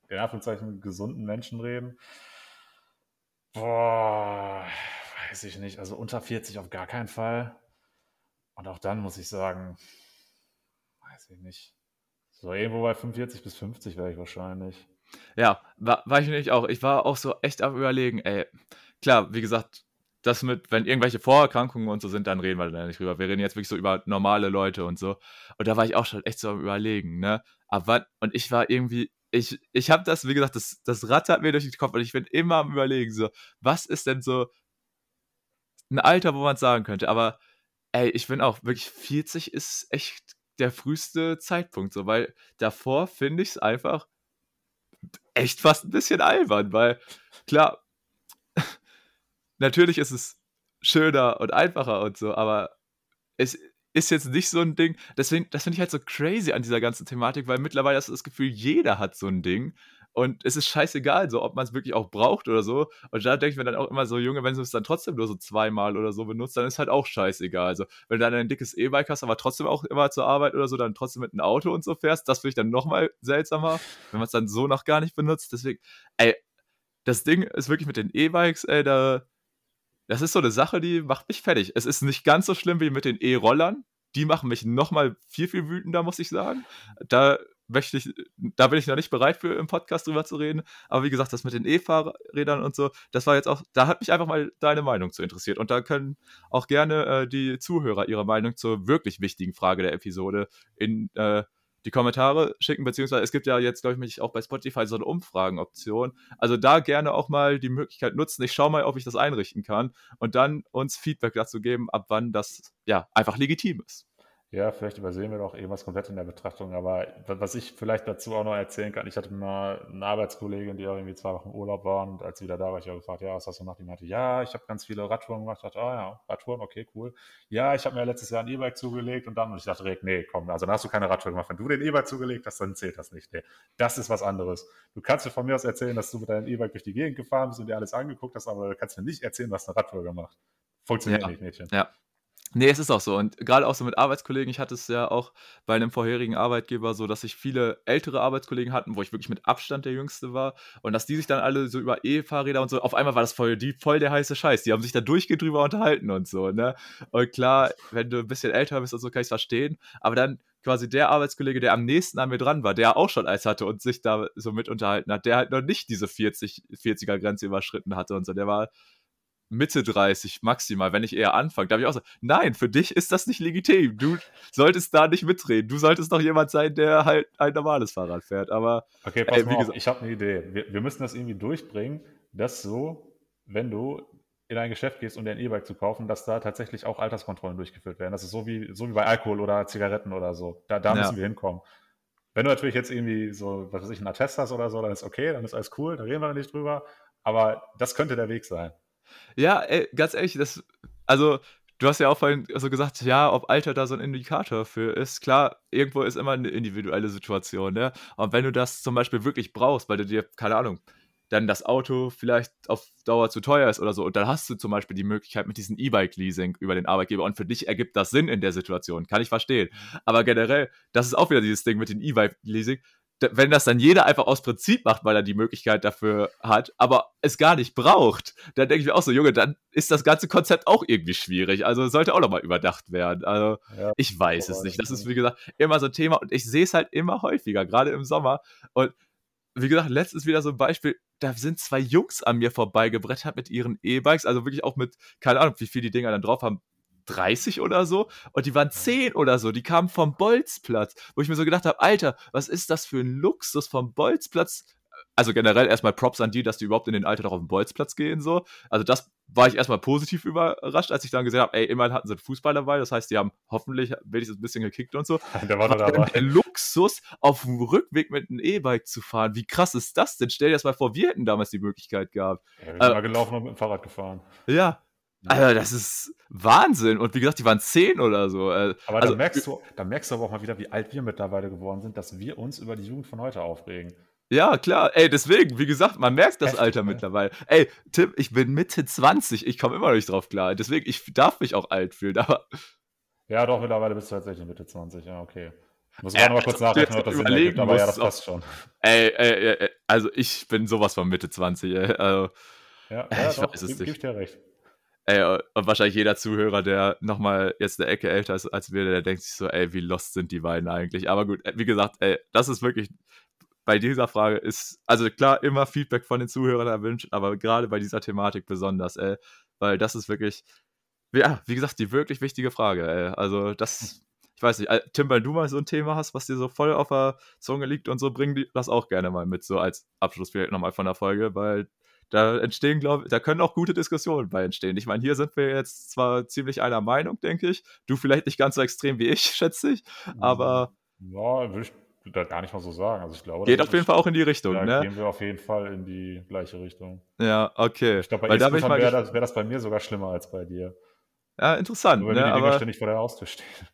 S2: in Anführungszeichen, gesunden Menschen reden, boah, weiß ich nicht. Also unter 40 auf gar keinen Fall. Und auch dann muss ich sagen, weiß ich nicht. So irgendwo bei 45 bis 50 wäre ich wahrscheinlich.
S1: Ja, war, war ich nämlich auch. Ich war auch so echt am Überlegen, ey. Klar, wie gesagt, das mit, wenn irgendwelche Vorerkrankungen und so sind, dann reden wir da nicht drüber. Wir reden jetzt wirklich so über normale Leute und so. Und da war ich auch schon echt so am Überlegen, ne? Aber und ich war irgendwie, ich, ich habe das, wie gesagt, das, das rattert mir durch den Kopf und ich bin immer am Überlegen, so, was ist denn so ein Alter, wo man sagen könnte? Aber, ey, ich bin auch wirklich, 40 ist echt der früheste Zeitpunkt, so, weil davor finde ich es einfach echt fast ein bisschen albern, weil klar, natürlich ist es schöner und einfacher und so, aber es ist jetzt nicht so ein Ding. Deswegen, das finde ich halt so crazy an dieser ganzen Thematik, weil mittlerweile hast du das Gefühl, jeder hat so ein Ding. Und es ist scheißegal, so ob man es wirklich auch braucht oder so. Und da denke ich mir dann auch immer so, Junge, wenn du es dann trotzdem nur so zweimal oder so benutzt, dann ist halt auch scheißegal. Also, wenn du dann ein dickes E-Bike hast, aber trotzdem auch immer zur Arbeit oder so, dann trotzdem mit einem Auto und so fährst, das finde ich dann nochmal seltsamer, wenn man es dann so noch gar nicht benutzt. Deswegen, ey, das Ding ist wirklich mit den E-Bikes, ey, da, das ist so eine Sache, die macht mich fertig. Es ist nicht ganz so schlimm wie mit den E-Rollern. Die machen mich nochmal viel, viel wütender, muss ich sagen. Da möchte ich, da bin ich noch nicht bereit für im Podcast drüber zu reden. Aber wie gesagt, das mit den E-Fahrrädern und so, das war jetzt auch, da hat mich einfach mal deine Meinung zu interessiert. Und da können auch gerne äh, die Zuhörer ihre Meinung zur wirklich wichtigen Frage der Episode in äh, die Kommentare schicken, beziehungsweise es gibt ja jetzt, glaube ich, auch bei Spotify so eine Umfragenoption. Also da gerne auch mal die Möglichkeit nutzen. Ich schaue mal, ob ich das einrichten kann und dann uns Feedback dazu geben, ab wann das ja einfach legitim ist.
S2: Ja, vielleicht übersehen wir doch irgendwas komplett in der Betrachtung, aber was ich vielleicht dazu auch noch erzählen kann, ich hatte mal eine Arbeitskollegin, die auch irgendwie zwei Wochen Urlaub war und als sie wieder da war, ich habe gefragt, ja, was hast du gemacht? Die meinte, ja, ich habe ganz viele Radtouren gemacht. Ich dachte, ah ja, Radtouren, okay, cool. Ja, ich habe mir letztes Jahr ein E-Bike zugelegt und dann, und ich dachte direkt, nee, komm, also dann hast du keine Radtour gemacht. Wenn du den E-Bike zugelegt hast, dann zählt das nicht. Nee, das ist was anderes. Du kannst mir von mir aus erzählen, dass du mit deinem E-Bike durch die Gegend gefahren bist und dir alles angeguckt hast, aber du kannst mir nicht erzählen, du hast eine Radtour gemacht. Funktioniert ja. nicht, Mädchen.
S1: Ja. Nee, es ist auch so. Und gerade auch so mit Arbeitskollegen, ich hatte es ja auch bei einem vorherigen Arbeitgeber so, dass ich viele ältere Arbeitskollegen hatten, wo ich wirklich mit Abstand der Jüngste war. Und dass die sich dann alle so über E-Fahrräder und so, auf einmal war das voll, die, voll der heiße Scheiß. Die haben sich da durchgehend drüber unterhalten und so, ne? Und klar, wenn du ein bisschen älter bist und so, kann ich es verstehen. Aber dann quasi der Arbeitskollege, der am nächsten an mir dran war, der auch schon Eis hatte und sich da so mit unterhalten hat, der halt noch nicht diese 40, 40er-Grenze überschritten hatte und so, der war Mitte 30 maximal, wenn ich eher anfange. Da habe ich auch so, nein, für dich ist das nicht legitim. Du solltest da nicht mitreden. Du solltest doch jemand sein, der halt ein normales Fahrrad fährt. Aber
S2: okay, pass ey, mal auf, ich habe eine Idee. Wir, wir, müssen das irgendwie durchbringen, dass so, wenn du in ein Geschäft gehst, um dir ein E-Bike zu kaufen, dass da tatsächlich auch Alterskontrollen durchgeführt werden. Das ist so wie, so wie bei Alkohol oder Zigaretten oder so. Da, da ja. müssen wir hinkommen. Wenn du natürlich jetzt irgendwie so, was weiß ich, einen Attest hast oder so, dann ist okay, dann ist alles cool, da reden wir nicht drüber. Aber das könnte der Weg sein.
S1: Ja, ey, ganz ehrlich, das, also du hast ja auch vorhin so gesagt, ja, ob Alter da so ein Indikator für ist. Klar, irgendwo ist immer eine individuelle Situation, ne? Und wenn du das zum Beispiel wirklich brauchst, weil du dir, keine Ahnung, dann das Auto vielleicht auf Dauer zu teuer ist oder so. Und dann hast du zum Beispiel die Möglichkeit mit diesem E-Bike-Leasing über den Arbeitgeber. Und für dich ergibt das Sinn in der Situation. Kann ich verstehen. Aber generell, das ist auch wieder dieses Ding mit dem E-Bike-Leasing wenn das dann jeder einfach aus Prinzip macht, weil er die Möglichkeit dafür hat, aber es gar nicht braucht, dann denke ich mir auch so, Junge, dann ist das ganze Konzept auch irgendwie schwierig. Also sollte auch nochmal überdacht werden. Also ja, ich weiß es nicht. Das ist, wie gesagt, immer so ein Thema und ich sehe es halt immer häufiger, gerade im Sommer. Und wie gesagt, letztens wieder so ein Beispiel, da sind zwei Jungs an mir vorbeigebrettert mit ihren E-Bikes, also wirklich auch mit, keine Ahnung, wie viel die Dinger dann drauf haben, 30 oder so und die waren 10 oder so, die kamen vom Bolzplatz, wo ich mir so gedacht habe, Alter, was ist das für ein Luxus vom Bolzplatz? Also generell erstmal Props an die, dass die überhaupt in den Alter noch auf den Bolzplatz gehen, so. Also das war ich erstmal positiv überrascht, als ich dann gesehen habe, ey, immerhin hatten sie einen Fußball dabei, das heißt, die haben hoffentlich wenigstens ein bisschen gekickt und so.
S2: Der war da dabei.
S1: Der Luxus, auf dem Rückweg mit einem E-Bike zu fahren, wie krass ist das denn? Stell dir das mal vor, wir hätten damals die Möglichkeit gehabt.
S2: Ja, wir sind äh, mal gelaufen und mit dem Fahrrad gefahren.
S1: Ja, also, das ist Wahnsinn. Und wie gesagt, die waren zehn oder so.
S2: Äh, aber
S1: also,
S2: da, merkst du, da merkst du aber auch mal wieder, wie alt wir mittlerweile geworden sind, dass wir uns über die Jugend von heute aufregen.
S1: Ja, klar. Ey, deswegen, wie gesagt, man merkt das Heftig, Alter ne? mittlerweile. Ey, Tim, ich bin Mitte 20, ich komme immer noch nicht drauf klar. Deswegen, ich darf mich auch alt fühlen, aber.
S2: Ja, doch, mittlerweile bist du tatsächlich Mitte 20, ja, okay. Muss man ja, noch mal kurz nachrechnen, ob das Sinn ergibt, aber ja, das passt schon.
S1: Ey, ey, ey, also ich bin sowas von Mitte 20, ey. Also,
S2: ja, ja, ich doch, weiß es nicht. Gib dir recht.
S1: Ey, und wahrscheinlich jeder Zuhörer, der nochmal jetzt eine Ecke älter ist als wir, der denkt sich so, ey, wie lost sind die beiden eigentlich? Aber gut, wie gesagt, ey, das ist wirklich, bei dieser Frage ist, also klar, immer Feedback von den Zuhörern erwünscht, aber gerade bei dieser Thematik besonders, ey, weil das ist wirklich, ja, wie gesagt, die wirklich wichtige Frage, ey. Also das, ich weiß nicht, Tim, weil du mal so ein Thema hast, was dir so voll auf der Zunge liegt und so, bring das auch gerne mal mit, so als Abschluss vielleicht nochmal von der Folge, weil da entstehen, glaube da können auch gute Diskussionen bei entstehen. Ich meine, hier sind wir jetzt zwar ziemlich einer Meinung, denke ich. Du vielleicht nicht ganz so extrem wie ich, schätze ich, aber.
S2: Ja, würde ich da gar nicht mal so sagen. Also ich glaube,
S1: geht auf jeden Fall auch in die Richtung, da
S2: ne? gehen wir auf jeden Fall in die gleiche Richtung.
S1: Ja, okay.
S2: Ich glaube, bei da wäre das, wär das bei mir sogar schlimmer als bei dir.
S1: Ja, interessant. Nur
S2: wenn
S1: ne?
S2: die Dinge aber ständig vor der Haustür stehen.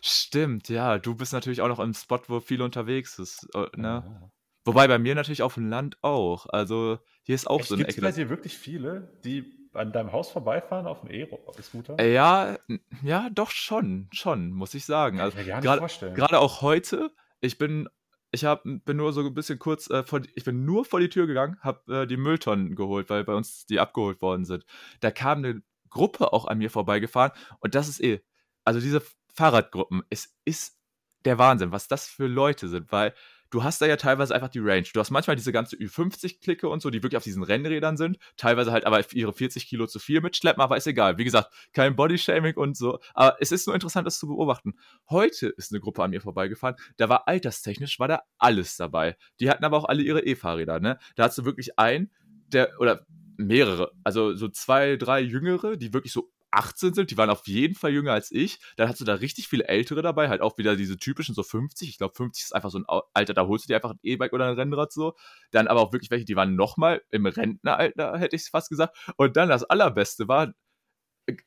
S1: Stimmt, ja. Du bist natürlich auch noch im Spot, wo viel unterwegs ist. Äh, ne? Ja. Wobei bei mir natürlich auf dem Land auch. Also hier ist auch Echt, so eine
S2: Ecke. Gibt es bei dir wirklich viele, die an deinem Haus vorbeifahren auf dem E-Scooter?
S1: Ja, ja, doch schon, schon, muss ich sagen. Also
S2: ich mir gar nicht vorstellen.
S1: Gerade auch heute, ich bin, ich hab, bin nur so ein bisschen kurz, äh, vor, ich bin nur vor die Tür gegangen, habe äh, die Mülltonnen geholt, weil bei uns die abgeholt worden sind. Da kam eine Gruppe auch an mir vorbeigefahren und das ist eh, also diese Fahrradgruppen, es ist der Wahnsinn, was das für Leute sind, weil du hast da ja teilweise einfach die Range. Du hast manchmal diese ganze Ü50-Klicke und so, die wirklich auf diesen Rennrädern sind. Teilweise halt aber ihre 40 Kilo zu viel mitschleppen, aber ist egal. Wie gesagt, kein Bodyshaming und so. Aber es ist nur interessant, das zu beobachten. Heute ist eine Gruppe an mir vorbeigefahren. Da war alterstechnisch, war da alles dabei. Die hatten aber auch alle ihre E-Fahrräder, ne? Da hast du wirklich einen, der, oder mehrere, also so zwei, drei Jüngere, die wirklich so 18 sind, die waren auf jeden Fall jünger als ich. Dann hast du da richtig viele Ältere dabei, halt auch wieder diese typischen, so 50. Ich glaube, 50 ist einfach so ein Alter, da holst du dir einfach ein E-Bike oder ein Rennrad so. Dann aber auch wirklich welche, die waren nochmal im Rentneralter, hätte ich fast gesagt. Und dann das Allerbeste war,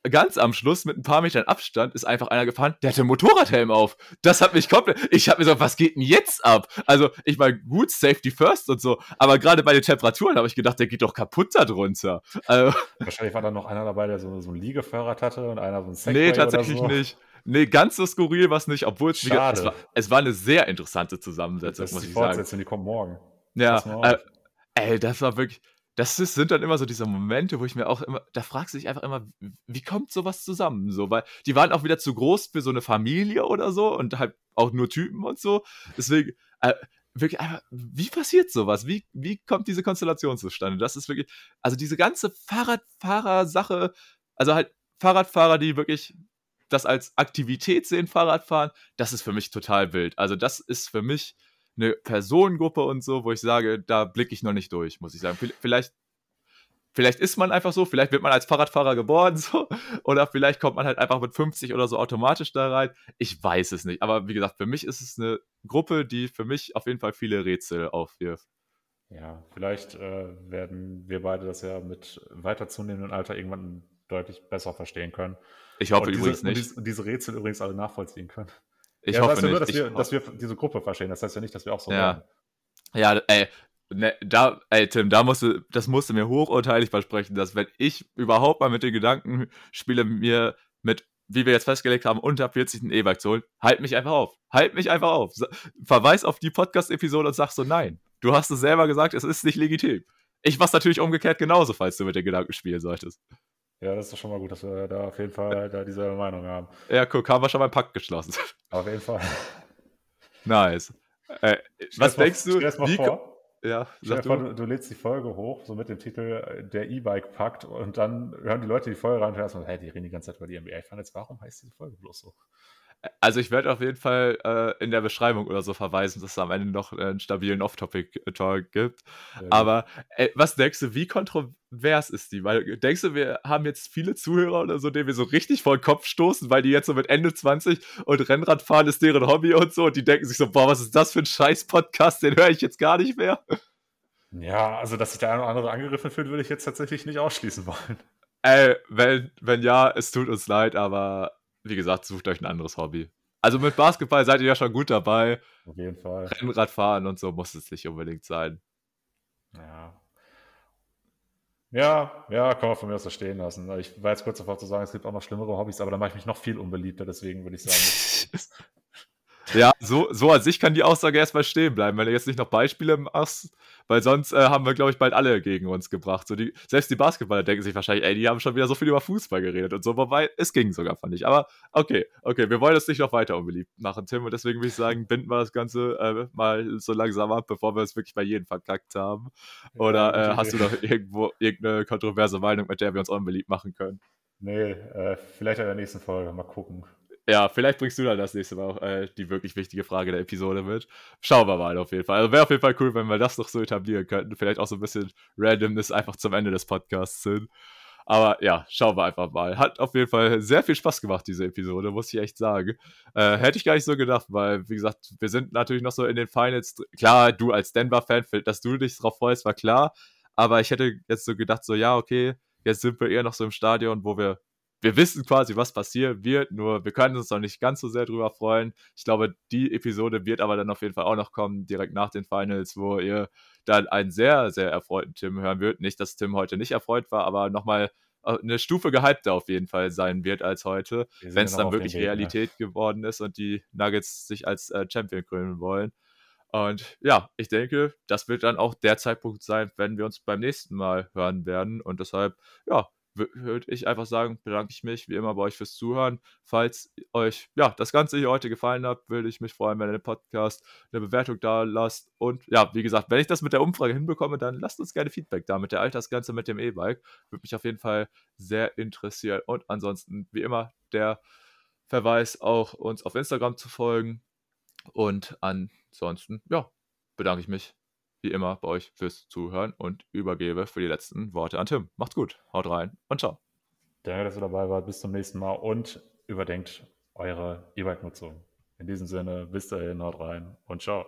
S1: ganz am Schluss mit ein paar Metern Abstand ist einfach einer gefahren, der hatte einen Motorradhelm auf. Das hat mich komplett. Ich habe mir so, was geht denn jetzt ab? Also, ich meine, gut, Safety First und so, aber gerade bei den Temperaturen habe ich gedacht, der geht doch kaputt da drunter.
S2: Also, Wahrscheinlich war da noch einer dabei, der so, so ein Liegefahrrad hatte und einer so ein
S1: Segway Nee, tatsächlich so. nicht. Nee, ganz so skurril war es nicht, obwohl es, es, war, es war eine sehr interessante Zusammensetzung,
S2: das muss ich sagen. Die kommt morgen.
S1: Ja, äh, ey, das war wirklich, das ist, sind dann immer so diese Momente, wo ich mir auch immer, da fragst du dich einfach immer, wie kommt sowas zusammen? So, weil die waren auch wieder zu groß für so eine Familie oder so und halt auch nur Typen und so. Deswegen, äh, wirklich einfach, wie passiert sowas? Wie, wie kommt diese Konstellation zustande? Das ist wirklich, also diese ganze Fahrradfahrer-Sache, also halt Fahrradfahrer, die wirklich das als Aktivität sehen, Fahrradfahren, das ist für mich total wild. Also das ist für mich eine Personengruppe und so, wo ich sage, da blicke ich noch nicht durch, muss ich sagen. Vielleicht, vielleicht ist man einfach so, vielleicht wird man als Fahrradfahrer geboren, so, oder vielleicht kommt man halt einfach mit 50 oder so automatisch da rein. Ich weiß es nicht. Aber wie gesagt, für mich ist es eine Gruppe, die für mich auf jeden Fall viele Rätsel aufwirft.
S2: Ja, vielleicht äh, werden wir beide das ja mit weiter zunehmendem Alter irgendwann deutlich besser verstehen können.
S1: Ich hoffe und übrigens diese,
S2: nicht. Und diese Rätsel übrigens alle nachvollziehen können.
S1: Ich ja, hoffe das
S2: heißt. Nur, dass, wir, dass wir diese Gruppe verstehen. Das heißt ja nicht, dass wir auch so
S1: ja. Werden. Ja, ey, ne, da, ey, Tim, da musst du, das musst du mir hochurteilig versprechen, dass wenn ich überhaupt mal mit den Gedanken spiele, mir mit, wie wir jetzt festgelegt haben, unter 40 ein E-Bike zu holen, halt mich einfach auf. Halt mich einfach auf. Verweis auf die Podcast-Episode und sag so, nein. Du hast es selber gesagt, es ist nicht legitim. Ich mach's natürlich umgekehrt genauso, falls du mit den Gedanken spielen solltest.
S2: Ja, das ist doch schon mal gut, dass wir da auf jeden Fall da dieselbe Meinung haben.
S1: Ja, guck, haben wir schon mal einen Pakt geschlossen.
S2: Auf jeden Fall.
S1: Nice. Äh, was denkst
S2: mal,
S1: du?
S2: Stell mal vor.
S1: Ja,
S2: sag du. Vor, du, du lädst die Folge hoch, so mit dem Titel äh, Der E-Bike-Pakt und dann hören die Leute die Folge rein und hören erstmal, hey, die reden die ganze Zeit über die NBA. Ich fand jetzt, warum heißt diese Folge bloß so?
S1: Also ich werde auf jeden Fall äh, in der Beschreibung oder so verweisen, dass es am Ende noch einen stabilen Off-Topic-Talk gibt. Ja, Aber äh, was denkst du, wie kontrovers ist die? Weil denkst du, wir haben jetzt viele Zuhörer oder so, denen wir so richtig vor den Kopf stoßen, weil die jetzt so mit Ende 20 und Rennradfahren ist deren Hobby und so und die denken sich so, boah, was ist das für ein Scheiß-Podcast, den höre ich jetzt gar nicht mehr.
S2: Ja, also dass sich der eine oder andere angegriffen fühlt, würde ich jetzt tatsächlich nicht ausschließen wollen.
S1: Äh, wenn, wenn ja, es tut uns leid, aber wie gesagt, sucht euch ein anderes Hobby. Also mit Basketball seid ihr ja schon gut dabei.
S2: Auf jeden Fall.
S1: Rennradfahren und so muss es nicht unbedingt sein.
S2: Ja. Ja, ja, kann man von mir aus so stehen lassen. Ich war jetzt kurz davor zu sagen, es gibt auch noch schlimmere Hobbys, aber da mache ich mich noch viel unbeliebter, deswegen würde ich sagen.
S1: Ja, so, so an sich kann die Aussage erstmal stehen bleiben, wenn du jetzt nicht noch Beispiele machst, weil sonst äh, haben wir, glaube ich, bald alle gegen uns gebracht. So die, selbst die Basketballer denken sich wahrscheinlich, ey, die haben schon wieder so viel über Fußball geredet und so, wobei es ging sogar, fand ich. Aber okay, okay, wir wollen das nicht noch weiter unbeliebt machen, Tim, und deswegen würde ich sagen, binden wir das Ganze äh, mal so langsam ab, bevor wir es wirklich bei jedem verkackt haben. Oder äh, hast du noch irgendwo irgendeine kontroverse Meinung, mit der wir uns unbeliebt machen können?
S2: Nee, äh, vielleicht in der nächsten Folge, mal gucken.
S1: Ja, vielleicht bringst du dann das nächste Mal auch äh, die wirklich wichtige Frage der Episode mit. Schauen wir mal auf jeden Fall. Also wäre auf jeden Fall cool, wenn wir das noch so etablieren könnten. Vielleicht auch so ein bisschen Randomness einfach zum Ende des Podcasts sind. Aber ja, schauen wir einfach mal. Hat auf jeden Fall sehr viel Spaß gemacht, diese Episode, muss ich echt sagen. Äh, hätte ich gar nicht so gedacht, weil, wie gesagt, wir sind natürlich noch so in den Finals. Klar, du als Denver-Fan, dass du dich drauf freust, war klar. Aber ich hätte jetzt so gedacht, so, ja, okay, jetzt sind wir eher noch so im Stadion, wo wir wir wissen quasi, was passieren wird, nur wir können uns noch nicht ganz so sehr drüber freuen. Ich glaube, die Episode wird aber dann auf jeden Fall auch noch kommen, direkt nach den Finals, wo ihr dann einen sehr, sehr erfreuten Tim hören wird. Nicht, dass Tim heute nicht erfreut war, aber nochmal äh, eine Stufe gehypter auf jeden Fall sein wird als heute, wenn es dann wirklich Weg, ne? Realität geworden ist und die Nuggets sich als äh, Champion krönen wollen. Und ja, ich denke, das wird dann auch der Zeitpunkt sein, wenn wir uns beim nächsten Mal hören werden. Und deshalb, ja, würde ich einfach sagen, bedanke ich mich wie immer bei euch fürs Zuhören. Falls euch ja das Ganze hier heute gefallen hat, würde ich mich freuen, wenn ihr den Podcast eine Bewertung da lasst. Und ja, wie gesagt, wenn ich das mit der Umfrage hinbekomme, dann lasst uns gerne Feedback da mit der Altersgrenze mit dem E-Bike. Würde mich auf jeden Fall sehr interessieren. Und ansonsten, wie immer, der Verweis auch uns auf Instagram zu folgen. Und ansonsten, ja, bedanke ich mich wie immer bei euch fürs Zuhören und übergebe für die letzten Worte an Tim. Macht's gut, haut rein und ciao.
S2: Danke, dass ihr dabei wart. Bis zum nächsten Mal und überdenkt eure E-Bike-Nutzung. In diesem Sinne, bis dahin, haut rein und ciao.